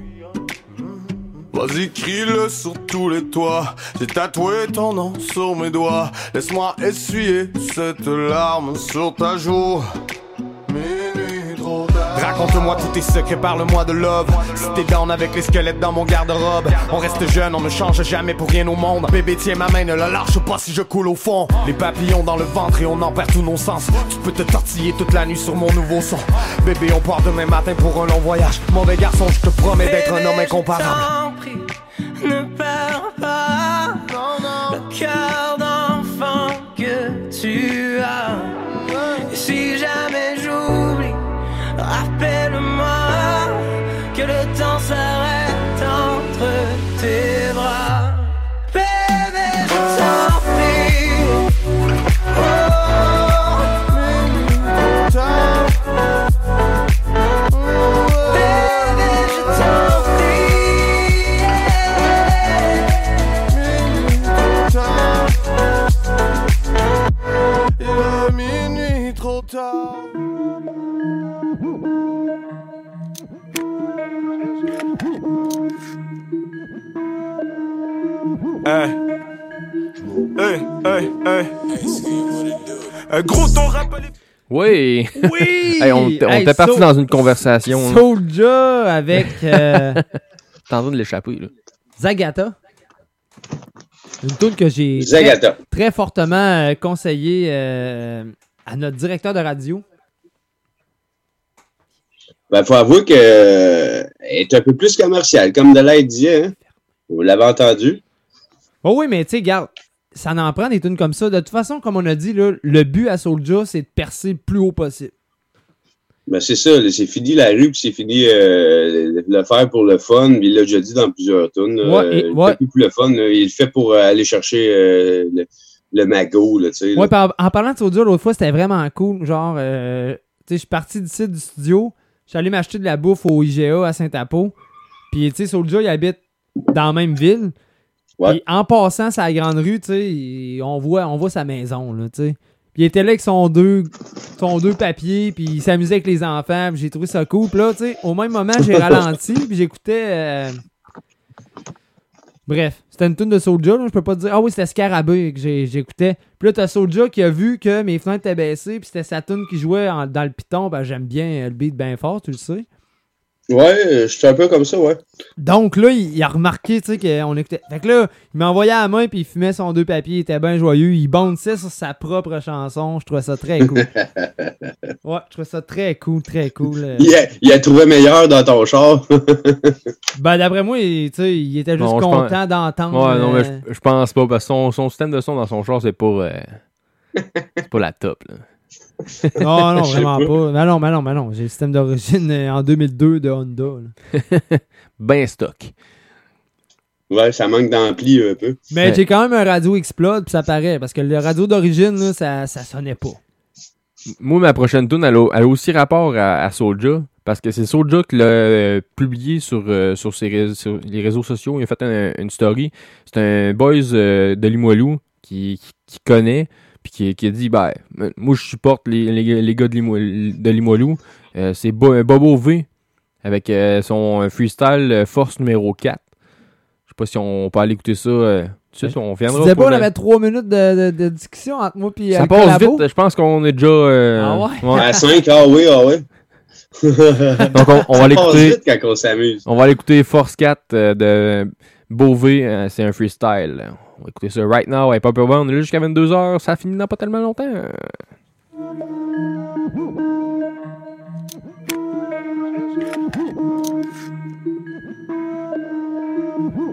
Vas-y, crie-le sur tous les toits. J'ai tatoué ton nom sur mes doigts. Laisse-moi essuyer cette larme sur ta joue. Raconte-moi tous tes secrets, parle-moi de love. Si t'es down avec les squelettes dans mon garde-robe, on reste jeune, on ne change jamais pour rien au monde. Bébé, tiens ma main, ne la lâche pas si je coule au fond. Les papillons dans le ventre et on en perd tous nos sens. Tu peux te tortiller toute la nuit sur mon nouveau son. Bébé, on part demain matin pour un long voyage. Mauvais garçon, je te promets d'être un homme incomparable. Ne pas Euh, gros, ton rap, Oui! Oui! Hey, on t- on Hey, était parti dans une conversation. Soulja avec euh, T'es en train de l'échapper, là. Zagata. Une tune que j'ai très, Zagata. très fortement euh, conseillé euh, à notre directeur de radio. Ben, faut avouer que euh, elle est un peu plus commerciale, comme de l'aide dit, hein? Vous l'avez entendu? Oh oui, mais tu sais, regarde, ça en prend des tunes comme ça. De toute façon, comme on a dit, là, le but à Soulja, c'est de percer le plus haut possible. Ben, c'est ça, c'est fini la rue, puis c'est fini euh, le faire pour le fun. Il l'a déjà dit dans plusieurs tunes. Ouais, euh, il ouais. fait plus pour le fun. là, il le fait pour euh, aller chercher euh, le, le magot, là, en, parlant de Soulja, l'autre fois, c'était vraiment cool. Genre, je suis parti d'ici du studio. Je suis allé m'acheter de la bouffe au IGA à Saint-Apo. Puis, tu sais, Soulja, il habite dans la même ville. Puis, en passant sa grande rue, tu sais, il- on voit, on voit sa maison, là, tu sais. Puis, il était là avec son deux, son deux papiers, puis il s'amusait avec les enfants. puis j'ai trouvé ça cool. Puis là, tu sais, au même moment, j'ai ralenti, puis j'écoutais... euh, Bref, c'était une tune de Soulja, là, je peux pas te dire. Ah oui, c'était Scarabée que j'écoutais. Puis là, t'as Soulja qui a vu que mes fenêtres étaient baissées, puis c'était sa tune qui jouait en- dans le piton. Ben, j'aime bien le beat bien fort, tu le sais. Ouais, euh, je suis un peu comme ça, ouais. Donc là, il, il a remarqué, tu sais, qu'on écoutait. Fait que là, il m'a envoyé à la main, puis il fumait son deux papiers, il était bien joyeux. Il bondissait sur sa propre chanson. Je trouvais ça très cool. ouais, je trouvais ça très cool, très cool. euh. Il a, il a trouvé meilleur dans ton char. Ben, d'après moi, il, tu sais, il était juste Non, content pense- d'entendre. Ouais, non, mais euh, je, je pense pas, parce que son, son système de son dans son char, c'est pas. euh, c'est pas la top, là. Non, non, vraiment pas. pas. Mais non, mais non, mais non. J'ai le système d'origine euh, en 2002 de Honda. ben stock. Ouais, ça manque d'ampli un peu. Mais j'ai quand même un radio explode, puis ça paraît, parce que le radio d'origine, là, ça, ça sonnait pas. Moi, ma prochaine tune, elle, a- elle a aussi rapport à, à Soulja. Parce que c'est Soulja qui l'a euh, publié sur, euh, sur, ses sur les réseaux sociaux. Il a fait un- une story. C'est un boys euh, de Limoilou qui, qui, qui connaît. Puis qui, qui a dit ben, Moi, je supporte les, les, les gars de, Limo- de Limoilou. Euh, c'est Bo- Bobo V avec euh, son freestyle euh, Force numéro 4. Je sais pas si on peut aller écouter ça. euh, de suite, on Tu viendra. disais pour pas, on avait trois minutes de, de- de discussion entre moi et ça passe vite. Je pense qu'on est déjà. euh, Ah ouais? À 5, ah oui, ah oui. Donc, on, on Ça va passe l'écouter. vite quand on s'amuse. On va aller écouter Force 4 euh, de Beauvais. euh, c'est un freestyle. On va écouter ça right now. Et pas on est là jusqu'à 22h. Ça finit dans pas tellement longtemps.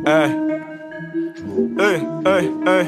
Hey. Hey, hey, hey.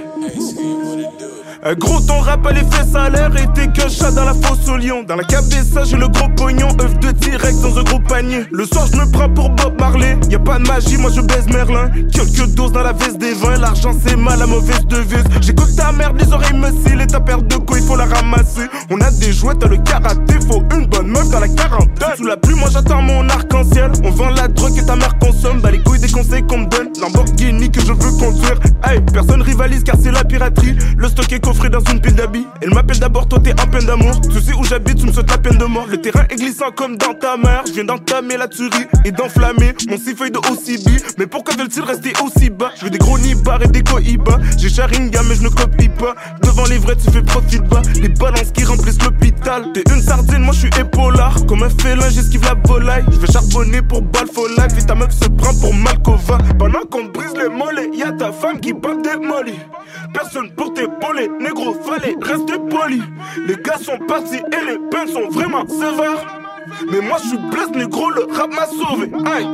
Euh, gros, ton rap à l'effet salaire et tes gunshots dans la fosse au lion. Dans la cabessa, j'ai le gros pognon, œuf de direct dans un gros panier. Le soir, je me prends pour Bob Marley. Y a pas de magie, moi je baise Merlin. Quelques doses dans la veste des vins, l'argent c'est mal, la mauvaise devise. J'écoute ta merde, les oreilles me scellent et ta paire de couilles, faut la ramasser. On a des jouets, t'as le karaté, faut une bonne meuf dans la quarantaine. Sous la pluie, moi j'attends mon arc-en-ciel. On vend la drogue que ta mère consomme, bah les couilles des conseils qu'on me donne. Lamborghini que je veux conduire. Hey, personne rivalise car c'est la piraterie. Le stock est coffré dans une pile d'habits. Elle m'appelle d'abord, toi t'es en peine d'amour. Tu sais où j'habite, tu me souhaites la peine de mort. Le terrain est glissant comme dans ta mère. Je viens d'entamer la tuerie et d'enflammer mon six feuilles de OCB. Mais pourquoi veulent-ils rester aussi bas? Je veux des gros nibards et des cohibas. J'ai Sharingan mais je ne copie pas. Devant les vrais, tu fais profit bas. Les balances qui remplissent l'hôpital. T'es une sardine, moi je suis épaulard. Comme un félin, j'esquive la volaille. Je vais charbonner pour Balfola. Et ta meuf se prend pour Malkova. Pendant qu'on brise les mollets, y'a ta femme qui parle des mollies. Personne pour t'épauler, négro, fallait rester poli. Les gars sont partis et les peines sont vraiment sévères. Mais moi je suis blessé, négro, le rap m'a sauvé. Aïe.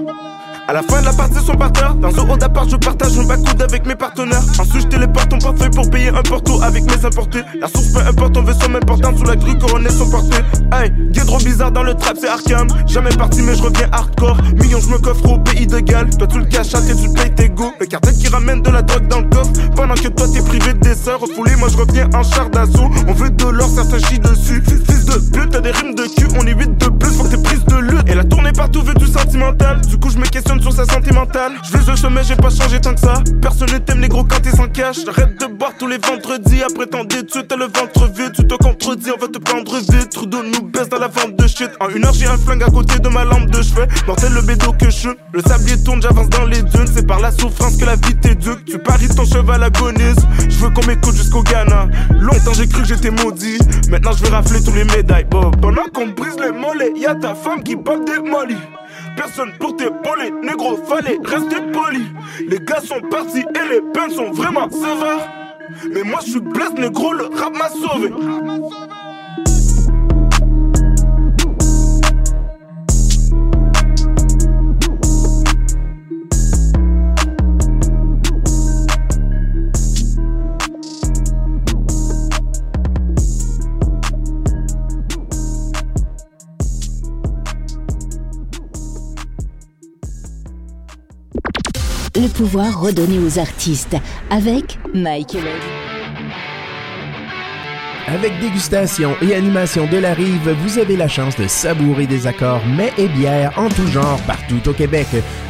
À la fin de la partie, son par terre. Dans un haut d'appart, je partage un backwood avec mes partenaires. Ensuite, je téléporte ton portefeuille pour payer un porto avec mes importés. La source peu importe, ton vaisseau m'important sous la grue couronnée sont portés. Hey, trop bizarre dans le trap, c'est Arkham. Jamais parti, mais je reviens hardcore. Millions, je me coffre au pays de Galles. Toi, tu le caches et tu payes tes go. Le cartel qui ramène de la drogue dans le coffre. Pendant que toi, t'es privé de dessert. Refoulé, moi, je reviens en char d'assaut. On veut de l'or, certains chient dessus. Fils de pute, t'as des rimes de cul. On est 8 de plus, faut que t'es prise de lutte. Et la tournée partout veut du sentimental? Du coup, je me sur sa santé mentale. Je vise le sommet, j'ai pas changé tant que ça. Personne ne t'aime les gros quand t'es sans cash. J'arrête de boire tous les vendredis. Après tant d'études, t'as le ventre vide. Tu te contredis, on va te prendre vite. Trudeau nous baisse dans la vente de shit. En une heure, j'ai un flingue à côté de ma lampe de chevet. Mortel le bédo que je. Le sablier tourne, j'avance dans les dunes. C'est par la souffrance que la vie t'éduque. Tu paries ton cheval agonise. Je veux qu'on m'écoute jusqu'au Ghana. Longtemps j'ai cru que j'étais maudit. Maintenant je vais rafler tous les médailles. Bon, pendant qu'on brise les mollets, y a ta femme qui parle des mollies. Personne pour t'épauler, négro, fallait rester poli. Les gars sont partis et les peines sont vraiment sévères. Mais moi je suis blessé, négro, le rap m'a sauvé. Le pouvoir redonné aux artistes avec Michael. Avec dégustation et animation de la rive, vous avez la chance de savourer des accords mets et bières en tout genre partout au Québec.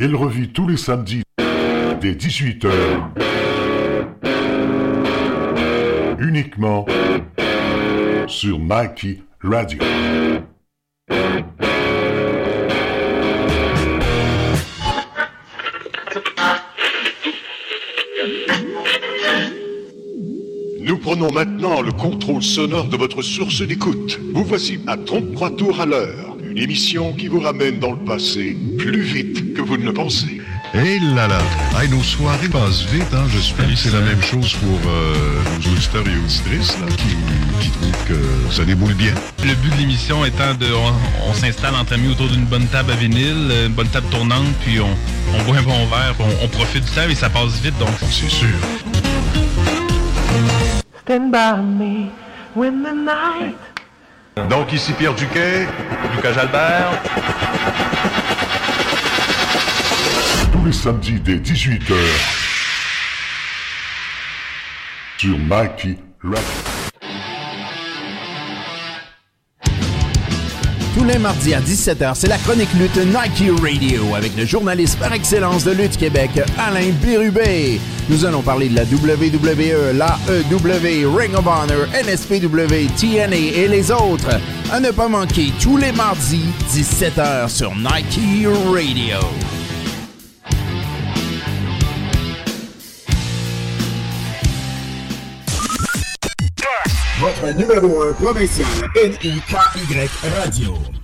Il revit tous les samedis dès 18h. Uniquement sur Nike Radio. Nous prenons maintenant le contrôle sonore de votre source d'écoute. Vous voici à 33 tours à l'heure. Une émission qui vous ramène dans le passé plus vite que vous ne le pensez. Hé là là! Hey, nos soirées passent vite, hein? J'espère que c'est la même chose pour euh, nos auditeurs et auditrices là, qui, qui trouvent que ça déboule bien. Le but de l'émission étant de. On, on s'installe entre amis autour d'une bonne table à vinyle, une bonne table tournante, puis on, on boit un bon verre, puis on, on profite du temps et ça passe vite, donc. C'est sûr. Stand by me when the night. Donc ici Pierre Duquet, Lucas Jalbert. Tous les samedis dès 18h sur Nike Rap. Les mardis à 17h, c'est la chronique lutte Nike Radio avec le journaliste par excellence de Lutte Québec, Alain Bérubé. Nous allons parler de la WWE, l'AEW, Ring of Honor, NSPW, TNA et les autres. À ne pas manquer tous les mardis, 17h sur Nike Radio. Votre numéro 1 provincial, NIKY Radio.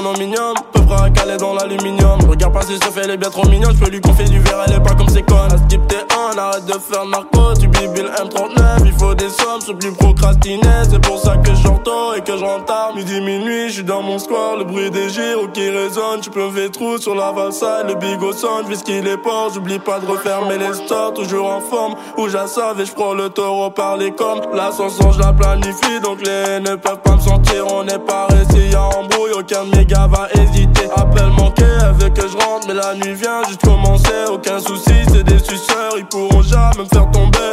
Ma caler dans l'aluminium. Regarde pas si ça fait, elle est bien trop mignonne. J'peux lui confier du verre, elle est pas comme ses connes. À ce t'es un, arrête de faire narco. Tu bibile M39, il faut des sommes, plus procrastiner. C'est pour ça que j'entends et que je tard. Midi, minuit, j'suis dans mon square, le bruit des gyros qui résonne. Tu peux me trou sur la valsaille, le bigot sonne, puisqu'il est port. J'oublie pas de refermer les stores, toujours en forme. Où j'assave et j'prends le taureau par les cornes. L'ascension, j'la planifie, donc les ne peuvent pas me sentir. On est pas resté, y'a embrouille, aucun gars va hésiter. Appel manqué, veut que je rentre, mais la nuit vient juste commencer. Aucun souci, c'est des suceurs, ils pourront jamais me faire tomber.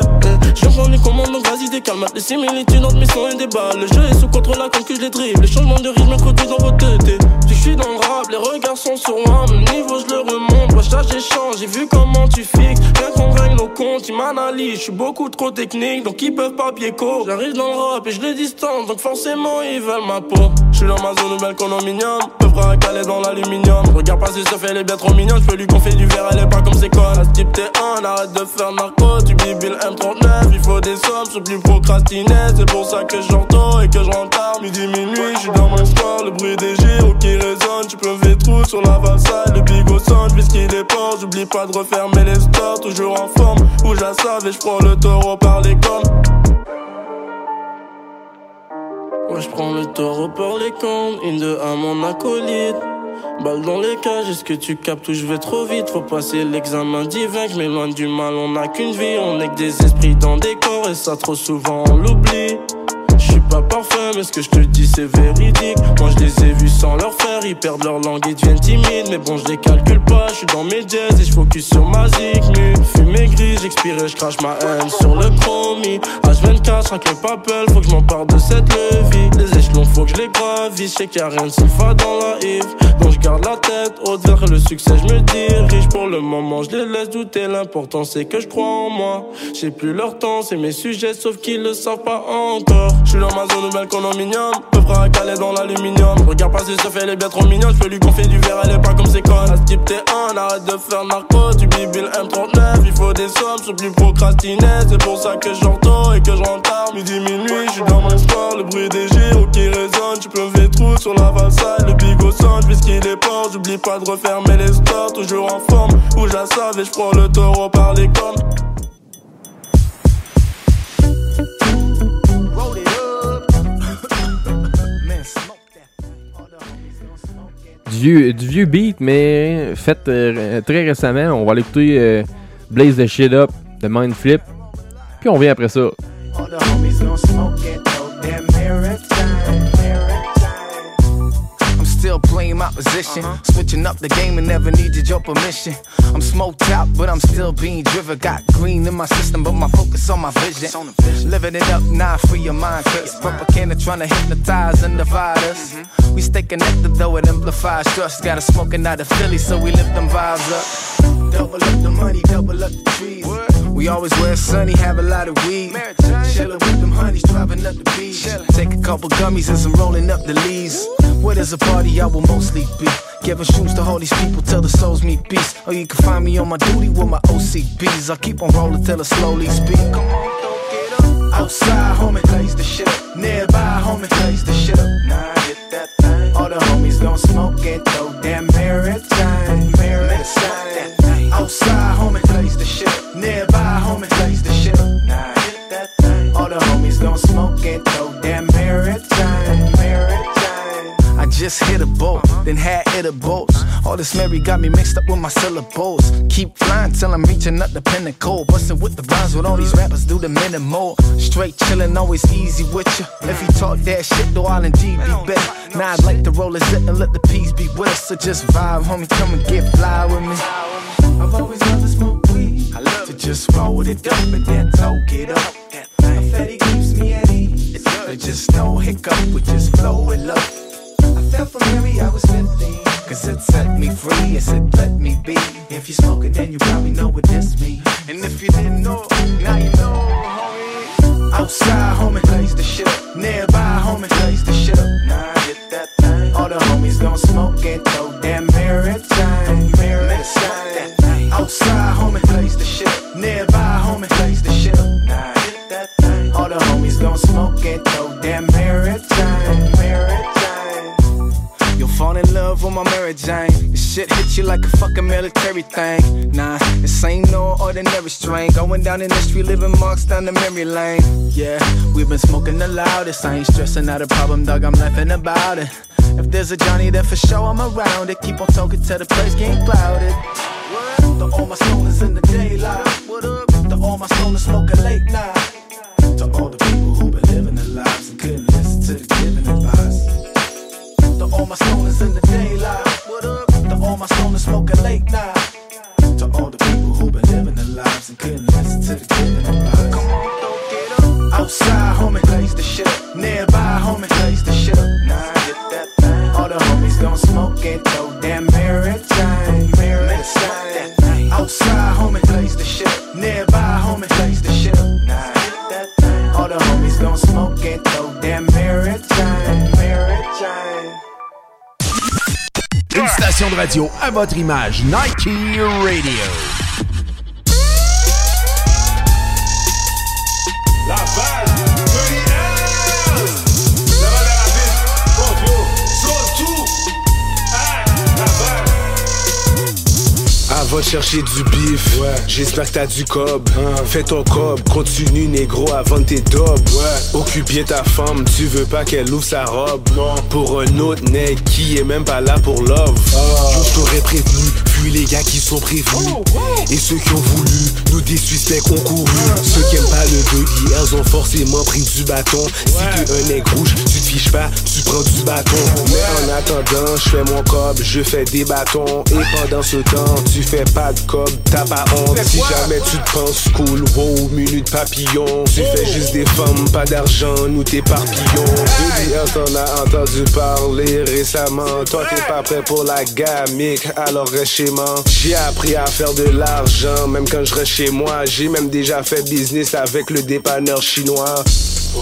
Je prends les commandes, donc vas-y décalme. Les similitudes entre mes sons et des balles. Le jeu est sous contrôle, la que je les dribble. Les changements de rythme produisent dans votre tête. Si je suis dans le rap, les regards sont sur moi. Mon niveau, je le remonte. Moi, ça j'échange, j'ai vu comment tu fixes. Rien qu'on règle nos comptes, ils m'analysent. Je suis beaucoup trop technique, donc ils peuvent pas piéco. J'arrive dans le rap et je les distance, donc forcément ils veulent ma peau. Je suis dans ma zone nouvelle condominium. Peu près à caler dans l'aluminium. Regarde pas si ça fait, elle est bien trop mignonne. Je peux lui confier du verre, elle est pas comme ses connes. Type t'es un, arrête de faire narco. Tu bibile M39, il faut des sommes, je plus procrastiner. C'est pour ça que j'entends et que je rentre tard. Midi, minuit, je suis dans mon square. Le bruit des gyros qui résonne. Tu peux trou sur la valsaille, le bigot sonne. Puisqu'il port, j'oublie pas de refermer les stores. Toujours en forme, où j'assave et je prends le taureau par les cornes. Ouais, je prends le taureau par les cornes, une de à mon acolyte. Balle dans les cages, est-ce que tu captes où je vais trop vite? Faut passer l'examen divin, je m'éloigne du mal, on n'a qu'une vie, on est que des esprits dans des corps et ça trop souvent on l'oublie. Je suis pas parfait, mais ce que je te dis c'est véridique. Moi je les ai vus sans leur faire, ils perdent leur langue et deviennent timides. Mais bon, je les calcule pas, je suis dans mes jazz et je focus sur ma zik. Fumée grise, j'expire et je crache ma haine sur le chromie. H24, je le papel, faut que je m'empare de cette levée. Les échelons, faut que je les gravisse, je qu'il y a rien de sylpha dans la Yves. Donc je garde la tête haute vers le succès, je me dirige. Pour le moment, je les laisse douter, l'important c'est que je crois en moi. J'ai plus leur temps, c'est mes sujets, sauf qu'ils le savent pas encore. Suis dans ma zone nouvelle condominium, peu près à caler dans l'aluminium. Regarde pas si ça fait, elle est bien trop mignonne, je peux lui confier du verre, elle est pas comme ses connes. À ce type t'es un, arrête de faire narco, tu bibile M39, il faut des sommes, je plus procrastiner. C'est pour ça que j'entends et que je rentre tard, midi, minuit, je suis dans mon sport, le bruit des gyros qui résonne, tu peux me trou sur la valsaille, le bigot sonne, puisqu'il est port, j'oublie pas de refermer les stores, toujours en forme, où j'assave et je prends le taureau par les cornes. Du vieux beat, mais fait euh, très récemment. On va l'écouter euh, Blaze the Shit Up de Mind Flip. Puis on revient après ça. I'm still playing my position. Switching up the game and never needed your permission. I'm smoked out, but I'm still being driven. Got green in my system, but my focus on my vision. Living it up now, free your mind. Cause propaganda trying to hypnotize and divide us. We stay connected though, it amplifies trust. Got a smoking out of Philly, so we lift them vibes up. Double up the money, double up the trees. We always wear sunny, have a lot of weed. Chillin' with them honeys, driving up the beach. Take a couple gummies and some rolling up the leaves. Where there's a party, I will mostly be. Giving shoes to all these people till the souls meet peace. Or you can find me on my duty with my OCBs. I keep on rolling till I slowly speak. Come on, don't get up. Outside, homie, blaze the shit up. Nearby, homie, blaze the shit up. Nah, get that thing. All the homies gon' smoke and throw damn maritime, maritime. Outside, homie, blaze the shit up. Nearby, homie, blaze the shit up. Nah, get that thing. All the homies gon' smoke and throw damn maritime, just hit a boat, then had hit a boats. All this Mary got me mixed up with my syllables. Keep flying till I'm reaching up the pinnacle. Bustin' with the rhymes with all these rappers, do the minimal. Straight chillin', always easy with ya. If you talk that shit, though, I'll indeed be better. Now I'd like to roll a zit and let the peas be with us. So just vibe, homie, come and get fly with me. I've always loved to smoke weed. I love to just roll it up and then toke it up. A fatty keeps me at ease. So just no hiccup, we just flow it up. I fell from Mary, I was 15. Cause it set me free, it said let me be. If you smoking, then you probably know what this means. And if you didn't know, now you know, homie. Outside, homie, blaze the shit up. Nearby, homie, blaze the shit up. Nah, get that thing. All the homies gon' smoke and throw damn maritime, maritime. Outside, homie, blaze the shit. Nearby, homie, blaze the shit up. Nah, get that thing. All the homies gon' smoke and throw damn maritime, maritime. Fall in love with my Mary Jane. This shit hit you like a fucking military thing. Nah, this ain't no ordinary strain. Going down in the street, living marks down the memory lane. Yeah, we've been smoking the loudest. I ain't stressing out a problem, dog. I'm laughing about it. If there's a Johnny, then for sure I'm around it. Keep on talking till the place get clouded. To all my stoners in the daylight. What up? To all my stoners smoking late night. To all the people who been living their lives and couldn't listen to the giving advice. All my stoners in the daylight. What up? To all my stoners smoking late night. To all the people who been living their lives and couldn't listen to the giving advice. Come on, don't get up. Outside, homie, blaze the shit. Nearby, homie, blaze the shit up. Nah, get that thing. All the homies gon' smoke and throw damn maritime, maritime. Outside, homie, blaze the shit. Nearby, homie, blaze the shit up. Nah, get that thing. All the homies gon' smoke and throw damn maritime, station de radio à votre image, Nike Radio. Va chercher du bif. J'espère que t'as du cob. Fais ton cob, continue négro avant tes dobs. Occupe bien ta femme, tu veux pas qu'elle ouvre sa robe. Pour un autre nègre qui est même pas là pour love. Yo, je t'aurais prévenu, fuis les gars qui sont prévenus. Et ceux qui ont voulu nous des suspects ont couru. Ceux qui aiment pas le doggy, elles ont forcément pris du bâton. Si t'es un nègre rouge, tu te fiches pas, tu prends du bâton. Mais en attendant, je fais mon cob, je fais des bâtons. Et pendant ce temps, tu fais pas de cob, t'as pas honte. Si jamais tu te penses cool, wow, minute papillon. Tu fais juste des femmes, pas d'argent, nous t'es papillon. Baby, t'en as entendu parler récemment. Toi, t'es pas prêt pour la gamique, alors reste chez moi. J'ai appris à faire de l'argent, même quand je reste chez moi. J'ai même déjà fait business avec le dépanneur chinois. Oh,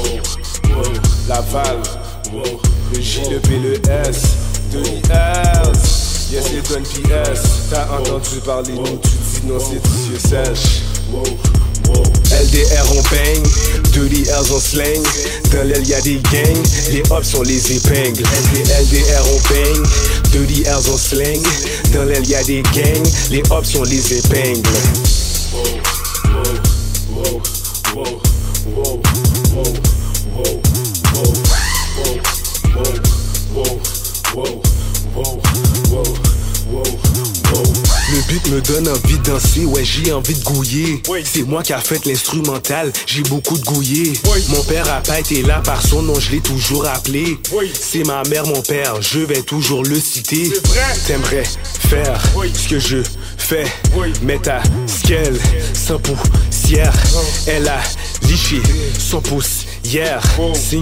oh, la valve, oh, le J, le P, le S, de l'IS. Yes, les donne PS. T'as entendu parler, nous tu dis non, c'est des yeux sèches. LDR on bang, Dirty L's on slang Dans l'aile y'a des gangs, les hops sont les épingles LDR on bang, Dirty L's on slang Dans l'aile y'a des gangs, les hops sont les épingles Le me donne envie de danser, ouais j'ai envie de gouiller. C'est moi qui a fait l'instrumental, j'ai beaucoup de gouillé. Mon père a pas été là par son nom, je l'ai toujours appelé. C'est ma mère, mon père, je vais toujours le citer. T'aimerais faire ce que je fais Mais ta scale sans poussière Elle a liché son pouce hier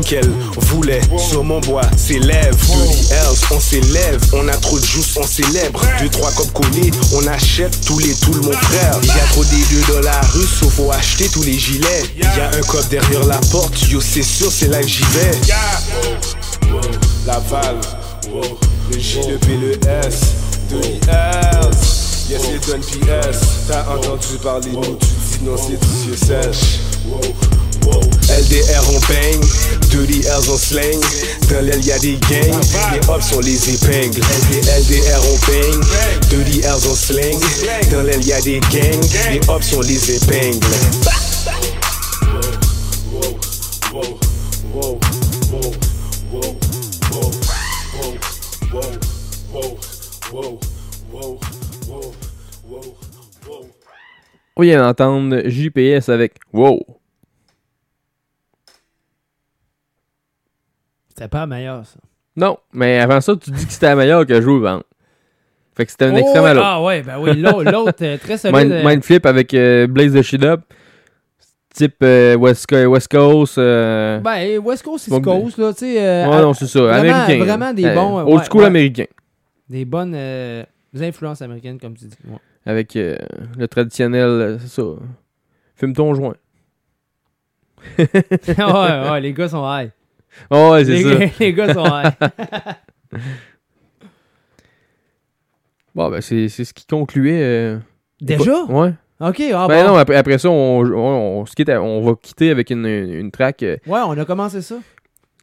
qu'elle voulait sur mon bois s'élève Dirty on s'élève On a trop de juice, on célèbre. Deux, trois copes collés, on achète tous les tools mon frère. Y a trop des deux dans la rue, sauf faut acheter tous les gilets. Il y a un cop derrière la porte, yo c'est sûr c'est là que j'y vais. La valve, le le J, le P, le S. Yes, les donne PS. T'as entendu parler nous, tu dis non, c'est du yeux sèche. LDR on bang, Dirty L's on slang Dans l'aile y'a des gangs, les hops sont les épingles LDR on bang, Dirty L's on slang Dans l'aile y'a des gangs, les hops sont les épingles On vient d'entendre JPS avec Wow. C'était pas meilleur, ça. Non, mais avant ça, tu dis que c'était la meilleure que Joue Vent. Fait que c'était un Oh, extrême à l'autre. Ah ouais, ben oui, l'autre, l'autre, euh, très solide. Mind, euh, Mindflip avec euh, Blaze the Shit Up. Type euh, West, Co- West Coast. euh, Ben, West Coast, Smoke East Coast, là, tu sais. Ouais, non, c'est ça. Vraiment, américain. vraiment des bons. Old ouais, school ouais. américain. Des bonnes influences américaines, comme tu dis. Ouais. Avec euh, le traditionnel, euh, c'est ça. Fume ton joint. ouais, ouais, les gars sont high. Oh, ouais, c'est les, ça. gars- les gars sont high. Bon, ben, c'est c'est ce qui concluait. euh, Déjà? Ouais. Ok, ah ben bon. non, après, après ça, on, on, on se quitte à- on va quitter avec une, une track. euh, Ouais, on a commencé ça.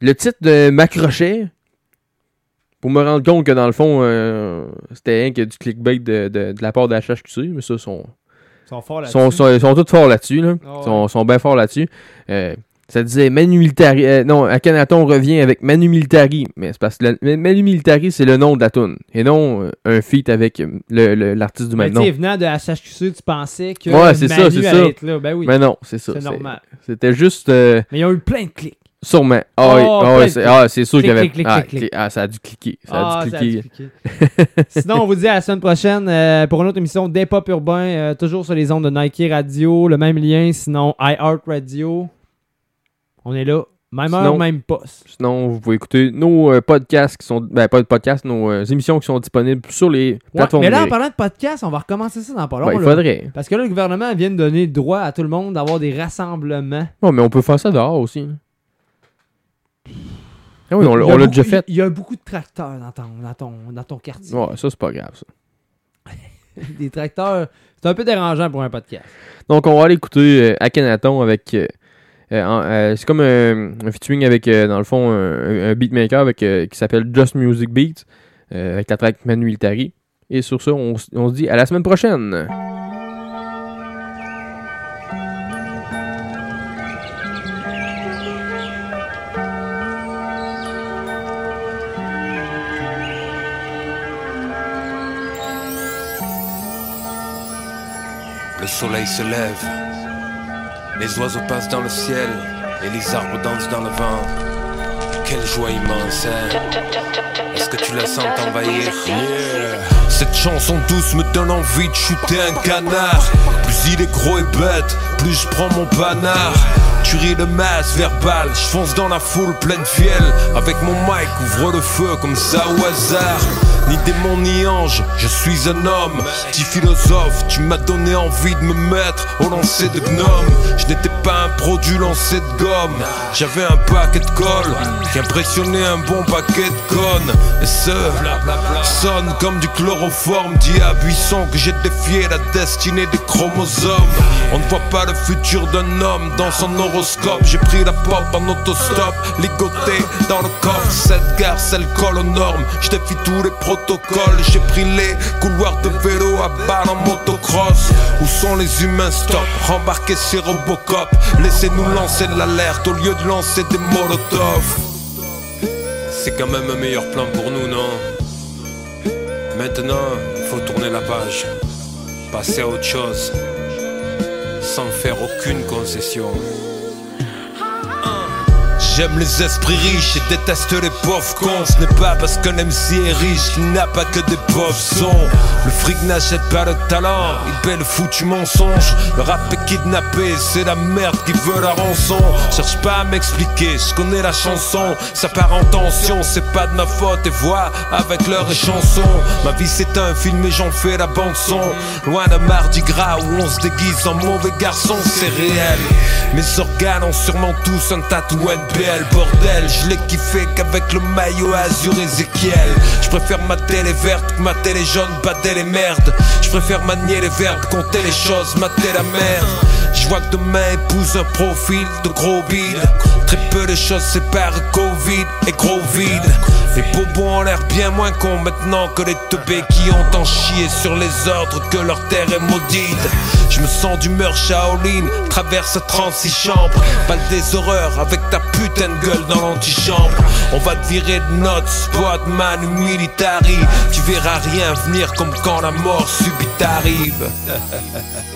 Le titre de m'accrochait pour me rendre compte que dans le fond, euh, c'était rien que du clickbait de, de, de la part de HHQC, mais ça, sont, Ils sont forts là-dessus. sont, sont, ils sont tous forts là-dessus. Là. Ah ouais. Sont, sont bien forts là-dessus. Euh, ça disait Manu Militari. euh, non, Akhenaton revient avec Manu Militari. Mais c'est parce que Manu Militari, c'est le nom de la tune. Et non euh, un feat avec l'artiste du Mais même tu nom. venant de HHQC, tu pensais que Ouais, c'est ça, c'est allait ça. être là. Ben oui. Mais non, c'est ça. C'est normal. C'était juste. Mais ils ont eu plein de clics. Sûrement. Ah, oui, Oh, ah, c'est clics. ah, c'est sûr qu'il y avait. clic, clic, ah, clic, clic. clic. ah, ça a dû cliquer. Ça Ah, a dû ça a cliquer. dû Sinon, on vous dit à la semaine prochaine euh, pour une autre émission des pop urbains, euh, toujours sur les ondes de Nike Radio, le même lien, sinon iHeart Radio. On est là, même heure, Sinon- même poste. Sinon, vous pouvez écouter nos euh, podcasts qui sont. Ben, pas de podcasts, nos euh, émissions qui sont disponibles sur les Ouais, plateformes mais là, en numériques. parlant de podcast, on va recommencer ça dans pas long. Ben, il là. faudrait. Parce que là, le gouvernement vient de donner le droit à tout le monde d'avoir des rassemblements. Ouais, mais on peut faire ça dehors aussi. Ah oui, on, l'a- Il y a on l'a beaucoup- déjà fait. Il y a beaucoup de tracteurs dans ton, dans ton, dans ton quartier. Ouais, ça, c'est pas grave, ça. Des tracteurs, c'est un peu dérangeant pour un podcast. Donc, on va aller écouter euh, Akhenaton avec. euh, euh, euh, c'est comme un, un featuring avec, dans le fond, un, un beatmaker avec, qui s'appelle Just Music Beats, avec la track Manu Militari. Et sur ça, on se dit à la semaine prochaine. Soleil se lève, les oiseaux passent dans le ciel et les arbres dansent dans le vent. Quelle joie immense, hein? Est-ce que tu la sens t'envahir? Cette chanson douce me donne envie de shooter un canard. Plus il est gros et bête, plus je prends mon panard. Tu ris de masse verbale, je fonce dans la foule pleine fiel. Avec mon mic, ouvre le feu comme ça au hasard. Ni démon ni ange, je suis un homme. Petit philosophe, tu m'as donné envie de me mettre au lancer de gnome. Je n'étais pas un produit lancé de gomme. J'avais un paquet de colle qui impressionnait un bon paquet de connes. Et ce sonne comme du chloroforme. Dit à Buisson que j'ai défié la destinée des chromosomes. On ne voit pas le futur d'un homme dans son horoscope. J'ai pris la pop en autostop, ligoté dans le coffre. Cette gare, celle colle aux normes. Je défie tous les protocoles. J'ai pris les couloirs de vélo à balle en motocross. Où sont les humains? Stop, rembarquez ces Robocop. Laissez-nous lancer l'alerte au lieu de lancer des molotovs. C'est quand même un meilleur plan pour nous, non? Maintenant, il faut tourner la page, passer à autre chose, sans faire aucune concession. J'aime les esprits riches et déteste les pauvres cons. Ce n'est pas parce qu'un MC est riche qu'il n'a pas que des pauvres sons. Le fric n'achète pas le talent, il paie le foutu mensonge. Le rap est kidnappé, c'est la merde qui veut la rançon. Cherche pas à m'expliquer, je connais la chanson. Ça part en tension, c'est pas de ma faute. Et vois avec leurs chansons. Ma vie c'est un film et j'en fais la bande son. Loin d'un mardi gras où on se déguise en mauvais garçon, c'est réel. Mes organes ont sûrement tous un tatou NP. Bordel. Je l'ai kiffé qu'avec le maillot azur Ezekiel. Je préfère ma télé verte que ma télé jaune, batter les merdes. Je préfère manier les verbes, compter les choses, mater la merde. Je vois que demain épouse un profil de gros bide. Très peu de choses séparent Covid et gros vide. Les bobos ont l'air bien moins cons maintenant que les teubés qui ont en chié sur les ordres que leur terre est maudite. Je me sens d'humeur Shaolin, traverse 36 chambres. Balle des horreurs avec ta putain de gueule dans l'antichambre. On va te virer de spot, manu militari. Tu verras rien venir comme quand la mort subite arrive.